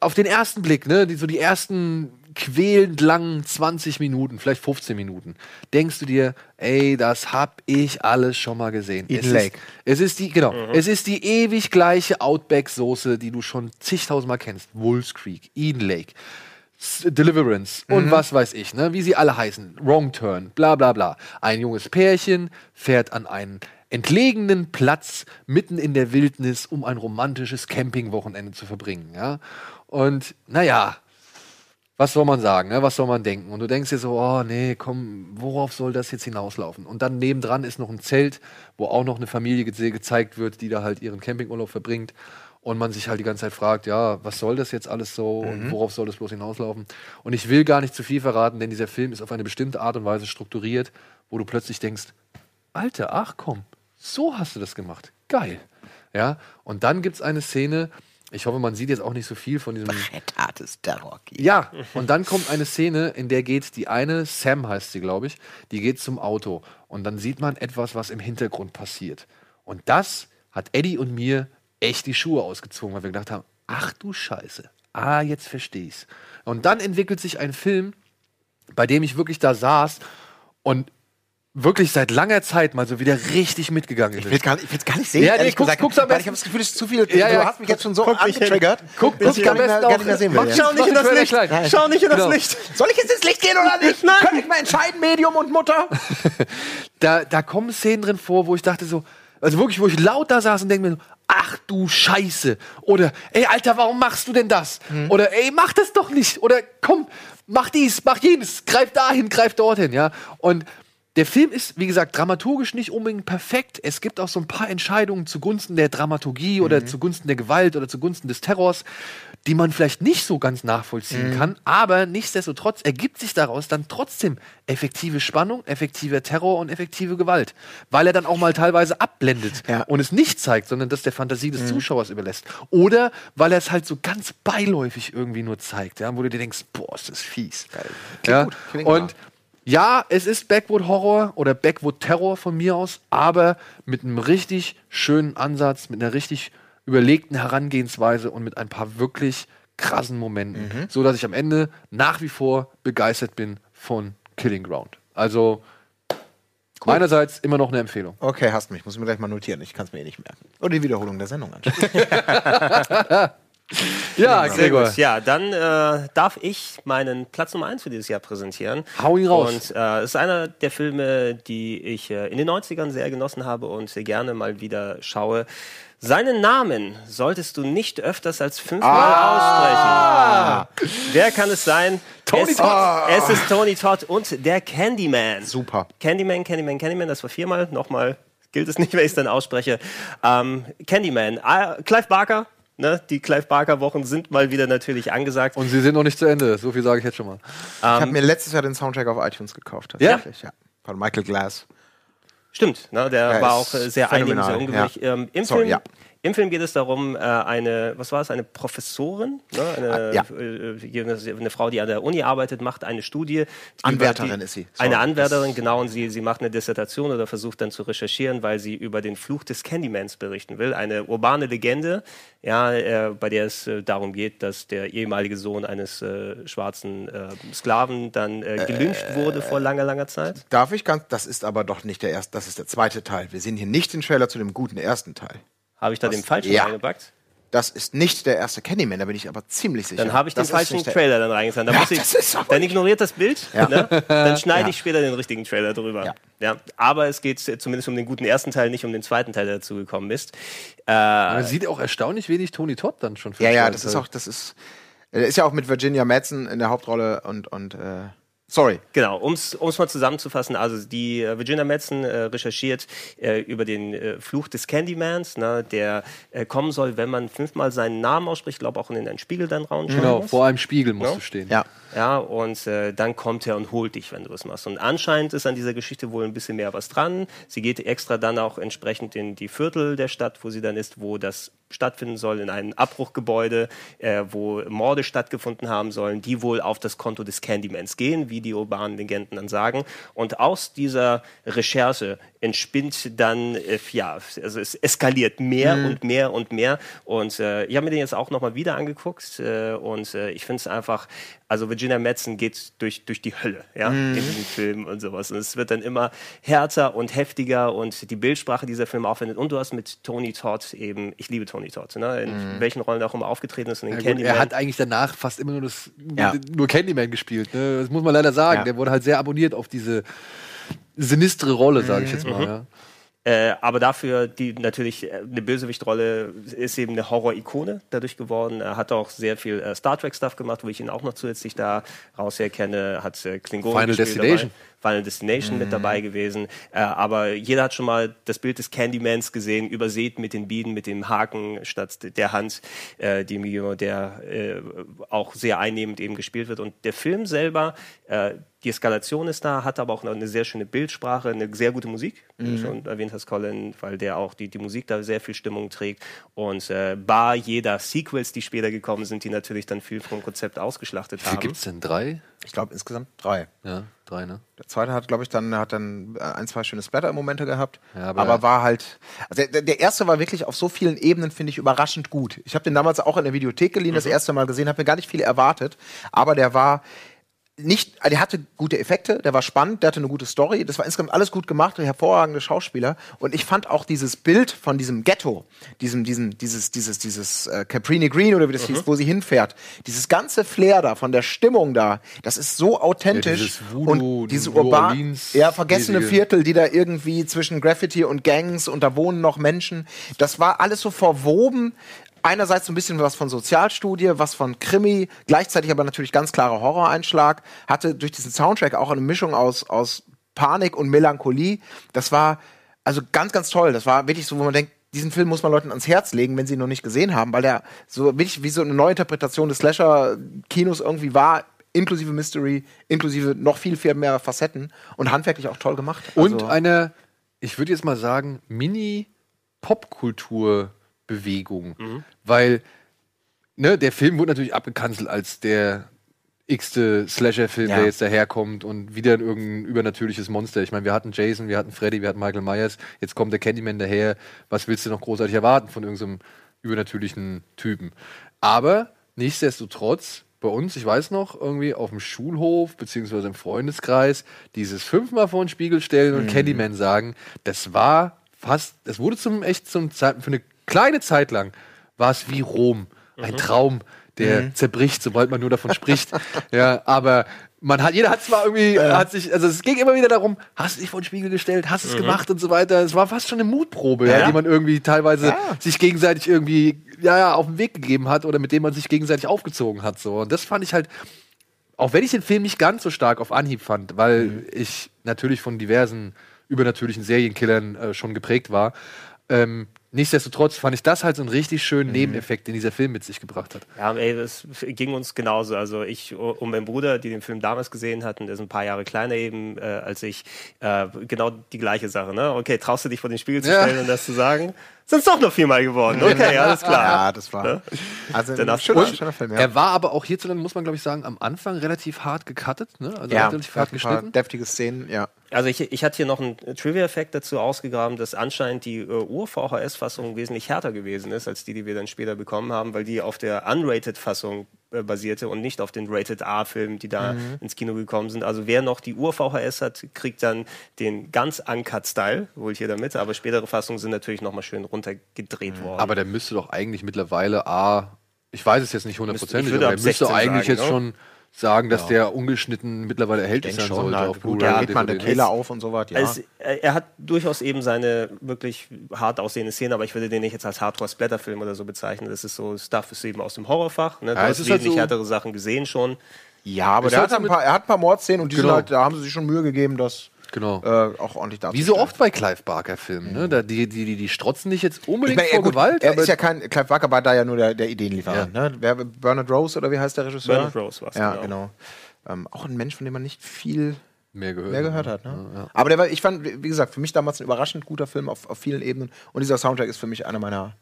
auf den ersten Blick, ne, die, so die ersten quälend langen 20 Minuten, vielleicht 15 Minuten, denkst du dir, ey, das hab ich alles schon mal gesehen. Eden es Lake. Ist, es ist die, genau, es ist die ewig gleiche Outback-Soße, die du schon zigtausendmal kennst. Wolf's Creek, Eden Lake. S- Deliverance und was weiß ich, ne, wie sie alle heißen. Wrong Turn, bla bla bla. Ein junges Pärchen fährt an einen entlegenen Platz mitten in der Wildnis, um ein romantisches Campingwochenende zu verbringen. Ja? Und naja, was soll man sagen, ne? was soll man denken? Und du denkst dir so, oh nee, komm, worauf soll das jetzt hinauslaufen? Und dann nebendran ist noch ein Zelt, wo auch noch eine Familie ge gezeigt wird, die da halt ihren Campingurlaub verbringt. Und man sich halt die ganze Zeit fragt, ja, was soll das jetzt alles so und worauf soll das bloß hinauslaufen? Und ich will gar nicht zu viel verraten, denn dieser Film ist auf eine bestimmte Art und Weise strukturiert, wo du plötzlich denkst, Alter, ach komm, so hast du das gemacht. Geil. Ja, und dann gibt es eine Szene, ich hoffe, man sieht jetzt auch nicht so viel von diesem. Hartes Terror. Ja, und dann kommt eine Szene, in der geht die eine, Sam heißt sie, glaube ich, die geht zum Auto. Und dann sieht man etwas, was im Hintergrund passiert. Und das hat Eddie und mir echt die Schuhe ausgezogen, weil wir gedacht haben, ach du Scheiße, ah, jetzt verstehe ich's. Und dann entwickelt sich ein Film, bei dem ich wirklich da saß und wirklich seit langer Zeit mal so wieder richtig mitgegangen Ich will gar ich will's gar nicht sehen. Ja, nee, guck's- guck's am besten. ich habe das Gefühl, es ist zu viel. Ja, ja, du hast mich jetzt schon so guck angetriggert. Guck, guck gar am besten gar nicht mehr auch- sehen will. Schau nicht in das Licht! Schau nicht in das Genau. Licht! Soll ich jetzt ins Licht gehen oder nicht? Nein. Kann ich mal entscheiden, Medium und Mutter? da, da kommen Szenen drin vor, wo ich dachte so, also wirklich, wo ich laut da saß und denke mir so, ach du Scheiße. Oder, ey, Alter, warum machst du denn das? Oder, ey, mach das doch nicht. Oder, komm, mach dies, mach jenes, greif dahin, greif dorthin, ja. Und der Film ist, wie gesagt, dramaturgisch nicht unbedingt perfekt. Es gibt auch so ein paar Entscheidungen zugunsten der Dramaturgie oder zugunsten der Gewalt oder zugunsten des Terrors, die man vielleicht nicht so ganz nachvollziehen kann. Aber nichtsdestotrotz ergibt sich daraus dann trotzdem effektive Spannung, effektiver Terror und effektive Gewalt. Weil er dann auch mal teilweise abblendet Ja. und es nicht zeigt, sondern das der Fantasie des Zuschauers überlässt. Oder weil er es halt so ganz beiläufig irgendwie nur zeigt, ja, wo du dir denkst, boah, ist das fies. Ja? gut, Und ja, es ist Backwood Horror oder Backwood Terror von mir aus, aber mit einem richtig schönen Ansatz, mit einer richtig überlegten Herangehensweise und mit ein paar wirklich krassen Momenten, Mhm. so dass ich am Ende nach wie vor begeistert bin von Killing Ground. Also meinerseits immer noch eine Empfehlung. Okay, hast mich. Muss ich mir gleich mal notieren. Ich kann es mir eh nicht merken. Oder die Wiederholung der Sendung anschauen. Ja, Sehr gut. Ja, dann äh, darf ich meinen Platz Nummer 1 für dieses Jahr präsentieren. Hau ihn raus. Und äh, es ist einer der Filme, die ich äh, in den 90ern sehr genossen habe und sehr gerne mal wieder schaue. Seinen Namen solltest du nicht öfters als fünfmal aussprechen. Wer kann es sein? Tony es, Todd. Es ist Tony Todd und der Candyman. Super. Candyman, Candyman, Candyman, das war viermal. Nochmal gilt es nicht, wenn ich es dann ausspreche. Ähm, Candyman, ah, Clive Barker. Ne, die Clive Barker Wochen sind mal wieder natürlich angesagt. Und sie sind noch nicht zu Ende, so viel sage ich jetzt schon mal. ich habe mir letztes Jahr den Soundtrack auf iTunes gekauft. Ja? tatsächlich, ja? Von Michael Glass. Stimmt, ne, der Ja, war auch äh, sehr phänomenal, ungewöhnlich. Ähm, im, Sorry, Film, ja. Im Film geht es darum, äh, eine, was war es, eine Professorin, ne, eine, Ah, ja. äh, eine, Frau, die an der Uni arbeitet, macht eine Studie. Anwärterin die, ist sie. Sorry. Eine Anwärterin, genau, und sie, sie macht eine Dissertation oder versucht dann zu recherchieren, weil sie über den Fluch des Candymans berichten will. Eine urbane Legende, ja, äh, bei der es darum geht, dass der ehemalige Sohn eines äh, schwarzen äh, Sklaven dann äh, gelyncht wurde vor langer, langer Zeit. Darf ich ganz. Das ist aber doch nicht der erste, das ist der zweite Teil. Wir sehen hier nicht den Trailer zu dem guten ersten Teil. Habe ich da den falschen Ja. reingepackt? Das ist nicht der erste Candyman, da bin ich aber ziemlich sicher. Dann habe ich den Das ist falschen Trailer dann reingetan. Dann, Ja, ich, dann ignoriert das Bild, Ja. ne? dann schneide Ja. ich später den richtigen Trailer drüber. Ja. Ja. Aber es geht zumindest um den guten ersten Teil, nicht um den zweiten Teil, der dazugekommen ist. Äh, Man sieht auch erstaunlich wenig Tony Todd dann schon. für Ja, den ja, das ist auch, das ist. Er ist ja auch mit Virginia Madsen in der Hauptrolle und, und äh, sorry. Genau, um es mal zusammenzufassen, also die äh, Virginia Madsen äh, recherchiert äh, über den äh, Fluch des Candymans, ne, der äh, kommen soll, wenn man fünfmal seinen Namen ausspricht, glaube auch in den Spiegel dann rausschauen Genau, muss. vor einem Spiegel musst Ja. du stehen. Ja. Ja, und äh, dann kommt er und holt dich, wenn du es machst. Und anscheinend ist an dieser Geschichte wohl ein bisschen mehr was dran. Sie geht extra dann auch entsprechend in die Viertel der Stadt, wo sie dann ist, wo das stattfinden soll, in ein Abbruchgebäude, äh, wo Morde stattgefunden haben sollen, die wohl auf das Konto des Candymans gehen, wie die urbanen Legenden dann sagen. Und aus dieser Recherche entspinnt dann, äh, ja, also es eskaliert mehr und mehr und mehr. Und äh, ich habe mir den jetzt auch nochmal wieder angeguckt äh, und äh, ich finde es einfach, also Virginia Madsen geht durch, durch die Hölle, ja, in diesem Film und sowas. Und es wird dann immer härter und heftiger und die Bildsprache dieser Film aufwendet. Und du hast mit Tony Todd eben, ich liebe Tony Todd, ne, in welchen Rollen er auch immer aufgetreten ist, in den Ja, gut, Candyman. er hat eigentlich danach fast immer nur, das, Ja. nur Candyman gespielt. Ne? Das muss man leider sagen. Ja. Der wurde halt sehr abonniert auf diese sinistre Rolle, sage ich jetzt mal. Ja. Äh, aber dafür, die natürlich äh, eine Bösewichtrolle ist eben eine Horror-Ikone dadurch geworden. Er hat auch sehr viel äh, Star Trek-Stuff gemacht, wo ich ihn auch noch zusätzlich da raus herkenne. Hat äh, Klingonen Final Destination. Dabei. Final Destination mit dabei gewesen. Äh, aber jeder hat schon mal das Bild des Candymans gesehen, übersät mit den Bienen, mit dem Haken statt der Hand, äh, die Mio, der äh, auch sehr einnehmend eben gespielt wird. Und der Film selber, äh, die Eskalation ist da, hat aber auch eine sehr schöne Bildsprache, eine sehr gute Musik, wie du schon erwähnt hast, Colin, weil der auch die, die Musik da sehr viel Stimmung trägt. Und äh, bar jeder Sequels, die später gekommen sind, die natürlich dann viel vom Konzept ausgeschlachtet Wie haben. gibt es denn? Drei? Ich glaube insgesamt drei. Ja, drei, ne? Der zweite hat, glaube ich, dann hat dann äh, ein, zwei schöne Splatter-Momente gehabt. Ja, aber, aber- war halt. Also der, der erste war wirklich auf so vielen Ebenen, finde ich, überraschend gut. Ich habe den damals auch in der Videothek geliehen, das erste Mal gesehen, habe mir gar nicht viel erwartet. Aber der war nicht, der hatte gute Effekte, der war spannend, der hatte eine gute Story, das war insgesamt alles gut gemacht, hervorragende Schauspieler. Und ich fand auch dieses Bild von diesem Ghetto, diesem, diesem, dieses, dieses, dieses äh, Caprini Green oder wie das hieß, wo sie hinfährt, dieses ganze Flair da, von der Stimmung da, das ist so authentisch dieses Voodoo, und diese urban, ja, vergessene mäßige- Viertel, die da irgendwie zwischen Graffiti und Gangs und da wohnen noch Menschen, das war alles so verwoben einerseits so ein bisschen was von Sozialstudie, was von Krimi, gleichzeitig aber natürlich ganz klarer Horroreinschlag, hatte durch diesen Soundtrack auch eine Mischung aus, aus Panik und Melancholie. Das war also ganz, ganz toll. Das war wirklich so, wo man denkt, diesen Film muss man Leuten ans Herz legen, wenn sie ihn noch nicht gesehen haben, weil der so wirklich wie so eine Neuinterpretation des Slasher-Kinos irgendwie war, inklusive Mystery, inklusive noch viel, viel mehr Facetten und handwerklich auch toll gemacht. Und Also- eine, ich würde jetzt mal sagen, Mini-Popkultur-Bewegung. Weil, ne, der Film wurde natürlich abgekanzelt als der x-te Slasher-Film, Ja. der jetzt daherkommt und wieder irgendein übernatürliches Monster. Ich meine, wir hatten Jason, wir hatten Freddy, wir hatten Michael Myers, jetzt kommt der Candyman daher. Was willst du noch großartig erwarten von irgendeinem übernatürlichen Typen? Aber nichtsdestotrotz, bei uns, ich weiß noch, irgendwie auf dem Schulhof, beziehungsweise im Freundeskreis, dieses fünfmal vor den Spiegel stellen und Candyman sagen, das war fast, das wurde zum echt zum Zeit, für eine kleine Zeit lang, war es wie Rom. Ein Traum, der zerbricht, sobald man nur davon spricht. ja, aber man hat, jeder hat zwar irgendwie, hat sich, also es ging immer wieder darum, hast du dich vor den Spiegel gestellt, hast es gemacht und so weiter. Es war fast schon eine Mutprobe, ja, Ja. die man irgendwie teilweise Ja. sich gegenseitig irgendwie, ja, ja, auf den Weg gegeben hat oder mit dem man sich gegenseitig aufgezogen hat. So. Und das fand ich halt, auch wenn ich den Film nicht ganz so stark auf Anhieb fand, weil ich natürlich von diversen übernatürlichen Serienkillern äh, schon geprägt war, ähm, nichtsdestotrotz fand ich das halt so einen richtig schönen Nebeneffekt, den dieser Film mit sich gebracht hat. Ja, ey, das ging uns genauso. Also ich und mein Bruder, die den Film damals gesehen hatten, der ist ein paar Jahre kleiner eben äh, als ich, äh, genau die gleiche Sache. Ne? Okay, traust du dich vor den Spiegel zu Ja. stellen und das zu sagen? Sind es doch noch viermal geworden. Okay, alles klar. Ja, das war. Ne? Also ein schöner, schöner Film, ja. Er war aber auch hierzulande, muss man glaube ich sagen, am Anfang relativ hart gecuttet, ne? Also ja, relativ hart ein paar geschnitten. deftige Szenen, ja. Also ich, ich hatte hier noch einen Trivia-Effekt dazu ausgegraben, dass anscheinend die äh, Ur-VHS-Fassung wesentlich härter gewesen ist, als die, die wir dann später bekommen haben, weil die auf der Unrated-Fassung basierte und nicht auf den Rated-R-Filmen, die da ins Kino gekommen sind. Also wer noch die Ur-VHS hat, kriegt dann den ganz Uncut-Style, ich hier damit, aber spätere Fassungen sind natürlich nochmal schön runtergedreht worden. Aber der müsste doch eigentlich mittlerweile A, ich weiß es jetzt nicht hundertprozentig, aber ab der müsste 16 eigentlich sagen, jetzt ne? schon sagen, dass der ungeschnitten mittlerweile erhältlich sein schon, sollte na, auf gut, da geht man der DVD. Kehler auf und so was, ja. Es, äh, er hat durchaus eben seine wirklich hart aussehende Szenen, aber ich würde den nicht jetzt als Hardcore-Splatter-Film oder so bezeichnen. Das ist so Stuff ist eben aus dem Horrorfach. Ne? Du Ja, es hast ist halt wesentlich so- härtere Sachen gesehen schon. ja, aber hat ein paar, er hat ein paar Mordszenen und die Genau. sind halt, da haben sie sich schon Mühe gegeben, das Genau. äh, auch ordentlich darzustellen. Wie so oft bei Clive Barker-Filmen, ne? Da, die, die, die, die strotzen nicht jetzt Ich unbedingt meine, ja, vor gut, Gewalt, er aber ist ja kein, Clive Barker war da ja nur der, der Ideenlieferant. Ja. Ne? Wer, Bernard Rose oder wie heißt der Regisseur? Bernard Rose war's, Ja, genau. genau. Ähm, auch ein Mensch, von dem man nicht viel mehr gehört. mehr gehört hat. Ne? Aber der war, ich fand, wie gesagt, für mich damals ein überraschend guter Film auf, auf vielen Ebenen. Und dieser Soundtrack ist für mich einer meiner.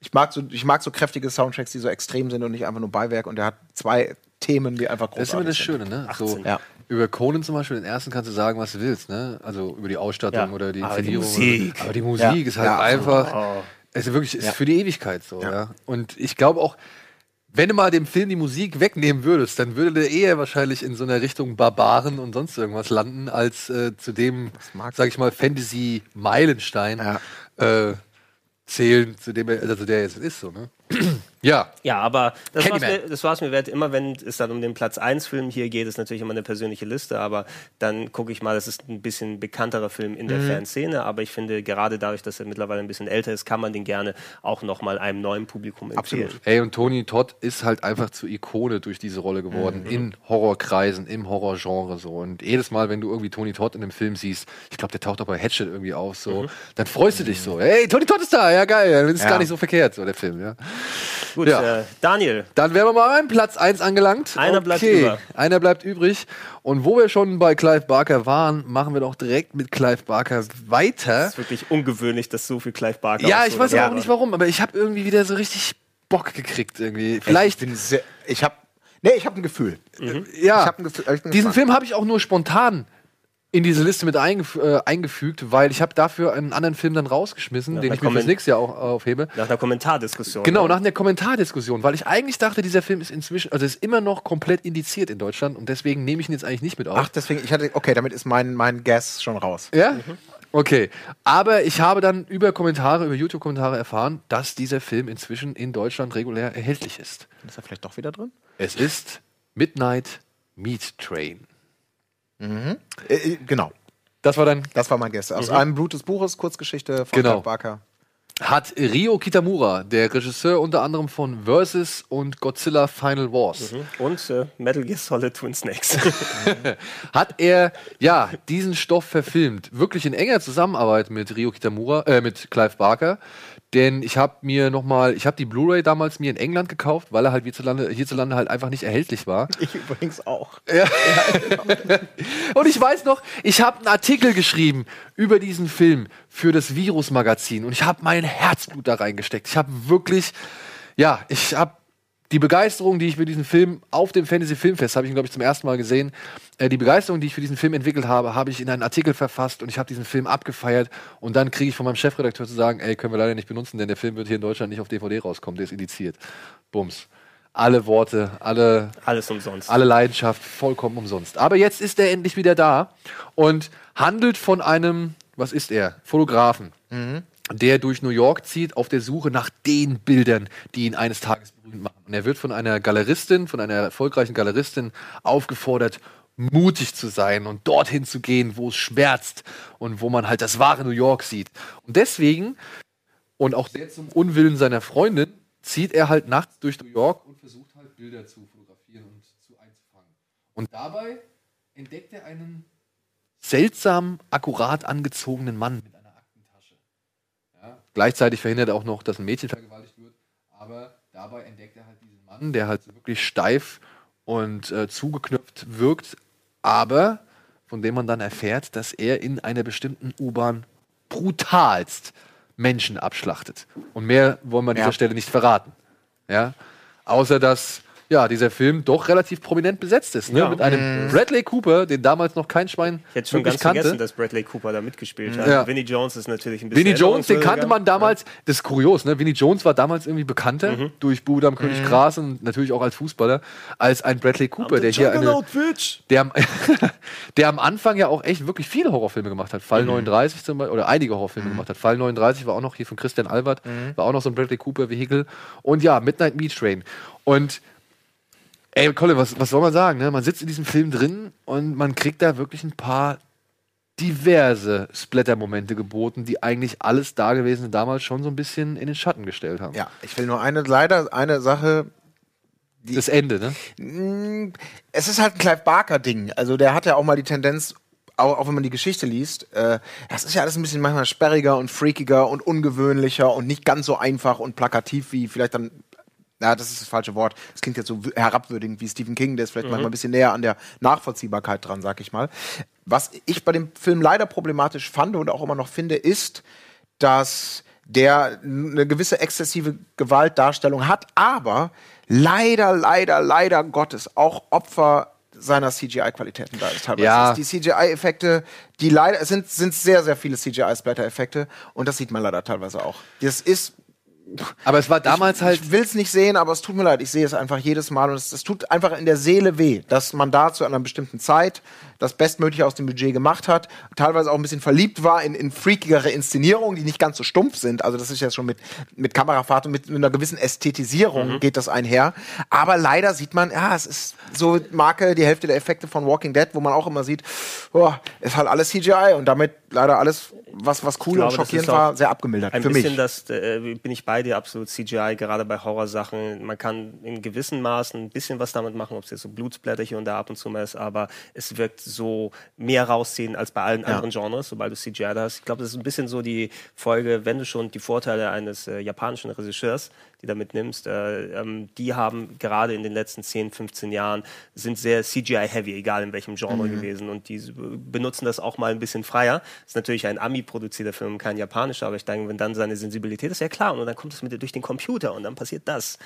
Ich mag so, ich mag so kräftige Soundtracks, die so extrem sind und nicht einfach nur Beiwerk. Und der hat zwei Themen, die einfach Das ist immer das sind. Schöne, ne? 18. So, Ja. Über Conan zum Beispiel, den ersten kannst du sagen, was du willst, ne? Also über die Ausstattung Ja. oder die Aber die. Musik. Aber die Musik Ja. ist halt Ja, einfach. Oh. Es ist wirklich ist für die Ewigkeit so, ja. Und ich glaube auch, wenn du mal dem Film die Musik wegnehmen würdest, dann würde der eher wahrscheinlich in so einer Richtung Barbaren und sonst irgendwas landen, als äh, zu dem, sag ich mal, Fantasy-Meilenstein äh, zählen, zu dem er, also der jetzt ist, so, ne? Ja. Ja, aber das war's, Candyman. mir, das war's mir wert. Immer wenn es dann um den Platz 1 Film hier geht, ist natürlich immer eine persönliche Liste, aber dann gucke ich mal, das ist ein bisschen bekannterer Film in der Mhm. Fanszene, aber ich finde, gerade dadurch, dass er mittlerweile ein bisschen älter ist, kann man den gerne auch nochmal einem neuen Publikum empfehlen. Absolut. Ey, und Tony Todd ist halt einfach zur Ikone durch diese Rolle geworden. Mhm. In Horrorkreisen, im Horrorgenre so. Und jedes Mal, wenn du irgendwie Tony Todd in einem Film siehst, ich glaube, der taucht auch bei Hatchet irgendwie auf, so, Mhm. dann freust du dich so. Hey, Tony Todd ist da, ja geil, dann ist es Ja. gar nicht so verkehrt, so der Film, ja. Gut, Ja. äh, Daniel, Dann wären wir mal beim Platz 1 angelangt. Einer bleibt über. Einer bleibt übrig. Und wo wir schon bei Clive Barker waren, machen wir doch direkt mit Clive Barker weiter. ist wirklich ungewöhnlich, dass so viel Clive Barker Ja, ich weiß auch nicht war. warum, aber ich habe irgendwie wieder so richtig Bock gekriegt irgendwie. Ich Vielleicht bin sehr, ich habe nee, ich habe ein Gefühl. Ja, Ich hab ein Gefühl- ich bin diesen gespannt. Film habe ich auch nur spontan in diese Liste mit eingef äh, eingefügt, weil ich habe dafür einen anderen Film dann rausgeschmissen, Ja, den ich mir fürs nächste Jahr auch aufhebe. Nach einer Kommentardiskussion. Genau, ne? nach einer Kommentardiskussion, weil ich eigentlich dachte, dieser Film ist inzwischen, also ist immer noch komplett indiziert in Deutschland und deswegen nehme ich ihn jetzt eigentlich nicht mit auf. Ach, deswegen, ich hatte, okay, damit ist mein, mein Guess schon raus. Ja? Okay. Aber ich habe dann über Kommentare, über YouTube-Kommentare erfahren, dass dieser Film inzwischen in Deutschland regulär erhältlich ist. Ist er vielleicht doch wieder drin? Es ist Midnight Meat Train. Äh, äh, genau. Das war dann Das war mein Guess. Aus einem Blut des Buches, Kurzgeschichte von Genau. Clive Barker. hat Ryo Kitamura, der Regisseur unter anderem von Versus und Godzilla Final Wars, Und äh, Metal Gear Solid Twin Snakes. hat er ja diesen Stoff verfilmt, wirklich in enger Zusammenarbeit mit Ryo Kitamura, äh, mit Clive Barker. Denn ich habe mir noch mal, ich habe die Blu-ray damals mir in England gekauft, weil er halt hierzulande, hierzulande halt einfach nicht erhältlich war. Ich übrigens auch. Und ich weiß noch, ich habe einen Artikel geschrieben über diesen Film für das Virus-Magazin und ich habe mein Herzblut da reingesteckt. Ich habe wirklich, ja, ich habe die Begeisterung, die ich für diesen Film auf dem Fantasy Filmfest, habe ich ihn, glaube ich, zum ersten Mal gesehen, äh, die Begeisterung, die ich für diesen Film entwickelt habe, habe ich in einen Artikel verfasst und ich habe diesen Film abgefeiert und dann kriege ich von meinem Chefredakteur zu sagen, ey, können wir leider nicht benutzen, denn der Film wird hier in Deutschland nicht auf DVD rauskommen, der ist indiziert. Bums. Alle Worte, alle Alles umsonst. alle Leidenschaft vollkommen umsonst. Aber jetzt ist er endlich wieder da und handelt von einem, was ist er? Fotografen, der durch New York zieht auf der Suche nach den Bildern, die ihn eines Tages berühmt machen. Und er wird von einer Galeristin, von einer erfolgreichen Galeristin aufgefordert, mutig zu sein und dorthin zu gehen, wo es schmerzt und wo man halt das wahre New York sieht. Und deswegen und auch sehr zum Unwillen seiner Freundin zieht er halt nachts durch New York und versucht halt Bilder zu fotografieren und zu einzufangen. Und dabei entdeckt er einen seltsam akkurat angezogenen Mann mit gleichzeitig verhindert er auch noch, dass ein Mädchen vergewaltigt wird, aber dabei entdeckt er halt diesen Mann, der halt wirklich steif und äh, zugeknöpft wirkt, aber von dem man dann erfährt, dass er in einer bestimmten U-Bahn brutalst Menschen abschlachtet. Und mehr wollen wir an dieser Ja. Stelle nicht verraten. Ja? Außer dass ja, dieser Film doch relativ prominent besetzt ist. Ne? Ja. Mit einem Bradley Cooper, den damals noch kein Schwein Ich hätte schon ganz kannte. vergessen, dass Bradley Cooper da mitgespielt hat. Ja. Vinnie Jones ist natürlich ein bisschen. Vinnie Jones, den kannte man damals, das ist kurios, ne? Vinnie Jones war damals irgendwie bekannter Mhm. durch Budam König Gras und natürlich auch als Fußballer, als ein Bradley Cooper, der hier eine, der, am- der am Anfang ja auch echt wirklich viele Horrorfilme gemacht hat. Mhm. Fall 39 zum Beispiel, oder einige Horrorfilme gemacht hat. Fall 39 war auch noch hier von Christian Albert, Mhm. war auch noch so ein Bradley Cooper-Vehikel. Und ja, Midnight Meat Train. Und ey, Colin, was, was soll man sagen? Ne? Man sitzt in diesem Film drin und man kriegt da wirklich ein paar diverse Splatter-Momente geboten, die eigentlich alles Dagewesene damals schon so ein bisschen in den Schatten gestellt haben. Ja, ich will nur eine, leider eine Sache. Das Ende, ne? Mm, Es ist halt ein Clive Barker-Ding. Also der hat ja auch mal die Tendenz, auch, auch wenn man die Geschichte liest, äh, das ist ja alles ein bisschen manchmal sperriger und freakiger und ungewöhnlicher und nicht ganz so einfach und plakativ wie vielleicht dann. Ja, das ist das falsche Wort. Das klingt jetzt so herabwürdigend wie Stephen King, der ist vielleicht manchmal ein bisschen näher an der Nachvollziehbarkeit dran, sag ich mal. Was ich bei dem Film leider problematisch fand und auch immer noch finde, ist, dass der eine gewisse exzessive Gewaltdarstellung hat, aber leider, leider, leider Gottes auch Opfer seiner CGI-Qualitäten da ist teilweise. Ja. Die CGI-Effekte, die leider, es sind, sind sehr, sehr viele CGI-Splatter-Effekte und das sieht man leider teilweise auch. Das ist Aber es war damals ich, halt. Ich will es nicht sehen, aber es tut mir leid. Ich sehe es einfach jedes Mal und es, es tut einfach in der Seele weh, dass man da zu einer bestimmten Zeit das Bestmögliche aus dem Budget gemacht hat, teilweise auch ein bisschen verliebt war in, in freakigere Inszenierungen, die nicht ganz so stumpf sind. Also das ist ja schon mit, mit Kamerafahrt und mit, mit einer gewissen Ästhetisierung geht das einher. Aber leider sieht man, ja, es ist so Marke, die Hälfte der Effekte von Walking Dead, wo man auch immer sieht, oh, ist halt alles CGI und damit leider alles, was, was cool glaube, und schockierend war, sehr abgemildert. Ein für bisschen mich. das, äh, bin ich bei dir, absolut CGI, gerade bei Horrorsachen. Man kann in gewissen Maßen ein bisschen was damit machen, ob es jetzt so Blutsblätter hier und da ab und zu mal ist, aber es wirkt so mehr rausziehen als bei allen anderen Genres, sobald du CGI da hast. Ich glaube, das ist ein bisschen so die Folge, wenn du schon die Vorteile eines äh, japanischen Regisseurs, die da mitnimmst, äh, ähm, die haben gerade in den letzten 10, 15 Jahren sind sehr CGI-heavy, egal in welchem Genre gewesen und die s- benutzen das auch mal ein bisschen freier. Das ist natürlich ein Ami-produzierter Film, kein japanischer, aber ich denke, wenn dann seine Sensibilität ist ja klar und dann kommt es mit durch den Computer und dann passiert das.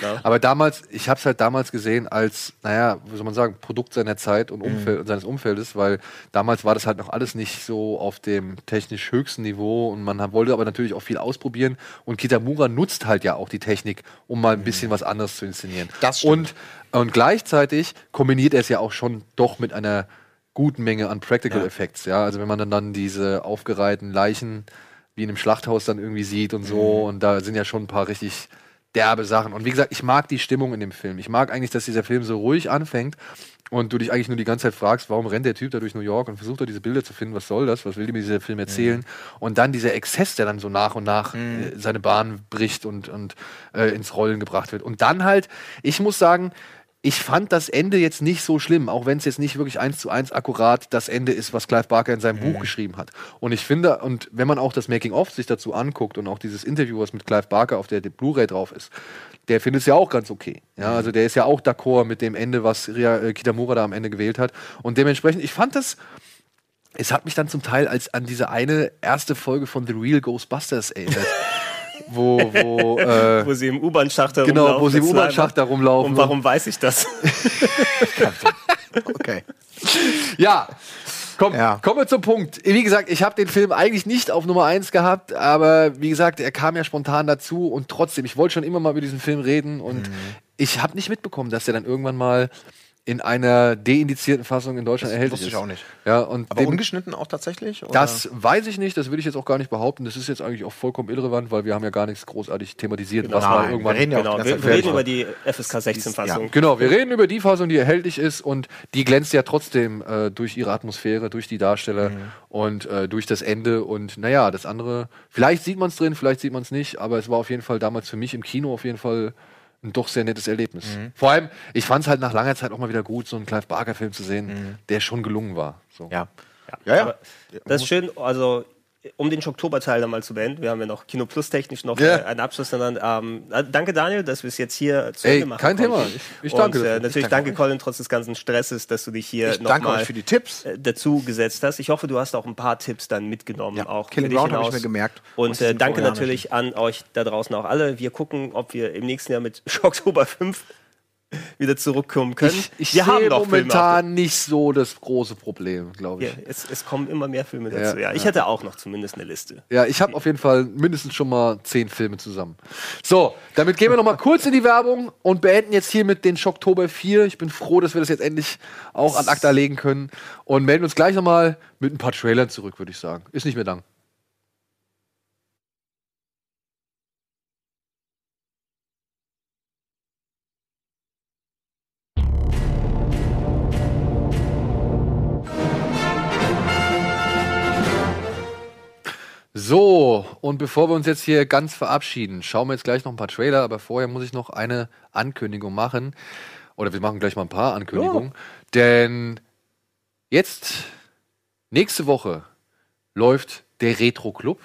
Ja. Aber damals, ich habe es halt damals gesehen als, naja, wie soll man sagen, Produkt seiner Zeit und Umfeld, seines Umfeldes, weil damals war das halt noch alles nicht so auf dem technisch höchsten Niveau und man wollte aber natürlich auch viel ausprobieren und Kitamura nutzt halt ja auch die Technik, um mal ein bisschen was anderes zu inszenieren. Das stimmt. und, und gleichzeitig kombiniert er es ja auch schon doch mit einer guten Menge an Practical Ja. Effects, ja, also wenn man dann, dann diese aufgereihten Leichen wie in einem Schlachthaus dann irgendwie sieht und so und da sind ja schon ein paar richtig derbe Sachen. Und wie gesagt, ich mag die Stimmung in dem Film. Ich mag eigentlich, dass dieser Film so ruhig anfängt und du dich eigentlich nur die ganze Zeit fragst, warum rennt der Typ da durch New York und versucht da diese Bilder zu finden, was soll das, was will mir dieser Film erzählen? Und dann dieser Exzess, der dann so nach und nach äh, seine Bahn bricht und, und äh, ins Rollen gebracht wird. Und dann halt, ich muss sagen, ich fand das Ende jetzt nicht so schlimm, auch wenn es jetzt nicht wirklich eins zu eins akkurat das Ende ist, was Clive Barker in seinem Buch geschrieben hat. Und ich finde, und wenn man auch das Making-of sich dazu anguckt und auch dieses Interview, was mit Clive Barker auf der Blu-ray drauf ist, der findet es ja auch ganz okay. Ja, also der ist ja auch d'accord mit dem Ende, was Ria äh, Kitamura da am Ende gewählt hat. Und dementsprechend, ich fand das, es hat mich dann zum Teil als an diese eine erste Folge von The Real Ghostbusters erinnert. wo, wo, äh, Wo sie im U-Bahn-Schacht da genau, wo sie im U-Bahn-Schacht da Slimer. rumlaufen. Und warum weiß ich das? Okay. Ja. Komm, Ja. kommen wir zum Punkt. Wie gesagt, ich habe den Film eigentlich nicht auf Nummer 1 gehabt, aber wie gesagt, er kam ja spontan dazu und trotzdem, ich wollte schon immer mal über diesen Film reden und ich habe nicht mitbekommen, dass er dann irgendwann mal in einer deindizierten Fassung in Deutschland Das erhältlich wusste ich ist. auch nicht. Ja, und Aber dem- ungeschnitten auch tatsächlich? Oder? das weiß ich nicht, das würde ich jetzt auch gar nicht behaupten. Das ist jetzt eigentlich auch vollkommen irrelevant, weil wir haben ja gar nichts großartig thematisiert, was Nein, mal wir irgendwann reden ja auch genau, die wir, wir reden über die FSK 16-Fassung. Genau, wir reden über die Fassung, die erhältlich ist und die glänzt ja trotzdem äh, durch ihre Atmosphäre, durch die Darsteller und äh, durch das Ende. Und naja, das andere, vielleicht sieht man es drin, vielleicht sieht man es nicht, aber es war auf jeden Fall damals für mich im Kino auf jeden Fall ein doch sehr nettes Erlebnis. Vor allem, ich fand es halt nach langer Zeit auch mal wieder gut, so einen Clive Barker-Film zu sehen, der schon gelungen war. So. Ja. Ja, ja. Aber das ist schön, also um den Oktoberteil dann mal zu beenden, wir haben ja noch Kino Plus technisch noch äh, einen Abschluss genannt. Ähm, äh, danke Daniel, dass wir es jetzt hier zu Ey, Ende machen kein Thema. Ich- ich danke Und, äh, natürlich Ich danke danke. Colin trotz des ganzen Stresses, dass du dich hier nochmal euch für die Tipps. dazu gesetzt hast. Ich hoffe, du hast auch ein paar Tipps dann mitgenommen. Ja, auch Killing Ground habe ich mir gemerkt. Und äh, danke natürlich an euch da draußen auch alle. Wir gucken, ob wir im nächsten Jahr mit Schocktober 5 wieder zurückkommen können. Ich, ich wir Filme auf momentan nicht so das große Problem, glaube ja, ich. es, es kommen immer mehr Filme dazu. Ja, Ja, ich hätte auch noch zumindest eine Liste. Ja, ich habe auf jeden Fall mindestens schon mal zehn Filme zusammen. So, damit gehen wir noch mal kurz in die Werbung und beenden jetzt hier mit den Schocktober 4. Ich bin froh, dass wir das jetzt endlich auch an Akta legen können und melden uns gleich noch mal mit ein paar Trailern zurück, würde ich sagen. Ist nicht mehr lang. Und bevor wir uns jetzt hier ganz verabschieden, schauen wir jetzt gleich noch ein paar Trailer, aber vorher muss ich noch eine Ankündigung machen. Oder wir machen gleich mal ein paar Ankündigungen. Denn jetzt, nächste Woche, läuft der Retro Club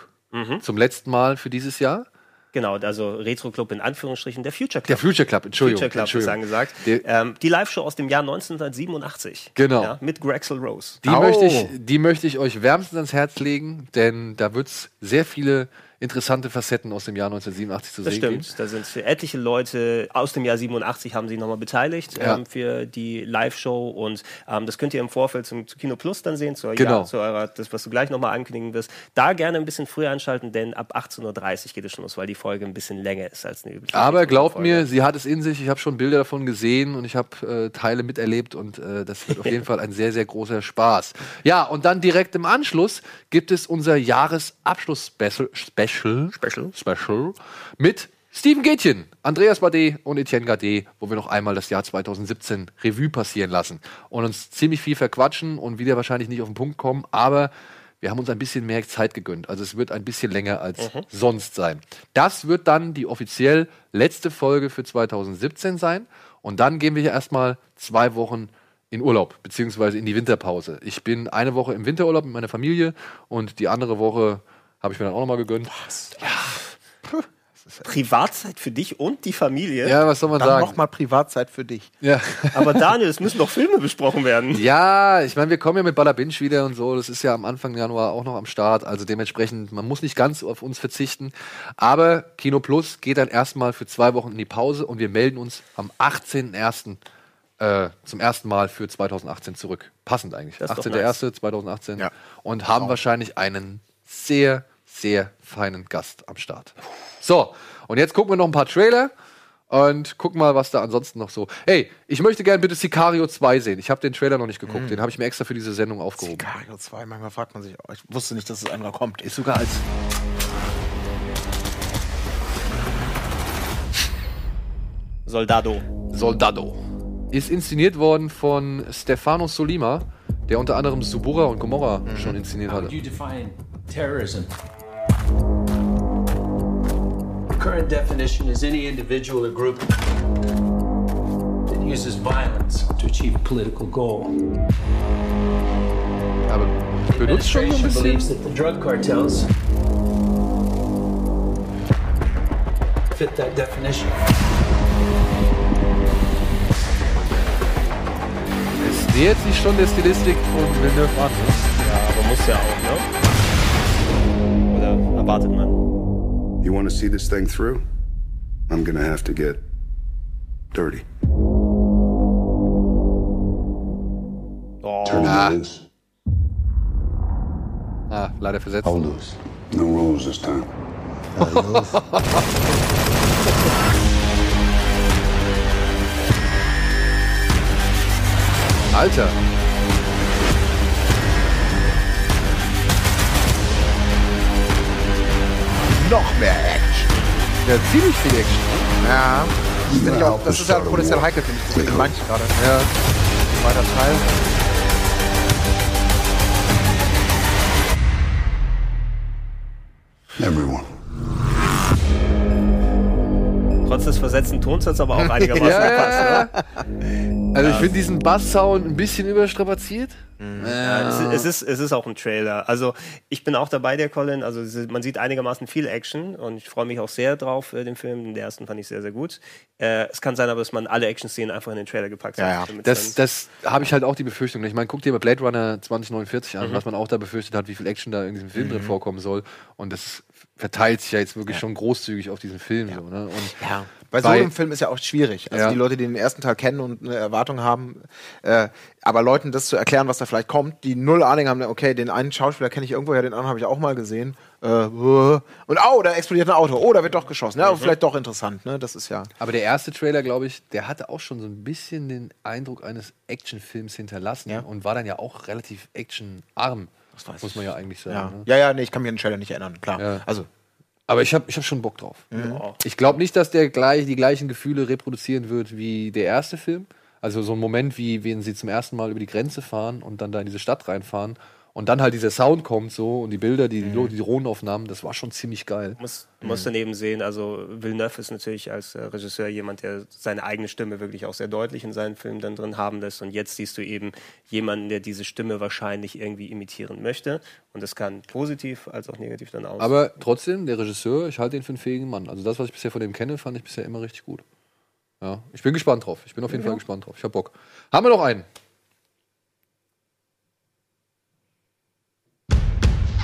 zum letzten Mal für dieses Jahr. Genau, also Retro Club in Anführungsstrichen, der Future Club. Der Future Club, Entschuldigung. Future Club ist Entschuldigung. angesagt. Der- ähm, die Live-Show aus dem Jahr 1987. Genau. Ja, mit Grexel Rose. Die, Au. möchte ich, die möchte ich euch wärmstens ans Herz legen, denn da wird es sehr viele interessante Facetten aus dem Jahr 1987 zu Das sehen geben. stimmt. Da sind etliche Leute aus dem Jahr 87 haben sich nochmal beteiligt Ja. ähm, für die Live-Show und ähm, das könnt ihr im Vorfeld zum, zu Kino Plus dann sehen, zur, Genau. ja, zu eurer, das, was du gleich nochmal ankündigen wirst. Da gerne ein bisschen früher anschalten, denn ab 18.30 Uhr geht es schon los, weil die Folge ein bisschen länger ist als eine übliche. Aber glaubt Folge. mir, sie hat es in sich. Ich habe schon Bilder davon gesehen und ich habe äh, Teile miterlebt und äh, das wird auf jeden Fall ein sehr, sehr großer Spaß. Ja, und dann direkt im Anschluss gibt es unser Jahresabschluss-Special Special, Special. Special mit Steven Gätchen, Andreas Bade und Etienne Gade, wo wir noch einmal das Jahr 2017 Revue passieren lassen und uns ziemlich viel verquatschen und wieder wahrscheinlich nicht auf den Punkt kommen, aber wir haben uns ein bisschen mehr Zeit gegönnt. Also es wird ein bisschen länger als sonst sein. Das wird dann die offiziell letzte Folge für 2017 sein. Und dann gehen wir hier erstmal zwei Wochen in Urlaub, beziehungsweise in die Winterpause. Ich bin eine Woche im Winterurlaub mit meiner Familie und die andere Woche habe ich mir dann auch nochmal gegönnt. Privatzeit für dich und die Familie. Ja, was soll man Dann sagen? nochmal Privatzeit für dich. Ja. Aber Daniel, es müssen doch Filme besprochen werden. Ja, ich meine, wir kommen ja mit Ballabinch wieder und so. Das ist ja am Anfang Januar auch noch am Start. Also dementsprechend, man muss nicht ganz auf uns verzichten. Aber Kino Plus geht dann erstmal für zwei Wochen in die Pause und wir melden uns am 18.01. Äh, zum ersten Mal für 2018 zurück. Passend eigentlich. Das ist doch 18.01.2018. Ja. Und haben wahrscheinlich einen sehr, sehr feinen Gast am Start. So, und jetzt gucken wir noch ein paar Trailer und gucken mal, was da ansonsten noch so. Hey, ich möchte gerne bitte Sicario 2 sehen. Ich habe den Trailer noch nicht geguckt. Den habe ich mir extra für diese Sendung aufgehoben. Sicario 2, manchmal fragt man sich, ich wusste nicht, dass es einmal kommt. Ist sogar als. Soldado. Soldado. ist inszeniert worden von Stefano Solima, der unter anderem Subura und Gomorra schon inszeniert How would hatte. you define terrorism? The current definition is any individual or group that uses violence to achieve a political goal. Aber benutzt schon so ein Administration bisschen. believes that the drug cartels fit that definition. Es nähert sich schon der Stilistik von Villeneuve an. Ne? Ja, aber muss ja auch, ne? Oder erwartet man? You want to see this thing through? I'm gonna have to get dirty. Oh, Turn Ah. it loose. Ah, leider versetzt. How loose? No rules this time. Alter. Noch mehr Action. Ja, ziemlich viel Action. Ja. Find ich auch, das ist ja potenziell heikel, finde ich. Deswegen meinte ich gerade. Ja. Zweiter Teil. Everyone. trotz des versetzten Tons hat es aber auch einigermaßen Ja, gepasst, ja, ne? ja. Also ich finde diesen Bass-Sound ein bisschen überstrapaziert. Ja, es, ist- es, ist, es ist auch ein Trailer. Also ich bin auch dabei, der Colin. Also man sieht einigermaßen viel Action und ich freue mich auch sehr drauf, äh, den Film. Den ersten fand ich sehr, sehr gut. Äh, es kann sein aber, dass man alle Action-Szenen einfach in den Trailer gepackt Ja, ja. hat. damit Das, das habe ich halt auch die Befürchtung. Ich meine, guck dir mal Blade Runner 2049 an, was man auch da befürchtet hat, wie viel Action da in diesem Film drin vorkommen soll. Und das verteilt sich ja jetzt wirklich schon großzügig auf diesen Film. So, ne? Und Ja. Bei so einem Film ist ja auch schwierig. Also Ja. die Leute, die den ersten Teil kennen und eine Erwartung haben, äh, aber Leuten das zu erklären, was da vielleicht kommt, die null Ahnung haben, okay, den einen Schauspieler kenne ich irgendwo, ja, den anderen habe ich auch mal gesehen. Äh, und oh, da explodiert ein Auto, oh, da wird doch geschossen. Ja, vielleicht doch interessant, ne? Das ist ja. Aber der erste Trailer, glaube ich, der hatte auch schon so ein bisschen den Eindruck eines Actionfilms hinterlassen Ja. und war dann ja auch relativ actionarm. weiß muss man ja eigentlich sagen. Ja, Ne? ja, ja, nee, ich kann mich an den Trailer nicht erinnern, klar. Also, Aber ich habe ich hab schon Bock drauf. Mhm. Ich glaube nicht, dass der gleich die gleichen Gefühle reproduzieren wird wie der erste Film. Also so ein Moment, wie wenn sie zum ersten Mal über die Grenze fahren und dann da in diese Stadt reinfahren und dann halt dieser Sound kommt so und die Bilder, die, Mhm. die Drohnenaufnahmen, das war schon ziemlich geil. muss, muss daneben sehen, also Villeneuve ist natürlich als äh, Regisseur jemand, der seine eigene Stimme wirklich auch sehr deutlich in seinen Filmen dann drin haben lässt. Und jetzt siehst du eben jemanden, der diese Stimme wahrscheinlich irgendwie imitieren möchte. Und das kann positiv als auch negativ dann aus. Aber trotzdem, der Regisseur, ich halte ihn für einen fähigen Mann. Also das, was ich bisher von dem kenne, fand ich bisher immer richtig gut. Ja, ich bin gespannt drauf. Ich bin auf jeden Fall gespannt drauf. Ich hab Bock. Haben wir noch einen?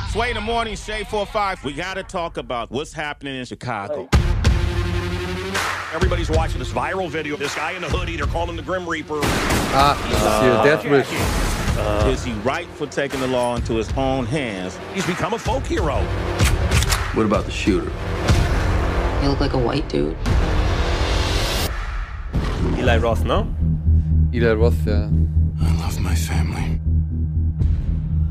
Sway in the morning, Shade 45. We got to talk about what's happening in Chicago. Everybody's watching this viral video. This guy in the hoodie, they're calling him the Grim Reaper. Ah, hier Death Wish. Is he right for taking the law into his own hands? He's become a folk hero. What about the shooter? You look like a white dude. Eli Roth, ne? Eli Roth, ja. I love my family.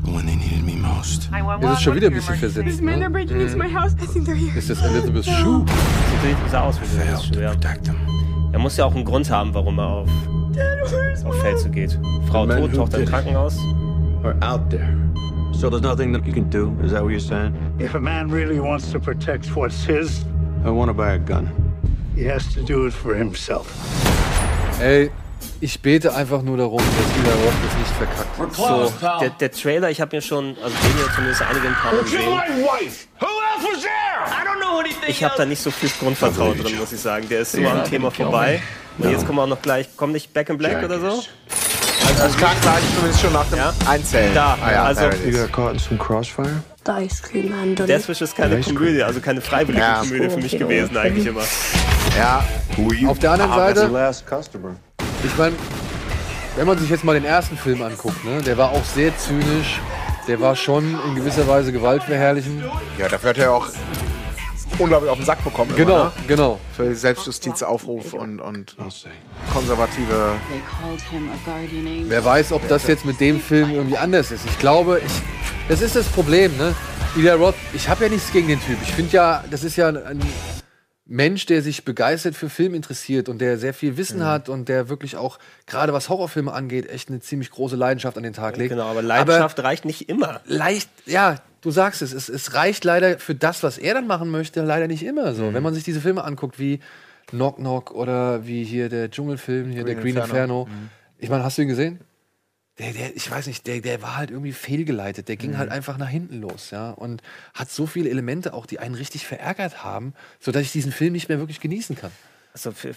But when they needed me most, Das ist schon wieder ein bisschen versetzt. Men are Ne? breaking into my house. I think they're here. Ist das Elizabeth Shue? Sieht natürlich so aus wie ja. protect them. Er muss ja auch einen Grund haben, warum er auf, auf Feld zu geht. Frau tot, Tochter im. Krankenhaus. Are out there. So there's nothing that you can do? Is that what you're saying? If a man really wants to protect what's his, I want to buy a gun. He has to do it for himself. Ey, ich bete einfach nur darum, dass Eli Roth das nicht verkackt. So, der, der Trailer, ich habe mir schon, also den hier zumindest einige ein paar Mal gesehen. Ich habe da nicht so viel Grundvertrauen drin, muss ich sagen. Der ist so am Thema vorbei. Und jetzt kommen wir auch noch gleich, kommt nicht Back in Black oder so? also das klang gleich zumindest schon nach dem Ja. Einzählen. Da, ah, ja, also- there it You is. got caught in some crossfire? The ice cream man done Death Wish ist keine Komödie, also keine freiwillige Ja. Komödie für mich gewesen eigentlich immer. Ja? Auf der anderen Seite, last customer. ich meine, wenn man sich jetzt mal den ersten Film anguckt, ne, der war auch sehr zynisch. Der war schon in gewisser Weise gewaltverherrlichend. ja, dafür hat er auch unglaublich auf den Sack bekommen. Genau, Immer, ne? genau. Für Selbstjustizaufruf und, und konservative. They called him a guardian angel. Wer weiß, ob das jetzt mit dem Film irgendwie anders ist. Ich glaube, ich, das ist das Problem, ne? Eli Roth, ich habe ja nichts gegen den Typ. Ich finde ja, das ist ja ein, ein Mensch, der sich begeistert für Film interessiert und der sehr viel Wissen hat und der wirklich auch, gerade was Horrorfilme angeht, echt eine ziemlich große Leidenschaft an den Tag legt. Genau, aber Leidenschaft reicht nicht immer. leicht, ja, du sagst es, es, es reicht leider für das, was er dann machen möchte, leider nicht immer so. Wenn man sich diese Filme anguckt, wie Knock Knock oder wie hier der Dschungelfilm, hier der Green Inferno. Ich meine, hast du ihn gesehen? Der, der, ich weiß nicht, der, der war halt irgendwie fehlgeleitet. Der ging halt einfach nach hinten los, ja. Und hat so viele Elemente auch, die einen richtig verärgert haben, sodass ich diesen Film nicht mehr wirklich genießen kann. Also für,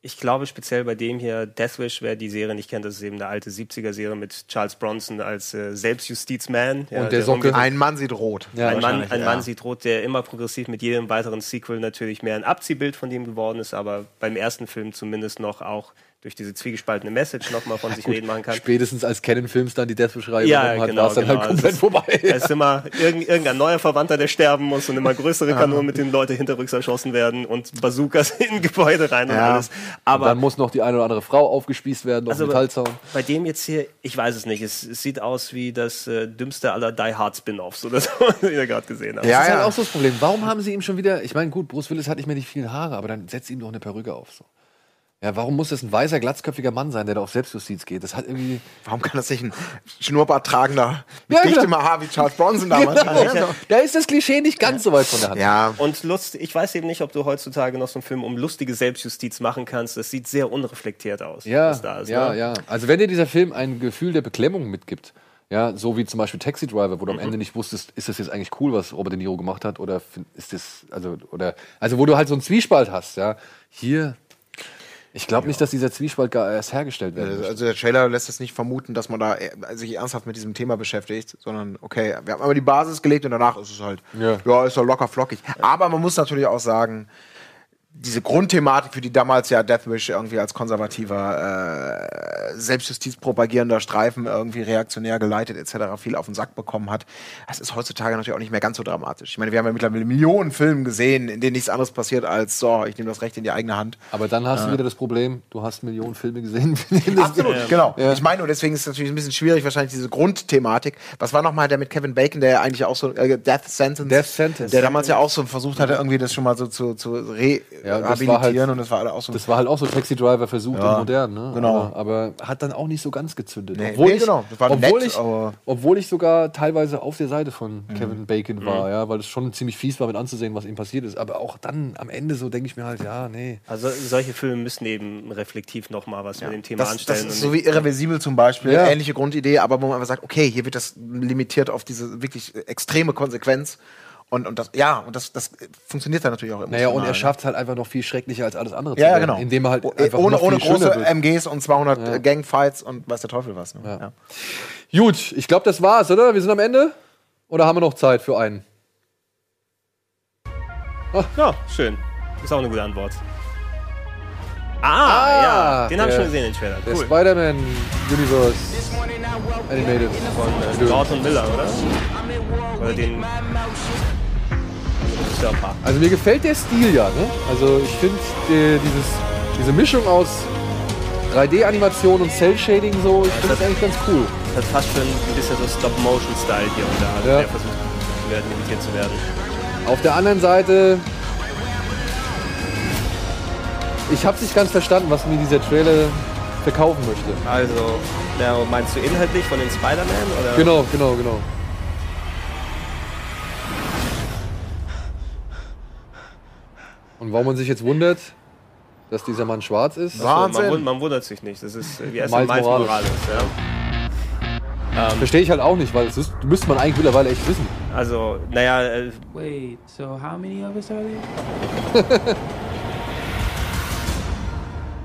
ich glaube speziell bei dem hier, Death Wish, wer die Serie nicht kennt, das ist eben eine alte 70er-Serie mit Charles Bronson als äh, Selbstjustizman. Und der Socke. Ein Mann sieht rot. Ja, ein Mann, ein ja. Mann sieht rot, der immer progressiv mit jedem weiteren Sequel natürlich mehr ein Abziehbild von dem geworden ist, aber beim ersten Film zumindest noch auch durch diese zwiegespaltene Message nochmal von sich reden machen kann. Spätestens als Canon-Films dann die Deathwish-Reihe Ja, hat, genau, war es dann genau. halt komplett ist- vorbei. Es ist immer irgend, irgendein neuer Verwandter, der sterben muss und immer größere Kanonen, mit denen Leute hinterrücks erschossen werden und Bazookas in Gebäude rein und Ja. alles. Und Aber dann muss noch die eine oder andere Frau aufgespießt werden auf Also, dem Metallzaun. bei dem jetzt hier, ich weiß es nicht, es, es sieht aus wie das äh, dümmste aller Die Hard Spin-Offs oder so, die ihr gerade gesehen habt. Ja, das ist ja. halt auch so das Problem. Warum haben sie ihm schon wieder, ich meine, gut, Bruce Willis hat nicht mehr die vielen Haare, aber dann setzt ihm doch eine Perücke auf. So. Ja, warum muss das ein weißer, glatzköpfiger Mann sein, der da auf Selbstjustiz geht? Das hat irgendwie. Warum kann das nicht ein Schnurrbart tragender, Ja, mit dichtem genau. Haar wie Charles Bronson damals Genau. sein? Ja, Da ist das Klischee nicht ganz so weit von der Hand. ja. Und Lust, ich weiß eben nicht, ob du heutzutage noch so einen Film um lustige Selbstjustiz machen kannst. Das sieht sehr unreflektiert aus. Ja, was da ist, ja, ne? ja. Also wenn dir dieser Film ein Gefühl der Beklemmung mitgibt, ja, so wie zum Beispiel Taxi Driver, wo du am Ende nicht wusstest, ist das jetzt eigentlich cool, was Robert De Niro gemacht hat, oder ist das, also, oder, also wo du halt so einen Zwiespalt hast, ja. Hier, ich glaube nicht, dass dieser Zwiespalt gar erst hergestellt werden muss. Also der Trailer lässt es nicht vermuten, dass man da äh, sich ernsthaft mit diesem Thema beschäftigt, sondern okay, wir haben aber die Basis gelegt und danach ist es halt, Ja. ja, ist doch locker flockig. Aber man muss natürlich auch sagen, diese Grundthematik, für die damals ja Deathwish irgendwie als konservativer, äh, Selbstjustiz propagierender Streifen irgendwie reaktionär geleitet etc. viel auf den Sack bekommen hat, das ist heutzutage natürlich auch nicht mehr ganz so dramatisch. Ich meine, wir haben ja mittlerweile Millionen Filme gesehen, in denen nichts anderes passiert als so, ich nehme das Recht in die eigene Hand. Aber dann hast du wieder das Problem, du hast Millionen Filme gesehen. Absolut, genau. Ich meine, und deswegen ist es natürlich ein bisschen schwierig, wahrscheinlich diese Grundthematik. Was war nochmal der mit Kevin Bacon, der ja eigentlich auch so äh, Death Sentence, Death Sentence. der damals ja auch so versucht hatte, irgendwie das schon mal so zu, zu Ja, das rehabilitieren halt- und das war auch so. Das war halt auch so Taxi Driver versucht Ja, und modern, ne? genau. Aber, aber hat dann auch nicht so ganz gezündet. Nee, obwohl nee, ich, genau. Das war obwohl, nett, ich, aber- obwohl ich sogar teilweise auf der Seite von Mhm. Kevin Bacon war, ja, weil es schon ziemlich fies war mit anzusehen, was ihm passiert ist. Aber auch dann am Ende so denke ich mir halt, ja, nee. Also solche Filme müssen eben reflektiv nochmal was mit dem Thema das, das anstellen. ist und so wie irreversibel zum Beispiel, Ja. ähnliche Grundidee, aber wo man einfach sagt, okay, hier wird das limitiert auf diese wirklich extreme Konsequenz. Und, und das, ja, und das, das funktioniert dann natürlich auch immer. Naja, und er schafft es halt einfach noch viel schrecklicher als alles andere Ja, ja, werden, genau. Indem er halt O- einfach ohne noch ohne viel große wird. MGs und 200 Ja. Gangfights und weiß der Teufel was. Ne? Ja. Ja. Gut, ich glaube, das war's, oder? Wir sind am Ende? Oder haben wir noch Zeit für einen? Ja, schön. Ist auch eine gute Antwort. Ah, ja, den habe ich der- schon gesehen, den Trailer. Der Cool. Spider-Man Universe Animated. Von äh, Gordon Miller, oder? Oder den Regisseur-Paar. Also mir gefällt der Stil ja, ne? Also ich finde die, dieses diese Mischung aus 3D-Animation und Cell-Shading so, ich finde das eigentlich ganz cool. Das hat fast schon ein bisschen so Stop-Motion-Style hier und da, Ja. der versucht zu werden, imitiert zu werden. Auf der anderen Seite, ich habe nicht ganz verstanden, was mir dieser Trailer verkaufen möchte. Also, meinst du inhaltlich von den Spider-Man? oder? Genau, genau, genau. Und warum man sich jetzt wundert, dass dieser Mann schwarz ist. Man, Wahnsinn. wund- man wundert sich nicht. Das ist, äh, wie heißt Miles Miles, Morales. Morales. ja. Verstehe ich halt auch nicht, weil es ist, müsste man eigentlich mittlerweile echt wissen. Also, naja, äh, Wait, so how many of us are there?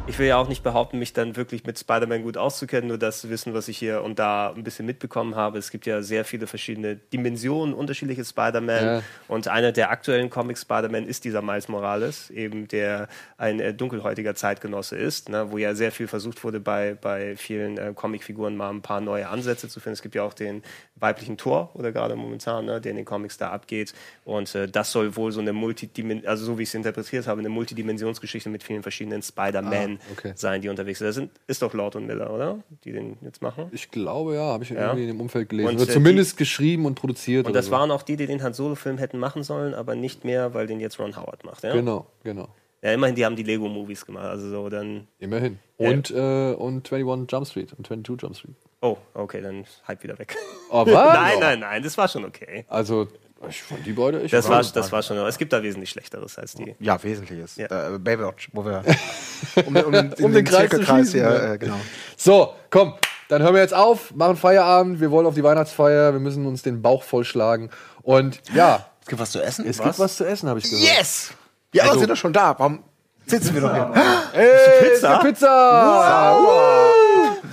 ich will ja auch nicht behaupten, mich dann wirklich mit Spider-Man gut auszukennen, nur das Wissen, was ich hier und da ein bisschen mitbekommen habe. Es gibt ja sehr viele verschiedene Dimensionen, unterschiedliche Spider-Man. Ja. Und einer der aktuellen Comics Spider-Man ist dieser Miles Morales, eben der ein äh, dunkelhäutiger Zeitgenosse ist, ne, wo ja sehr viel versucht wurde, bei, bei vielen äh, Comicfiguren mal ein paar neue Ansätze zu finden. Es gibt ja auch den weiblichen Tor, oder gerade momentan, ne, der in den Comics da abgeht. Und äh, das soll wohl so eine Multidimension, also so wie ich es interpretiert habe, eine Multidimensionsgeschichte mit vielen verschiedenen Spider-Man Regisseuren Okay. sein, die unterwegs sind. Das sind. Ist doch Lord und Miller, oder? Die den jetzt machen. Ich glaube, ja, habe ich Ja. irgendwie in dem Umfeld gelesen. Und, Oder äh, zumindest geschrieben und produziert. Und das so. waren auch die, die den Han Solo-Film hätten machen sollen, aber nicht mehr, weil den jetzt Ron Howard macht. Ja? Genau, genau. Ja, immerhin, die haben die Lego-Movies gemacht. Also so dann. Immerhin. Ja. Und, äh, und 21 Jump Street und 22 Jump Street. Oh, okay, dann Hype wieder weg. Oh, was? nein, nein, nein, das war schon okay. Also, ich fand die beide echt Das war, das war schon. Es gibt da wesentlich Schlechteres als die. Ja, Wesentliches. Ja. Äh, Baywatch, wo wir um, den- um, den- Um den Kreis zu schließen, hier, ja. äh, genau. So, komm, dann hören wir jetzt auf, machen Feierabend. Wir wollen auf die Weihnachtsfeier. Wir müssen uns den Bauch vollschlagen. Und ja, Es gibt was zu essen? es gibt was zu essen, habe ich gehört. Yes! Ja, Also- wir sind doch schon da. Warum sitzen wir doch hier? Ey, Pizza? Pizza!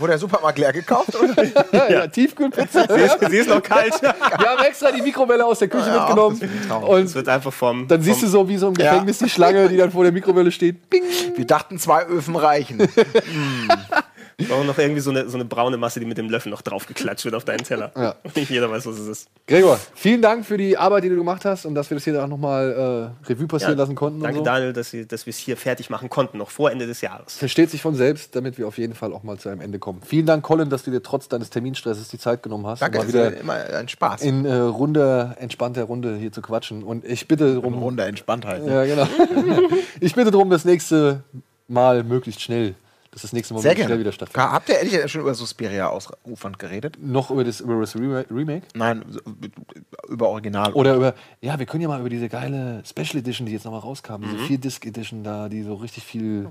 Wurde der Supermarkt leer gekauft? Oder? Ja, ja, Tiefkühlpizza. Sie ist noch kalt. Wir haben extra die Mikrowelle aus der Küche Ja, mitgenommen. das ist. Und Es wird einfach vom. dann siehst du vom, so wie so im Ja. Gefängnis die Schlange, die dann vor der Mikrowelle steht. Bing. Wir dachten, zwei Öfen reichen. Wir brauchen noch irgendwie so eine, so eine braune Masse, die mit dem Löffel noch draufgeklatscht wird auf deinen Teller. Ja. Und nicht jeder weiß, was es ist. Gregor, vielen Dank für die Arbeit, die du gemacht hast und dass wir das hier auch nochmal äh, Revue passieren lassen konnten. Danke, und so. Daniel, dass, wir es hier fertig machen konnten, noch vor Ende des Jahres. Versteht sich von selbst, damit wir auf jeden Fall auch mal zu einem Ende kommen. Vielen Dank, Colin, dass du dir trotz deines Terminstresses die Zeit genommen hast, Danke, das mal ist wieder immer ein Spaß. in äh, runder, entspannter Runde hier zu quatschen. Und ich bitte darum, Runde Entspanntheit. ja, genau. ich bitte darum, das nächste Mal möglichst schnell, dass das nächste Mal Sehr schnell wieder stattfindet. Habt ihr ehrlich schon über Suspiria ausufernd geredet? Noch über das, über das Rema- Remake? Nein, über Original. Oder über, ja, wir können ja mal über diese geile Special Edition, die jetzt nochmal rauskam, Mhm. diese 4-Disc Edition da, die so richtig viel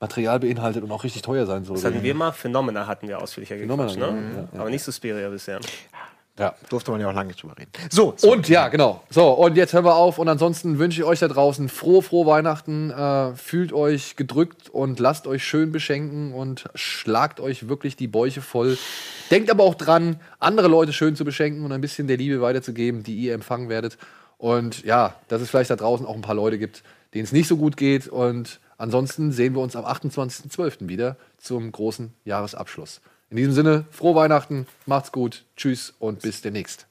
Material beinhaltet und auch richtig teuer sein soll. Das hatten wir mal, Phenomena hatten wir ausführlicher gequatscht, ne? ja, ja. Aber nicht Suspiria bisher. Ja. Durfte man ja auch lange nicht drüber reden. So, so. Und ja, genau. So, und jetzt hören wir auf. Und ansonsten wünsche ich euch da draußen frohe, frohe Weihnachten. Äh, fühlt euch gedrückt und lasst euch schön beschenken und schlagt euch wirklich die Bäuche voll. Denkt aber auch dran, andere Leute schön zu beschenken und ein bisschen der Liebe weiterzugeben, die ihr empfangen werdet. Und ja, dass es vielleicht da draußen auch ein paar Leute gibt, denen es nicht so gut geht. Und ansonsten sehen wir uns am 28.12. wieder zum großen Jahresabschluss. In diesem Sinne, frohe Weihnachten, macht's gut, tschüss und bis demnächst.